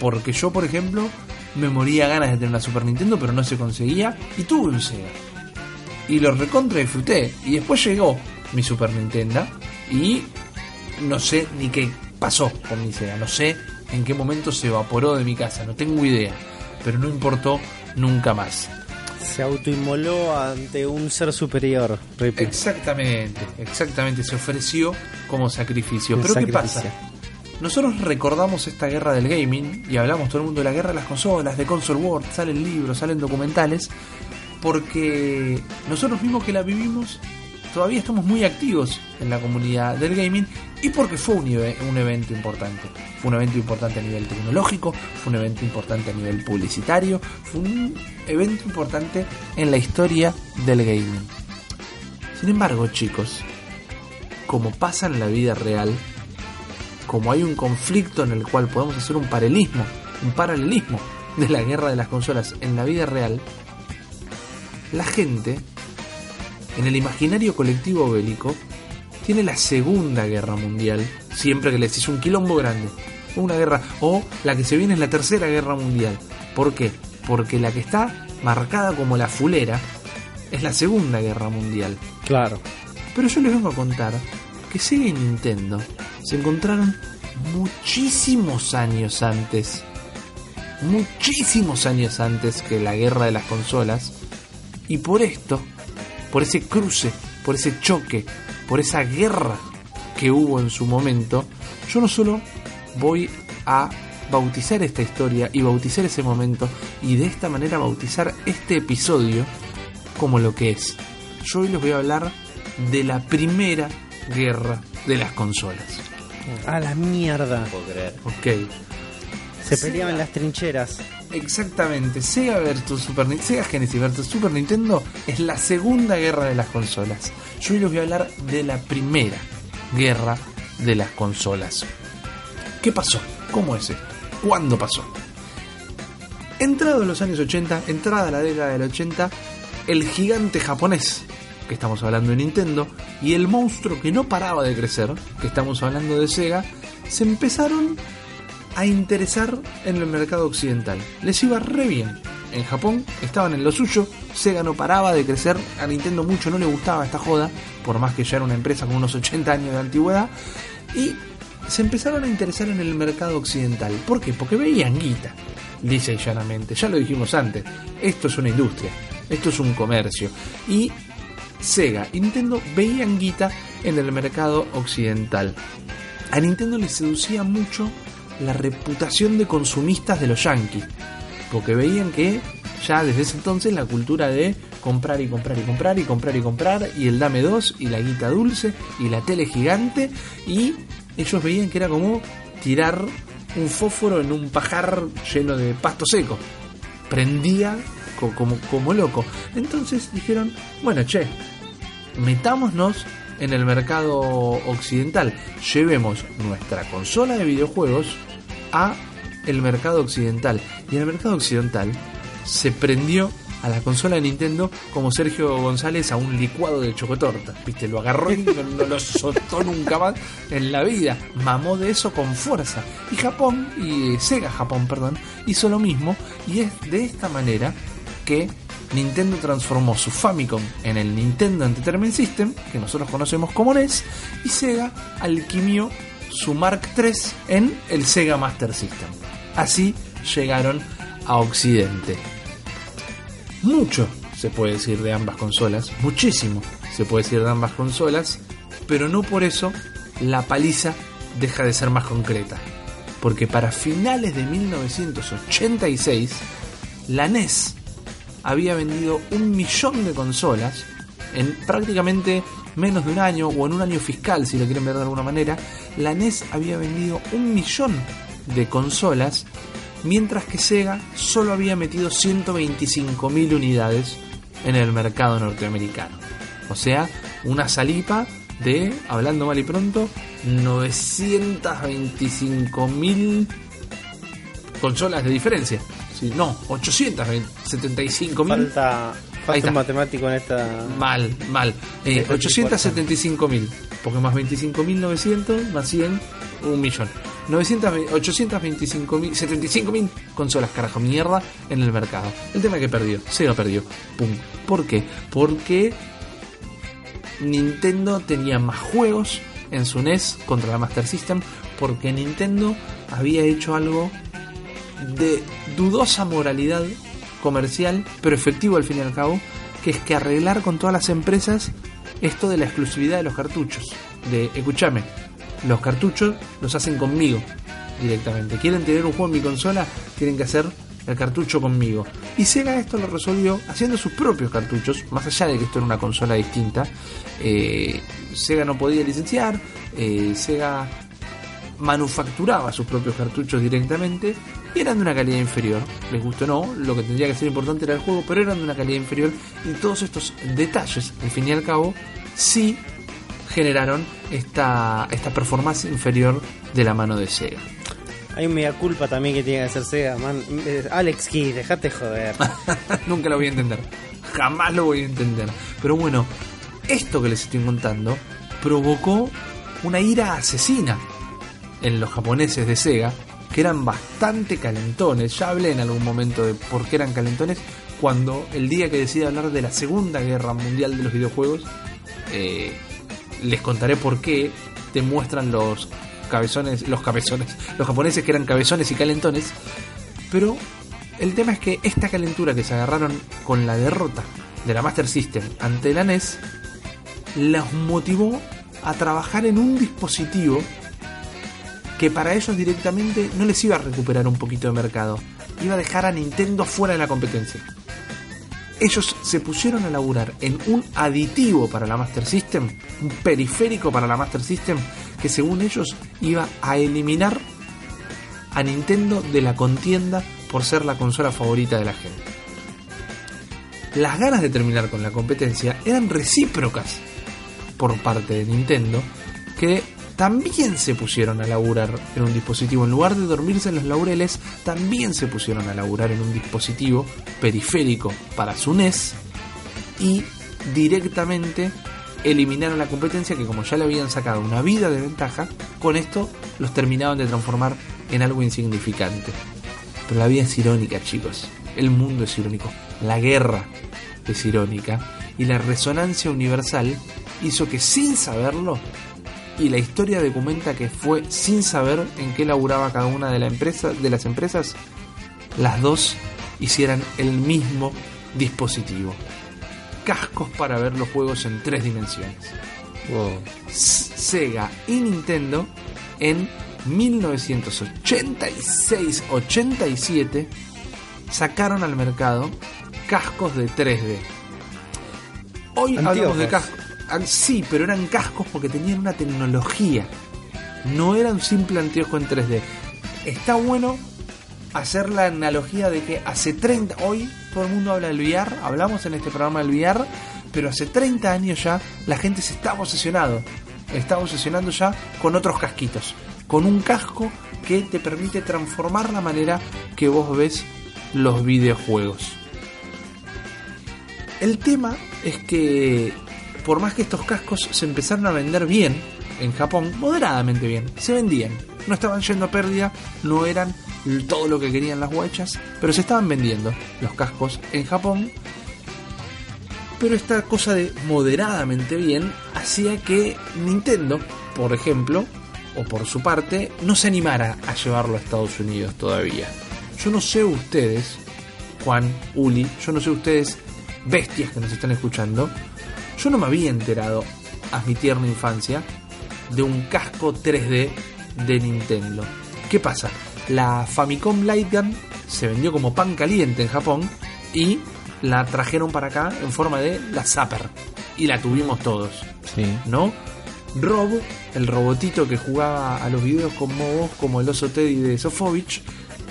A: Porque yo, por ejemplo, me moría ganas de tener una Super Nintendo, pero no se conseguía. Y tuve un Sega. Y lo recontra disfruté. Y después llegó mi Super Nintendo. Y no sé ni qué pasó con mi Sega. No sé en qué momento se evaporó de mi casa. No tengo idea. Pero no importó nunca más.
B: Se autoinmoló ante un ser superior. Rip.
A: Exactamente, exactamente. Se ofreció como sacrificio. Pero ¿qué pasa? Nosotros recordamos esta guerra del gaming y hablamos todo el mundo de la guerra de las consolas, de Console World, salen libros, salen documentales, porque nosotros mismos que la vivimos todavía estamos muy activos en la comunidad del gaming y porque fue un, eve- un evento importante. Fue un evento importante a nivel tecnológico, fue un evento importante a nivel publicitario, fue un evento importante en la historia del gaming. Sin embargo, chicos, como pasa en la vida real, como hay un conflicto en el cual podemos hacer un paralelismo, un paralelismo de la guerra de las consolas en la vida real, la gente, en el imaginario colectivo bélico, tiene la Segunda Guerra Mundial, siempre que les hizo un quilombo grande. una guerra. O la que se viene es la tercera guerra mundial. ¿Por qué? Porque la que está marcada como la fulera es la segunda guerra mundial.
B: Claro.
A: Pero yo les vengo a contar que Sega y Nintendo se encontraron muchísimos años antes. Muchísimos años antes que la guerra de las consolas. Y por esto, por ese cruce, por ese choque, por esa guerra que hubo en su momento, yo no solo voy a bautizar esta historia y bautizar ese momento y de esta manera bautizar este episodio como lo que es. Yo hoy les voy a hablar de la primera guerra de las consolas.
B: A la mierda.
C: puedo creer.
A: Ok.
B: Se
A: Sí.
B: peleaban las trincheras.
A: Exactamente, Sega versus Super Nintendo, Sega Genesis versus Super Nintendo es la segunda guerra de las consolas. Yo hoy les voy a hablar de la primera guerra de las consolas. ¿Qué pasó? ¿Cómo es esto? ¿Cuándo pasó? Entrado en los años 80, entrada la década del 80, el gigante japonés, que estamos hablando de Nintendo, y el monstruo que no paraba de crecer, que estamos hablando de Sega, se empezaron a interesar en el mercado occidental. Les iba re bien. En Japón estaban en lo suyo, Sega no paraba de crecer, a Nintendo mucho no le gustaba esta joda, por más que ya era una empresa con unos 80 años de antigüedad, y se empezaron a interesar en el mercado occidental. ¿Por qué? Porque veían guita, dice llanamente. Ya lo dijimos antes, esto es una industria, esto es un comercio. Y Sega y Nintendo veían guita en el mercado occidental. A Nintendo le seducía mucho la reputación de consumistas de los yankees, porque veían que ya desde ese entonces la cultura de comprar y comprar y comprar y comprar y comprar y el dame dos y la guita dulce y la tele gigante y ellos veían que era como tirar un fósforo en un pajar lleno de pasto seco prendía co- como, como loco. Entonces dijeron, bueno, che, metámonos en el mercado occidental. Llevemos nuestra consola de videojuegos a el mercado occidental. Y en el mercado occidental se prendió a la consola de Nintendo como Sergio González a un licuado de chocotorta. Viste, lo agarró y no, no lo soltó nunca más en la vida. Mamó de eso con fuerza. Y Japón, y Sega Japón, perdón, hizo lo mismo. Y es de esta manera que Nintendo transformó su Famicom en el Nintendo Entertainment System, que nosotros conocemos como NES, y Sega alquimió su Mark III en el Sega Master System. Así llegaron a Occidente. Mucho se puede decir de ambas consolas, muchísimo se puede decir de ambas consolas, pero no por eso la paliza deja de ser más concreta. Porque para finales de 1986, la NES había vendido un millón de consolas en prácticamente menos de un año o en un año fiscal, si lo quieren ver de alguna manera. La NES había vendido un millón de consolas, mientras que Sega solo había metido 125.000 unidades en el mercado norteamericano. O sea, una salipa de, hablando mal y pronto, 925.000 consolas de diferencia. Sí, no, 875.000
B: Falta,
A: Ahí
B: falta un matemático en esta.
A: Mal, mal. Eh,
B: Después
A: 875.000. Porque más 25.900 más 100, un millón. 900, 825.000, 75.000 consolas, carajo, mierda, en el mercado. El tema es que perdió, Sega perdió. Pum. ¿Por qué? Porque Nintendo tenía más juegos en su NES contra la Master System. Porque Nintendo había hecho algo de dudosa moralidad comercial, pero efectivo al fin y al cabo, que es que arreglar con todas las empresas esto de la exclusividad de los cartuchos. De, escúchame, los cartuchos los hacen conmigo directamente. Quieren tener un juego en mi consola, tienen que hacer el cartucho conmigo. Y Sega esto lo resolvió haciendo sus propios cartuchos, más allá de que esto era una consola distinta. Eh, Sega no podía licenciar, eh, Sega manufacturaba sus propios cartuchos directamente eran de una calidad inferior. Les gustó o no, lo que tendría que ser importante era el juego, pero eran de una calidad inferior y todos estos detalles, al fin y al cabo, sí generaron esta, esta performance inferior de la mano de Sega.
B: Hay un mea culpa también que tiene que hacer Sega, man. Eh, Alex Kidd, dejate joder.
A: Nunca lo voy a entender. Jamás lo voy a entender. Pero bueno, esto que les estoy contando provocó una ira asesina en los japoneses de Sega, que eran bastante calentones. Ya hablé en algún momento de por qué eran calentones, cuando el día que decide hablar de la Segunda Guerra Mundial de los videojuegos, eh, les contaré por qué te muestran los cabezones, los cabezones, los japoneses que eran cabezones y calentones, pero el tema es que esta calentura que se agarraron con la derrota de la Master System ante la NES los motivó a trabajar en un dispositivo que para ellos directamente no les iba a recuperar un poquito de mercado, iba a dejar a Nintendo fuera de la competencia. Ellos se pusieron a laburar en un aditivo para la Master System, un periférico para la Master System, que según ellos iba a eliminar a Nintendo de la contienda por ser la consola favorita de la gente. Las ganas de terminar con la competencia eran recíprocas por parte de Nintendo, que también se pusieron a laburar en un dispositivo. En lugar de dormirse en los laureles, también se pusieron a laburar en un dispositivo periférico para su NES y directamente eliminaron la competencia que como ya le habían sacado una vida de ventaja, con esto los terminaban de transformar en algo insignificante. Pero la vida es irónica, chicos. El mundo es irónico. La guerra es irónica. Y la resonancia universal hizo que sin saberlo, y la historia documenta que fue sin saber en qué laburaba cada una de, la empresa, de las empresas, las dos hicieran el mismo dispositivo. Cascos para ver los juegos en tres dimensiones. Sega y Nintendo en 1986-87 sacaron al mercado cascos de 3D. Hoy hablamos de cascos. Sí, pero eran cascos porque tenían una tecnología. No era un simple anteojo en 3D. Está bueno hacer la analogía de que hace 30, hoy todo el mundo habla del VR, hablamos en este programa del VR, pero hace 30 años ya la gente se estaba obsesionado, estaba obsesionando ya con otros casquitos, con un casco que te permite transformar la manera que vos ves los videojuegos. El tema es que por más que estos cascos se empezaron a vender bien en Japón, moderadamente bien, se vendían. No estaban yendo a pérdida, no eran todo lo que querían las guachas, pero se estaban vendiendo los cascos en Japón. Pero esta cosa de moderadamente bien hacía que Nintendo, por ejemplo, o por su parte, no se animara a llevarlo a Estados Unidos todavía. Yo no sé ustedes, Juan, Uli, yo no sé ustedes, bestias que nos están escuchando, yo no me había enterado a mi tierna infancia de un casco 3D de Nintendo. ¿Qué pasa? La Famicom Light Gun se vendió como pan caliente en Japón y la trajeron para acá en forma de la Zapper. Y la tuvimos todos,
C: Sí.
A: ¿no? Rob, el robotito que jugaba a los videos como vos, como el oso Teddy de Sofovich,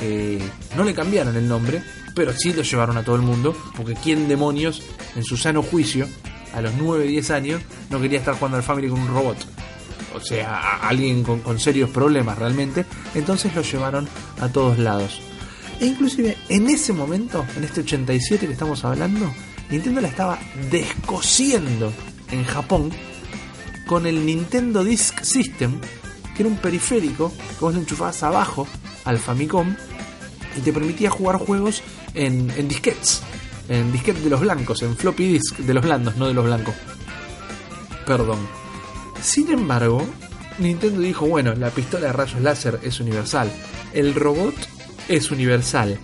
A: eh, no le cambiaron el nombre, pero sí lo llevaron a todo el mundo, porque quién demonios, en su sano juicio, a los 9, 10 años, no quería estar jugando al Family con un robot. O sea, alguien con, con serios problemas realmente. Entonces lo llevaron a todos lados. E inclusive en ese momento, en este 87 que estamos hablando, Nintendo la estaba descosiendo en Japón con el Nintendo Disk System, que era un periférico que vos le enchufabas abajo al Famicom y te permitía jugar juegos en, en disquetes, en disquetes de los blancos, en floppy disk de los blandos, no de los blancos. Perdón. Sin embargo, Nintendo dijo, bueno, la pistola de rayos láser es universal, el robot es universal.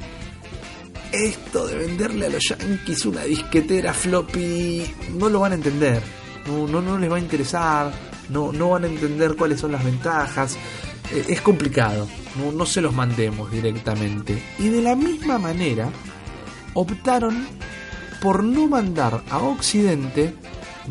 A: Esto de venderle a los yankees una disquetera floppy no lo van a entender, no, no, no les va a interesar, no, no van a entender cuáles son las ventajas, Eh, es complicado, no, no se los mandemos directamente. Y de la misma manera, optaron por no mandar a Occidente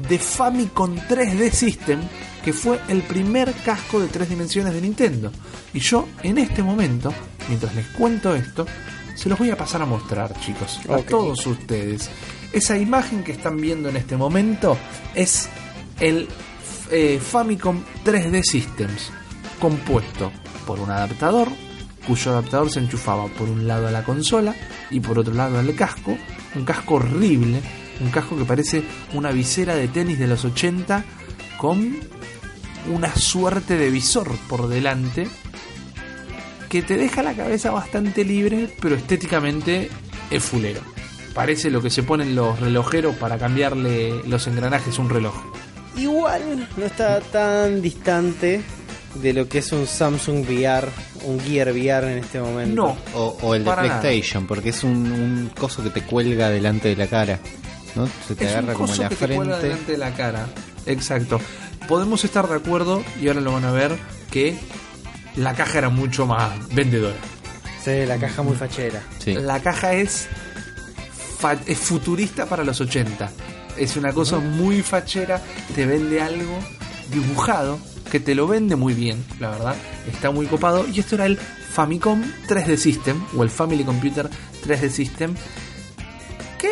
A: de Famicom 3D System, que fue el primer casco de tres dimensiones de Nintendo. Y yo, en este momento, mientras les cuento esto, se los voy a pasar a mostrar, chicos, a todos ustedes. Esa imagen que están viendo en este momento es el eh, Famicom 3D Systems, compuesto por un adaptador, cuyo adaptador se enchufaba por un lado a la consola y por otro lado al casco, un casco horrible, un casco que parece una visera de tenis de los 80 con una suerte de visor por delante que te deja la cabeza bastante libre, pero estéticamente es fulero. Parece lo que se ponen los relojeros para cambiarle los engranajes a un reloj.
B: Igual no está tan distante de lo que es un Samsung VR, un Gear VR en este momento.
A: No,
C: O, o el de
A: nada.
C: PlayStation, porque es un, un coso que te cuelga delante de la cara. ¿no? Se te
A: es un
C: agarra como en
A: coso
C: la
A: que te cuelga
C: frente.
A: delante de la cara. Exacto. Podemos estar de acuerdo, y ahora lo van a ver, que la caja era mucho más vendedora.
B: Sí, la caja muy fachera.
C: Sí.
A: La caja es, fa- es futurista para los 80. Es una cosa muy fachera, te vende algo dibujado, que te lo vende muy bien, la verdad. Está muy copado. Y esto era el Famicom 3D System, o el Family Computer 3D System, que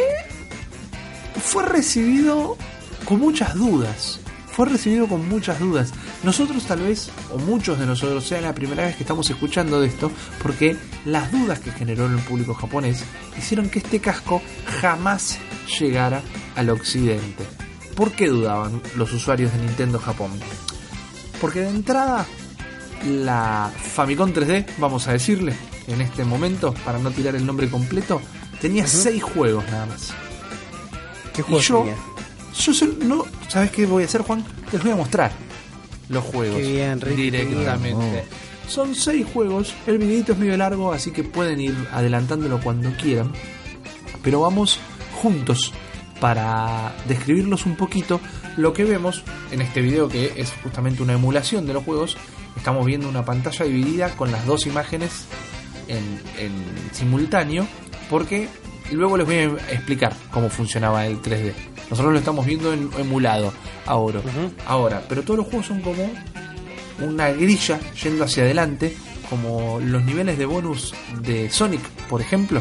A: fue recibido con muchas dudas. Fue recibido con muchas dudas. Nosotros tal vez, o muchos de nosotros, sea la primera vez que estamos escuchando de esto, porque las dudas que generó en el público japonés hicieron que este casco jamás llegara al occidente. ¿Por qué dudaban los usuarios de Nintendo Japón? Porque de entrada, la Famicom 3D, vamos a decirle, en este momento, para no tirar el nombre completo, tenía 6 juegos nada más.
B: ¿Qué
A: Y
B: juego
A: yo,
B: tenía?
A: yo no, ¿sabes qué voy a hacer, Juan? Les voy a mostrar los juegos
B: Qué bien, Ricky,
A: directamente. Son seis juegos, el videito es medio largo, así que pueden ir adelantándolo cuando quieran. Pero vamos juntos para describirlos un poquito. Lo que vemos en este video, que es justamente una emulación de los juegos, estamos viendo una pantalla dividida con las dos imágenes en, en simultáneo, porque luego les voy a explicar cómo funcionaba el 3D. Nosotros lo estamos viendo en, emulado ahora, ahora, pero todos los juegos son como una grilla yendo hacia adelante, como los niveles de bonus de Sonic, por ejemplo,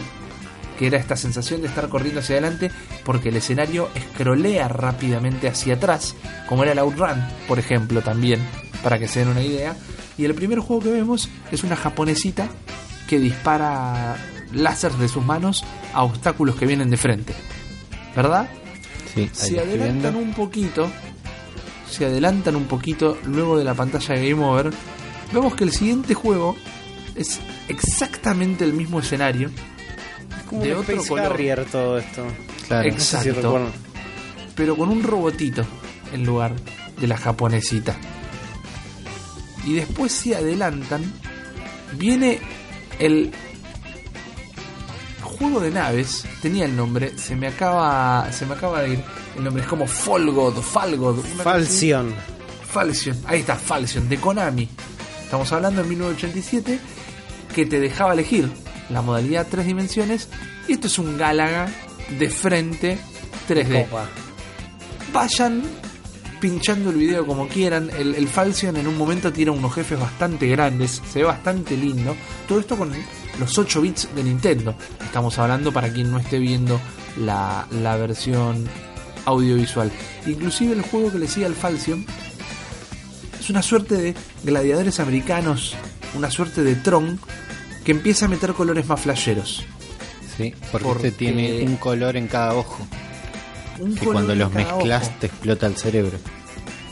A: que era esta sensación de estar corriendo hacia adelante porque el escenario escrolea rápidamente hacia atrás, como era el Outrun, por ejemplo, también, para que se den una idea. Y el primer juego que vemos es una japonesita que dispara láser de sus manos a obstáculos que vienen de frente. ¿Verdad?
C: Sí,
A: Si adelantan un poquito, si adelantan un poquito luego de la pantalla de Game Over, vemos que el siguiente juego es exactamente el mismo escenario,
B: Es como
A: de
B: un
A: otro
B: Space
A: color.
B: Harrier todo esto.
C: Claro.
A: Ex-
B: No sé si
A: Exacto.
B: recuerdan.
A: pero con un robotito en lugar de la japonesita. Y después si adelantan, viene el juego de naves, tenía el nombre, se me acaba se me acaba de ir el nombre, es como Folgod, Falgod.
B: Falsion.
A: Falsion, ahí está, Falsion, de Konami. Estamos hablando en 1987, que te dejaba elegir la modalidad tres dimensiones. Y esto es un Galaga de frente 3D.
B: Copa.
A: Vayan pinchando el video como quieran. El, el Falsion en un momento tira unos jefes bastante grandes, se ve bastante lindo. Todo esto con los 8 bits de Nintendo. Estamos hablando para quien no esté viendo la, la versión audiovisual. Inclusive el juego que le sigue al Falsion es una suerte de gladiadores americanos, una suerte de Tron que empieza a meter colores más flasheros.
C: Sí, porque,
A: Porque-
C: este tiene un color en cada ojo.
A: Un
C: Que
A: color
C: cuando los mezclas
A: ojo.
C: te explota el cerebro.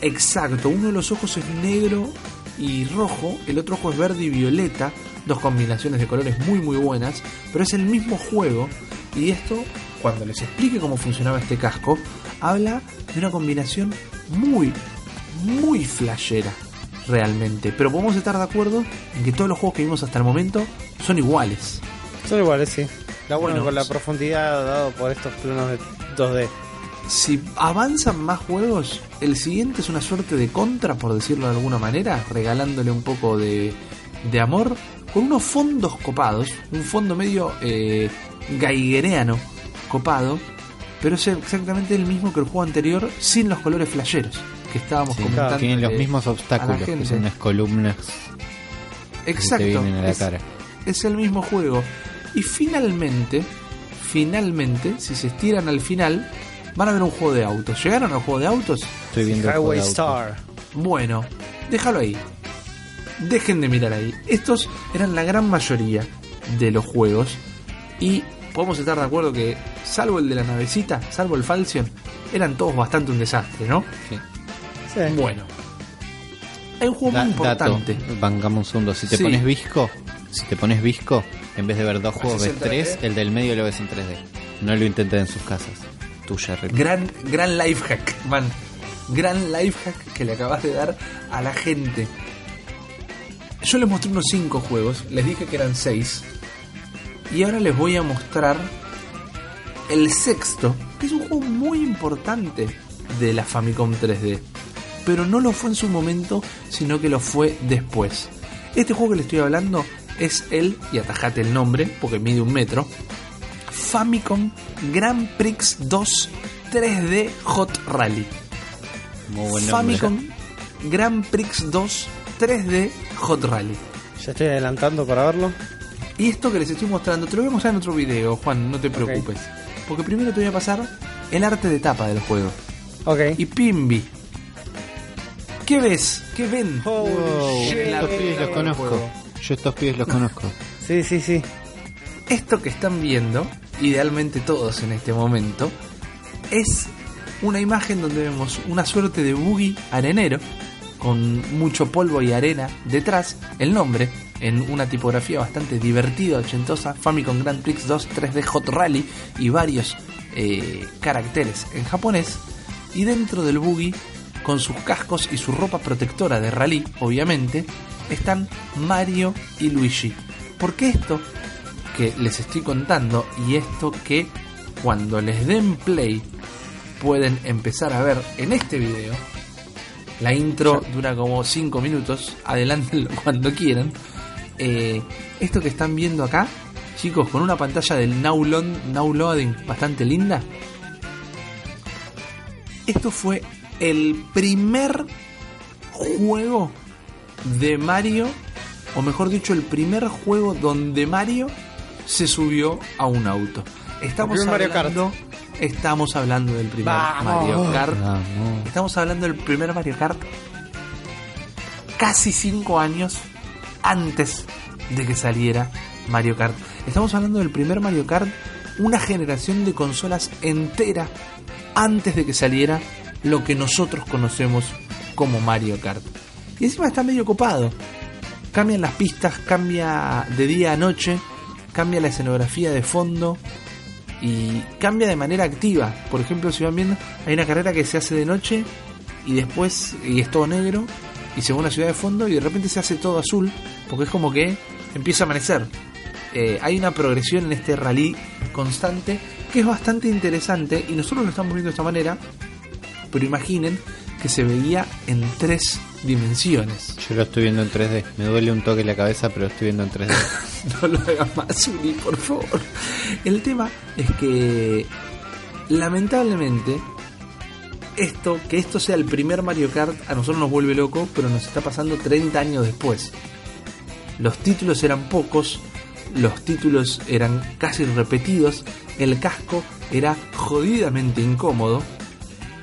A: Exacto, uno de los ojos es negro y rojo, el otro ojo es verde y violeta, dos combinaciones de colores muy muy buenas, pero es el mismo juego y esto, cuando les explique cómo funcionaba este casco, habla de una combinación muy, muy flashera realmente, pero podemos estar de acuerdo en que todos los juegos que vimos hasta el momento son iguales.
B: Son iguales, sí. La bueno,
A: Bueno,
B: con la profundidad dado por estos planos de 2D.
A: si avanzan más juegos, el siguiente es una suerte de contra, por decirlo de alguna manera, regalándole un poco de, de amor, con unos fondos copados, un fondo medio eh, gaiguereano copado, pero es exactamente el mismo que el juego anterior, sin los colores flasheros que estábamos
C: Sí,
A: comentando.
C: tienen los mismos obstáculos, que son unas columnas que
A: Exacto,
C: te vienen a la
A: es-
C: cara.
A: es el mismo juego. Y finalmente, finalmente, si se estiran al final, van a ver un juego de autos. ¿Llegaron al juego de autos?
C: Estoy viendo el
B: Highway
C: juego de auto.
B: Star.
A: Bueno, déjalo ahí. Dejen de mirar ahí. Estos eran la gran mayoría de los juegos. Y podemos estar de acuerdo que, salvo el de la navecita, salvo el Falcon, eran todos bastante un desastre, ¿no?
C: Sí.
B: Sí.
A: Bueno. Hay un juego
C: Da-
A: muy
C: dato,
A: importante.
C: bancamos un segundo. Si te
A: Sí.
C: pones visco, si te pones visco, en vez de ver dos juegos, ves
A: ¿Haces el
C: tres,
A: 3D?
C: el del medio lo ves en 3D. No lo intenten en sus casas. Tuya.
A: Gran, gran life hack, man. Gran life hack que le acabas de dar a la gente. Yo les mostré unos 5 juegos, les dije que eran 6. Y ahora les voy a mostrar el sexto, que es un juego muy importante de la Famicom 3D. Pero no lo fue en su momento, sino que lo fue después. Este juego que les estoy hablando es el, y atajate el nombre, porque mide un metro, Famicom Grand Prix 2 3D Hot Rally.
C: Muy buen.
A: Famicom Grand Prix 2 3D Hot Rally.
B: Ya estoy adelantando para verlo.
A: Y esto que les estoy mostrando, te lo voy a mostrar en otro video, Juan, no te preocupes. Porque primero te voy a pasar el arte de tapa del juego.
B: Ok.
A: Y Pimbi. ¿Qué ves? ¿Qué ven?
B: Holy
C: Wow,
B: shit.
C: estos pibes los conozco. Yo estos pibes los conozco.
B: Sí, sí, sí.
A: Esto que están viendo, idealmente todos en este momento, es una imagen donde vemos una suerte de buggy arenero con mucho polvo y arena detrás, el nombre en una tipografía bastante divertida, ochentosa, Famicom Grand Prix 2 3D Hot Rally y varios eh, caracteres en japonés, y dentro del buggy, con sus cascos y su ropa protectora de rally, obviamente, están Mario y Luigi. Porque esto que les estoy contando y esto que cuando les den play pueden empezar a ver en este video. La intro dura como 5 minutos, adelántenlo cuando quieran. Eh, esto que están viendo acá, chicos, con una pantalla del Now, Loading bastante linda. Esto fue el primer juego de Mario, o mejor dicho, el primer juego donde Mario se subió a un auto. Estamos hablando, estamos hablando del primer
B: Vamos.
A: Mario Kart.
C: Vamos.
A: Estamos hablando del primer Mario Kart casi 5 años antes de que saliera Mario Kart. Estamos hablando del primer Mario Kart, una generación de consolas entera antes de que saliera lo que nosotros conocemos como Mario Kart. Y encima está medio copado. Cambian las pistas, cambia de día a noche, cambia la escenografía de fondo y cambia de manera activa. Por ejemplo, si van viendo, hay una carrera que se hace de noche y después y es todo negro y se ve una ciudad de fondo y de repente se hace todo azul porque es como que empieza a amanecer. Eh, hay una progresión en este rally constante que es bastante interesante y nosotros lo estamos viendo de esta manera, pero imaginen que se veía en tres dimensiones.
C: Yo lo estoy viendo en 3D. Me duele un toque la cabeza, pero lo estoy viendo en 3D.
A: no lo hagas más, Uni, por favor. El tema es que, lamentablemente, esto, que esto sea el primer Mario Kart, a nosotros nos vuelve loco, pero nos está pasando 30 años después. Los títulos eran pocos, los títulos eran casi repetidos, el casco era jodidamente incómodo,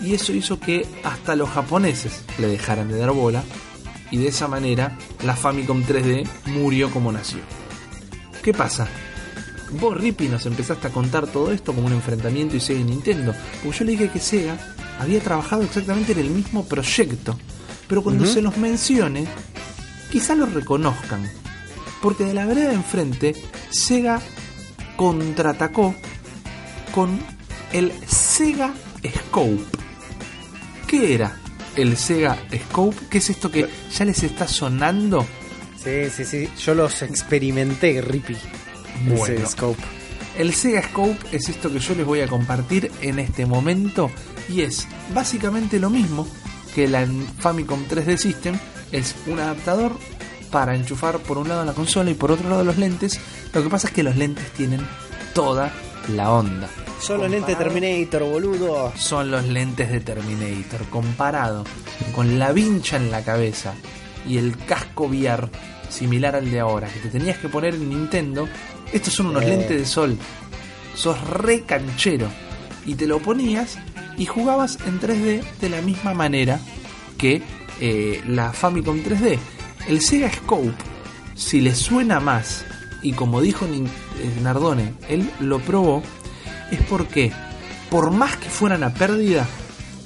A: y eso hizo que hasta los japoneses le dejaran de dar bola, y de esa manera la Famicom 3D murió como nació. ¿Qué pasa? Vos, Rippy, nos empezaste a contar todo esto como un enfrentamiento y Sega y Nintendo. Porque yo le dije que Sega había trabajado exactamente en el mismo proyecto. Pero cuando se los mencione, quizá lo reconozcan. Porque de la vereda de enfrente, Sega contraatacó con el Sega Scope. ¿Qué era el Sega Scope? ¿Qué es esto que ya les está sonando?
B: Sí, sí, sí. Yo los experimenté, Rippy.
A: Bueno.
B: Ese scope.
A: El Sega Scope es esto que yo les voy a compartir en este momento y es básicamente lo mismo que la Famicom 3D System, es un adaptador para enchufar por un lado la consola y por otro lado los lentes. Lo que pasa es que los lentes tienen toda la onda.
B: Son los lentes Terminator, boludo.
A: Son los lentes de Terminator comparado con la vincha en la cabeza y el casco VR similar al de ahora que te tenías que poner en Nintendo. Estos son unos
B: Eh.
A: lentes de sol. Sos re canchero y te lo ponías y jugabas en 3D de la misma manera que eh, la Famicom 3D. El Sega Scope, si le suena más, y como dijo eh, Nardone, él lo probó, es porque, por más que fueran a pérdida,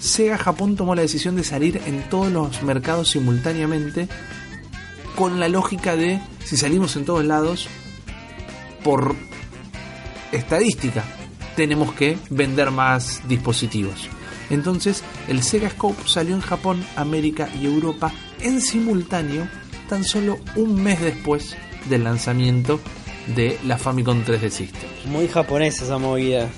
A: Sega Japón tomó la decisión de salir en todos los mercados simultáneamente con la lógica de si salimos en todos lados, por estadística, tenemos que vender más dispositivos. Entonces, el Sega Scope salió en Japón, América y Europa en simultáneo, tan solo un mes después del lanzamiento de la Famicom 3D System.
B: Muy japonesa esa movida.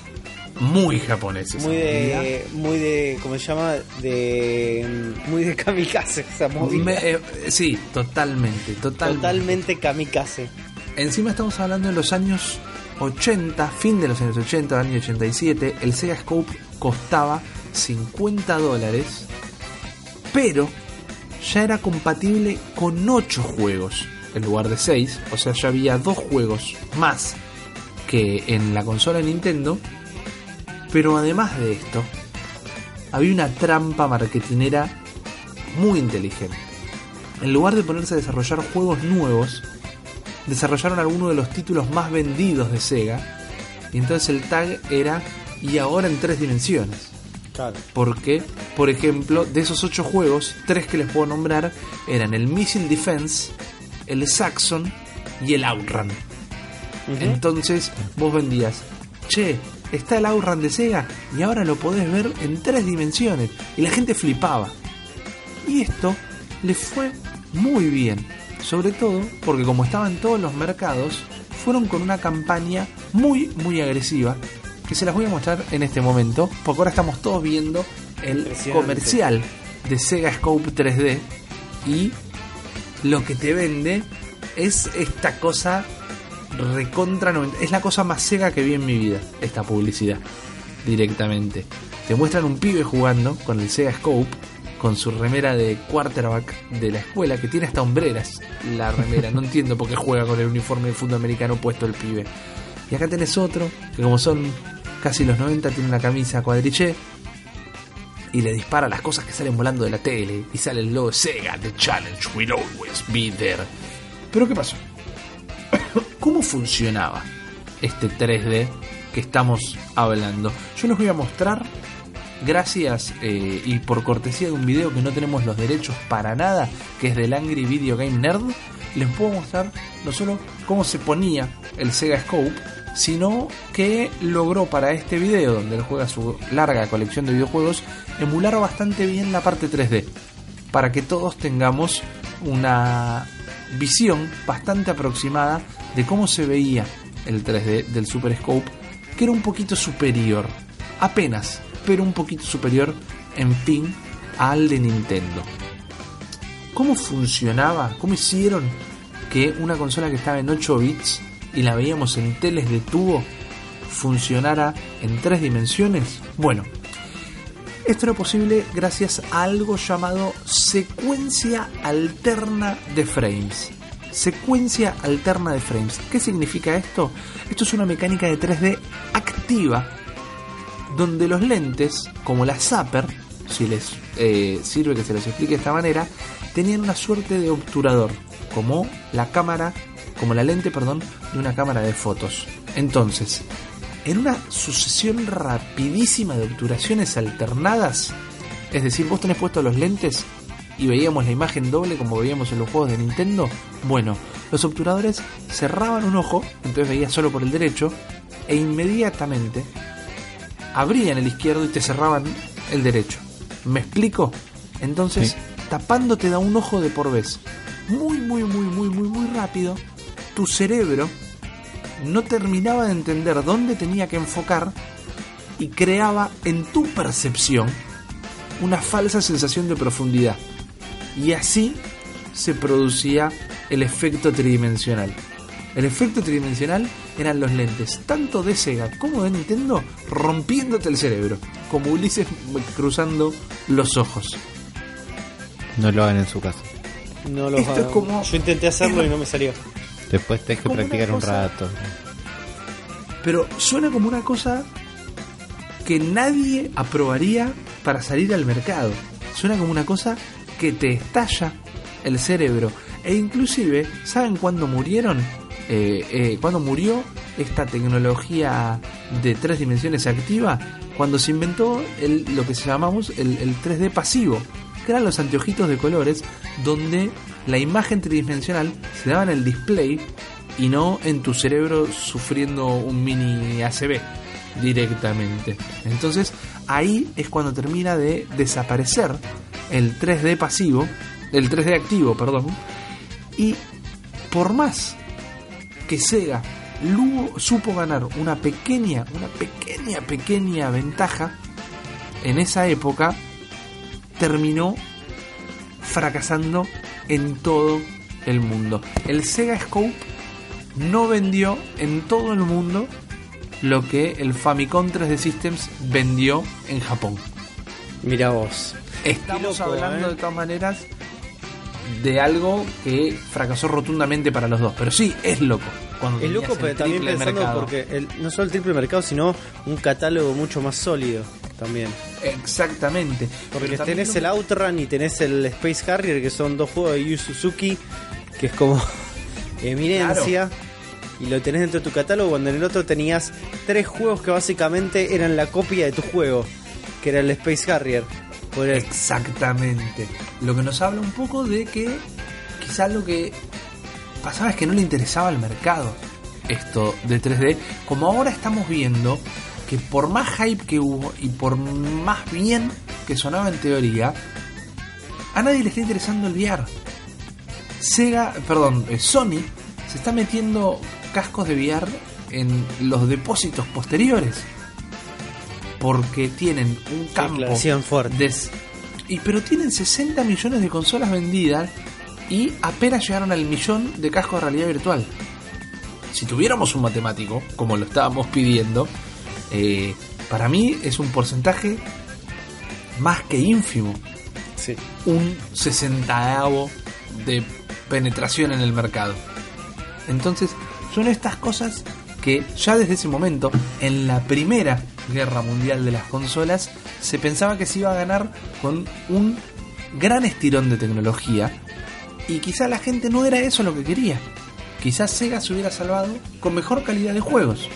A: Muy japonés. esa
B: Muy
A: movida.
B: de, muy de, ¿cómo se llama? De, muy de kamikaze esa movida.
A: Me- eh, sí, totalmente, totalmente.
B: Totalmente kamikaze.
A: Encima estamos hablando de los años 80, fin de los años 80, año 87. El Sega Scope costaba 50 dólares, pero ya era compatible con 8 juegos en lugar de 6. O sea, ya había 2 juegos más que en la consola de Nintendo. Pero además de esto, había una trampa marketinera muy inteligente. En lugar de ponerse a desarrollar juegos nuevos, desarrollaron algunos de los títulos más vendidos de Sega. Y entonces el tag era y ahora en tres dimensiones.
B: Claro.
A: Porque, por ejemplo, de esos ocho juegos, tres que les puedo nombrar eran el Missile Defense, el Saxon y el Outrun. Entonces vos vendías, che, está el Outrun de Sega y ahora lo podés ver en tres dimensiones. Y la gente flipaba. Y esto le fue muy bien. Sobre todo porque como estaban todos los mercados, fueron con una campaña muy, muy agresiva. Que se las voy a mostrar en este momento. Porque ahora estamos todos viendo el comercial de Sega Scope 3D. Y lo que te vende es esta cosa recontra 90. Es la cosa más Sega que vi en mi vida. Esta publicidad. Directamente. Te muestran un pibe jugando con el Sega Scope. Con su remera de quarterback de la escuela. Que tiene hasta hombreras la remera. No entiendo por qué juega con el uniforme de fútbol americano puesto el pibe. Y acá tenés otro. Que como son casi los 90 tiene una camisa cuadriché y le dispara las cosas que salen volando de la tele y sale el logo de Sega, The Challenge will always be there. Pero ¿qué pasó? ¿Cómo funcionaba este 3D que estamos hablando? Yo les voy a mostrar, gracias eh, y por cortesía de un video que no tenemos los derechos para nada, que es del Angry Video Game Nerd, les puedo mostrar no solo cómo se ponía el Sega Scope, sino que logró para este video, donde él juega su larga colección de videojuegos, emular bastante bien la parte 3D, para que todos tengamos una visión bastante aproximada de cómo se veía el 3D del Super Scope, que era un poquito superior, apenas, pero un poquito superior en fin al de Nintendo. ¿Cómo funcionaba? ¿Cómo hicieron que una consola que estaba en 8 bits y la veíamos en teles de tubo funcionara en tres dimensiones? Bueno, esto era posible gracias a algo llamado secuencia alterna de frames. Secuencia alterna de frames. ¿Qué significa esto? Esto es una mecánica de 3D activa donde los lentes, como la Zapper, si les eh, sirve que se les explique de esta manera, tenían una suerte de obturador, como la cámara, como la lente, perdón, de una cámara de fotos. Entonces, en una sucesión rapidísima de obturaciones alternadas, es decir, vos tenés puestos los lentes y veíamos la imagen doble como veíamos en los juegos de Nintendo, bueno, los obturadores cerraban un ojo, entonces veías solo por el derecho, e inmediatamente abrían el izquierdo y te cerraban el derecho. ¿Me explico? Entonces,
C: Sí.
A: tapándote da un ojo de por vez. Muy, muy, muy, muy, muy, muy rápido, tu cerebro no terminaba de entender dónde tenía que enfocar y creaba en tu percepción una falsa sensación de profundidad. Y así se producía el efecto tridimensional. El efecto tridimensional eran los lentes, tanto de Sega como de Nintendo, rompiéndote el cerebro, como Ulises cruzando los ojos.
C: No lo hagan en su casa.
B: No lo
A: Esto
B: hago.
A: es como-
B: Yo intenté hacerlo y no me salió.
C: Después tenés que practicar un rato.
A: Pero suena como una cosa que nadie aprobaría para salir al mercado. Suena como una cosa que te estalla el cerebro. E inclusive, ¿saben cuándo murieron? Eh, eh, ¿Cuándo murió esta tecnología de tres dimensiones activa? cuando se inventó el- lo que se llamamos el, el 3D pasivo, que eran los anteojitos de colores donde la imagen tridimensional se daba en el display y no en tu cerebro sufriendo un mini ACB directamente. Entonces ahí es cuando termina de desaparecer el 3D pasivo, el 3D activo, perdón, y por más que Sega supo ganar una pequeña, una pequeña, pequeña ventaja en esa época, terminó fracasando en todo el mundo. El Sega Scope no vendió en todo el mundo lo que el Famicom 3D Systems vendió en Japón.
B: Mira vos.
A: Estamos
B: loco,
A: hablando
B: ¿eh?
A: de todas maneras de algo que fracasó rotundamente para los dos. Pero sí, es loco. Cuando
B: Es loco,
A: el
B: pero también
A: triple
B: pensando
A: mercado.
B: porque el- no solo el triple mercado, sino un catálogo mucho más sólido también.
A: Exactamente.
B: Porque
A: también
B: tenés
A: lo-
B: el Outrun y tenés el Space Harrier, que son dos juegos de Yu Suzuki, que es como eminencia. Y lo tenés dentro de tu catálogo, cuando en el otro tenías tres juegos que básicamente eran la copia de tu juego, que era el Space Harrier.
A: Exactamente. Lo que nos habla un poco de que quizás lo que pasaba es que no le interesaba al mercado esto de 3D. Como ahora estamos viendo que por más hype que hubo y por más bien que sonaba en teoría, a nadie le está interesando el VR. Sega, perdón, eh, Sony se está metiendo cascos de VR en los depósitos posteriores. Porque tienen un campo
B: fuerte.
A: Des- y pero tienen 60 millones de consolas vendidas y apenas llegaron al millón de cascos de realidad virtual. Si tuviéramos un matemático, como lo estábamos pidiendo, eh, para mí es un porcentaje más que ínfimo.
B: Sí.
A: Un sesentaavo de penetración en el mercado. Entonces, son estas cosas que ya desde ese momento, en la primera guerra mundial de las consolas, se pensaba que se iba a ganar con un gran estirón de tecnología. Y quizá la gente no era eso lo que quería. Quizás Sega se hubiera salvado con mejor calidad de juegos.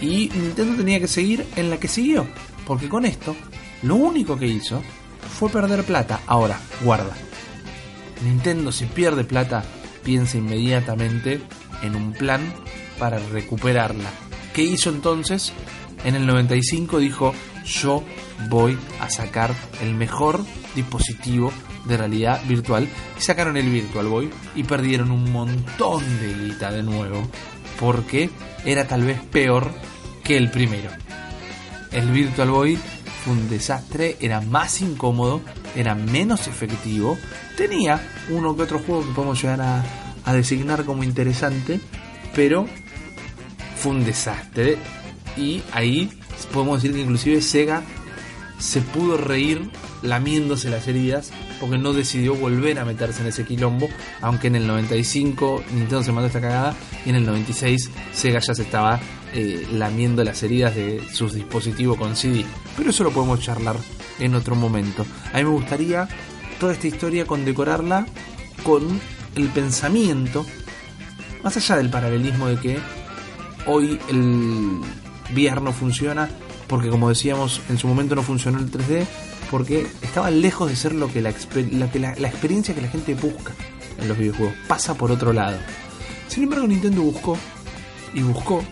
A: Y Nintendo tenía que seguir en la que siguió. Porque con esto, lo único que hizo fue perder plata. Ahora, guarda. Nintendo si pierde plata, piensa inmediatamente en un plan para recuperarla. ¿Qué hizo entonces? En el 95 dijo, yo voy a sacar el mejor dispositivo de realidad virtual. Y sacaron el Virtual Boy y perdieron un montón de guita de nuevo. Porque era tal vez peor que el primero. El Virtual Boy fue un desastre, era más incómodo, era menos efectivo, tenía uno que otro juego que podemos llegar a, a designar como interesante, pero fue un desastre. Y ahí podemos decir que inclusive Sega se pudo reír lamiéndose las heridas porque no decidió volver a meterse en ese quilombo, aunque en el 95 Nintendo se mandó esta cagada y en el 96 Sega ya se estaba eh, lamiendo las heridas de sus dispositivos con CD. Pero eso lo podemos charlar en otro momento. A mí me gustaría toda esta historia condecorarla con el pensamiento, más allá del paralelismo de que hoy el VR no funciona porque como decíamos en su momento no funcionó el 3D porque estaba lejos de ser lo que la, la experiencia que la gente busca en los videojuegos pasa por otro lado sin embargo Nintendo buscó y buscó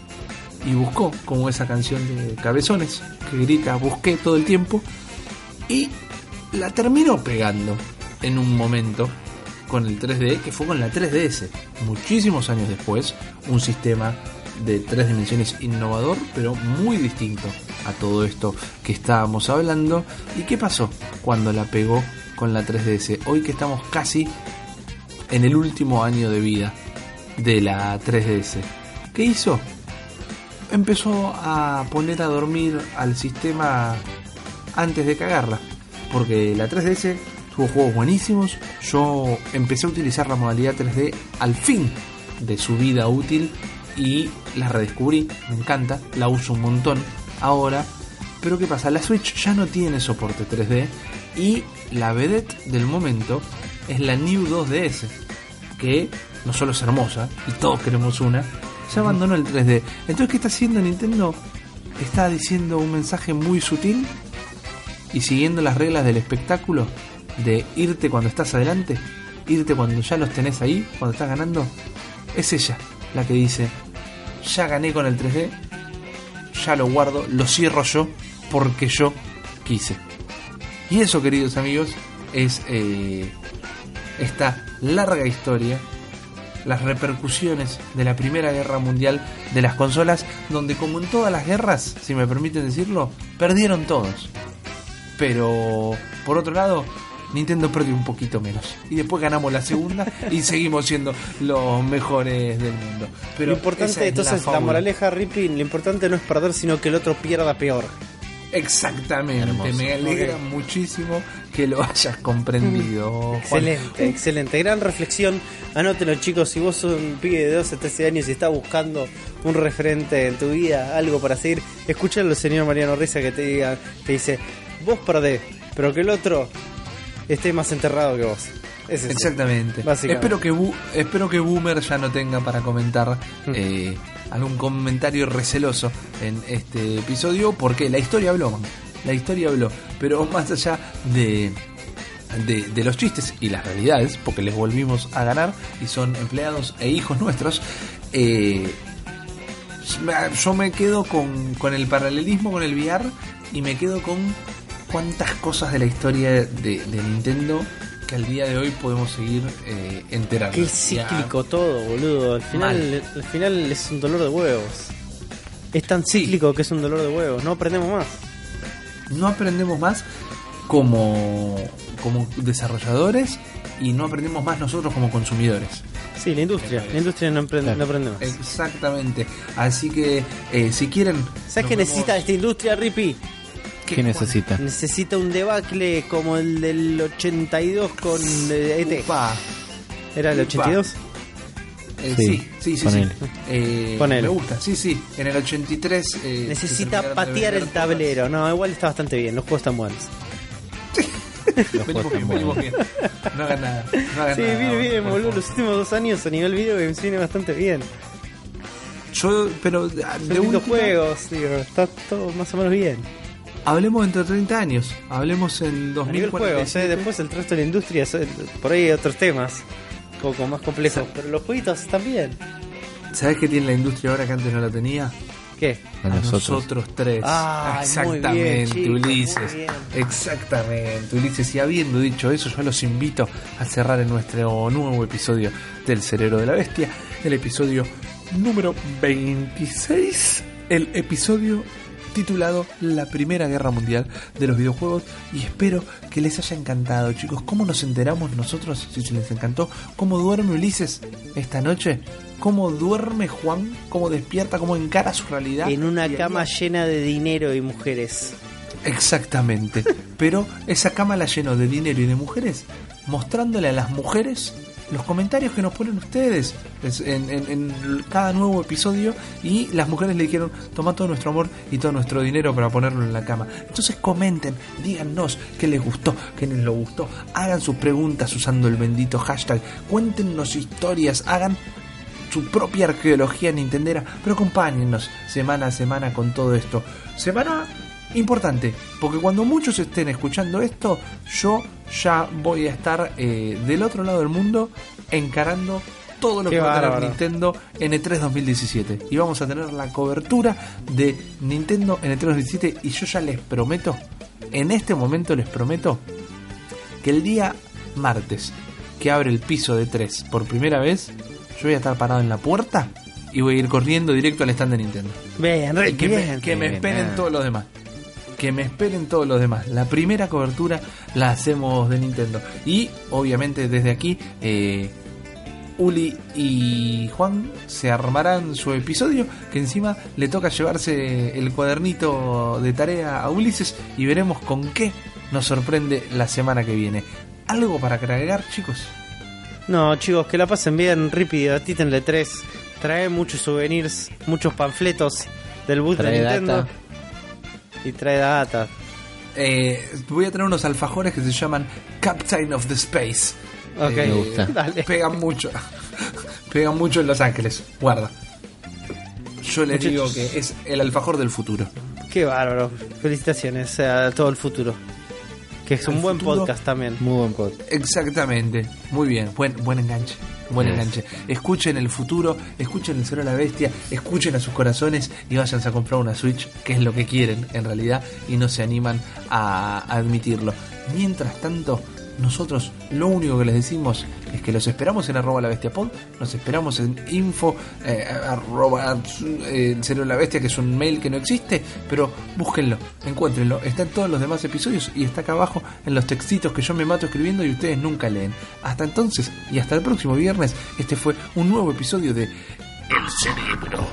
A: y buscó como esa canción de Cabezones que grita busqué todo el tiempo y la terminó pegando en un momento con el 3D, que fue con la 3DS. Muchísimos años después, un sistema de tres dimensiones innovador, pero muy distinto a todo esto que estábamos hablando. ¿Y qué pasó cuando la pegó con la 3DS? Hoy que estamos casi en el último año de vida de la 3DS. ¿Qué hizo? Empezó a poner a dormir al sistema antes de cagarla. Porque la 3DS tuvo juegos buenísimos. Yo empecé a utilizar la modalidad 3D al fin de su vida útil y la redescubrí. Me encanta, la uso un montón ahora. Pero ¿qué pasa? La Switch ya no tiene soporte 3D y la vedette del momento es la New 2DS, que no solo es hermosa y todos queremos una, se abandonó el 3D. Entonces, ¿qué está haciendo Nintendo? está diciendo un mensaje muy sutil y siguiendo las reglas del espectáculo de irte cuando estás adelante, irte cuando ya los tenés ahí, cuando estás ganando, es ella la que dice, ya gané con el 3D, ya lo guardo, lo cierro yo porque yo quise. Y eso, queridos amigos, es eh, esta larga historia, las repercusiones de la Primera Guerra Mundial de las consolas, donde como en todas las guerras, si me permiten decirlo, perdieron todos. Pero, por otro lado, Nintendo perdió un poquito menos. Y después ganamos la segunda y seguimos siendo los mejores del mundo. Pero
B: lo importante,
A: es
B: entonces, la, moraleja, Rippy, lo importante no es perder, sino que el otro pierda peor.
A: Exactamente,
C: Hermoso.
A: me alegra muchísimo que lo hayas comprendido.
B: Excelente, excelente. Gran reflexión. Anótenlo, chicos. Si vos sos un pibe de 12, 13 años y estás buscando un referente en tu vida, algo para seguir, escúchalo al señor Mariano Risa que te diga, te dice, vos perdés, pero que el otro esté más enterrado que vos. Es eso.
A: Exactamente. Espero que, espero que Boomer ya no tenga para comentar
B: Mm.
A: eh, algún comentario receloso en este episodio, porque la historia habló, man. La historia habló. Pero más allá de, de, de los chistes y las realidades, porque les volvimos a ganar y son empleados e hijos nuestros, eh, yo me quedo con, con el paralelismo con el VR y me quedo con cuántas cosas de la historia de, de Nintendo que al día de hoy podemos seguir eh, enterando.
B: Qué cíclico todo, boludo. Al final, al final es un dolor de huevos. Es tan
A: Sí.
B: cíclico que es un dolor de huevos. No aprendemos más.
A: No aprendemos más como, como desarrolladores y no aprendemos más nosotros como consumidores.
B: Sí, la industria. La industria no aprende,
C: Claro.
B: no aprende más.
A: Exactamente. Así que eh, si quieren...
B: ¿Sabes qué necesita
A: vemos-
B: esta industria, Rippy?
C: ¿Qué necesita?
B: Necesita un debacle como el del 82 con eh, ET.
A: Upa.
B: ¿Era el
A: Upa.
B: 82?
A: Eh,
C: Sí,
A: sí, sí, sí. Eh. Me gusta, sí, sí. En el 83... eh,
B: Necesita patear el tablero. No, igual está bastante bien. Los juegos están buenos.
A: todas. Venimos bien, venimos bien. No hagan nada. No hagan
B: Sí,
A: nada,
B: viene bien, boludo. Los últimos dos años a nivel video games viene bastante bien.
A: Yo, pero de
B: Son
A: de última,
B: juegos, digo, está todo más o menos bien.
A: Hablemos dentro de 30 años. Hablemos en
B: A nivel
A: 2047.
B: juegos, eh, después el resto de la industria, eh, por ahí hay otros temas, un poco más complejos, pero los jueguitos bien.
A: ¿Sabes qué tiene la industria ahora que antes no la tenía?
B: ¿Qué?
C: A
A: A
C: nosotros.
A: nosotros tres.
B: Ay,
A: Exactamente,
B: muy bien,
A: Ulises.
B: muy bien.
A: Exactamente, Ulises. Y habiendo dicho eso, yo los invito a cerrar en nuestro nuevo episodio del Cerebro de la Bestia, el episodio número 26, el episodio titulado La Primera Guerra Mundial de los videojuegos y espero que les haya encantado chicos. ¿Cómo nos enteramos nosotros si se les encantó? ¿Cómo duerme Ulises esta noche? ¿Cómo duerme Juan? ¿Cómo despierta? ¿Cómo encara su realidad?
B: En una cama llena de dinero y mujeres.
A: Exactamente. Pero esa cama la llenó de dinero y de mujeres, mostrándole a las mujeres los comentarios que nos ponen ustedes es- en, en- en cada nuevo episodio y las mujeres le dijeron, toma todo nuestro amor y todo nuestro dinero para ponerlo en la cama. Entonces comenten, díganos qué les gustó, qué les lo gustó, hagan sus preguntas usando el bendito hashtag, cuéntenos historias, hagan su propia arqueología nintendera, pero acompáñennos semana a semana con todo esto. Semana importante, porque cuando muchos estén escuchando esto, yo ya voy a estar eh, del otro lado del mundo encarando todo lo
B: Qué
A: que va a tener
B: bárbaro.
A: Nintendo en E E3 2017. Y vamos a tener la cobertura de Nintendo en E E3 2017 y yo ya les prometo, en este momento les prometo, que el día martes que abre el piso de 3 por primera vez, yo voy a estar parado en la puerta y voy a ir corriendo directo al stand de Nintendo. Y
B: Ricky,
A: que me,
B: bien.
A: que me esperen todos los demás. Que me esperen todos los demás. La primera cobertura la hacemos de Nintendo. Y obviamente desde aquí, eh, Uli y Juan se armarán su episodio. Que encima le toca llevarse el cuadernito de tarea a Ulises. Y veremos con qué nos sorprende la semana que viene. ¿Algo para agregar, chicos?
B: No, chicos, que la pasen bien, Rippy, divertítenle tres. Trae muchos souvenirs, muchos panfletos del booth
C: Trae
B: de Nintendo.
C: data.
B: Y trae data.
A: Eh, voy a traer unos alfajores que se llaman Captain of the Space.
B: Ok,
C: Me gusta.
B: dale.
A: Pegan mucho. Pegan mucho en Los Ángeles. Guarda. Yo
B: Muchachos.
A: digo que es el alfajor del futuro.
B: Qué bárbaro. Felicitaciones a todo el futuro. Que es un buen
A: futuro.
B: podcast también.
C: Muy buen podcast.
A: Exactamente, muy bien, buen, buen enganche. Buen
C: Yes.
A: enganche. Escuchen el futuro, escuchen el cero a la bestia, escuchen a sus corazones y váyanse a comprar una Switch, que es lo que quieren en realidad, y no se animan a admitirlo. Mientras tanto, nosotros lo único que les decimos es que los esperamos en arroba la bestia pod, nos esperamos en info eh, arroba eh, cero la bestia, que es un mail que no existe, pero búsquenlo, encuéntrenlo, está en todos los demás episodios y está acá abajo en los textitos que yo me mato escribiendo y ustedes nunca leen. Hasta entonces y hasta el próximo viernes, este fue un nuevo episodio de
E: El cerebro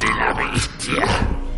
E: de la bestia.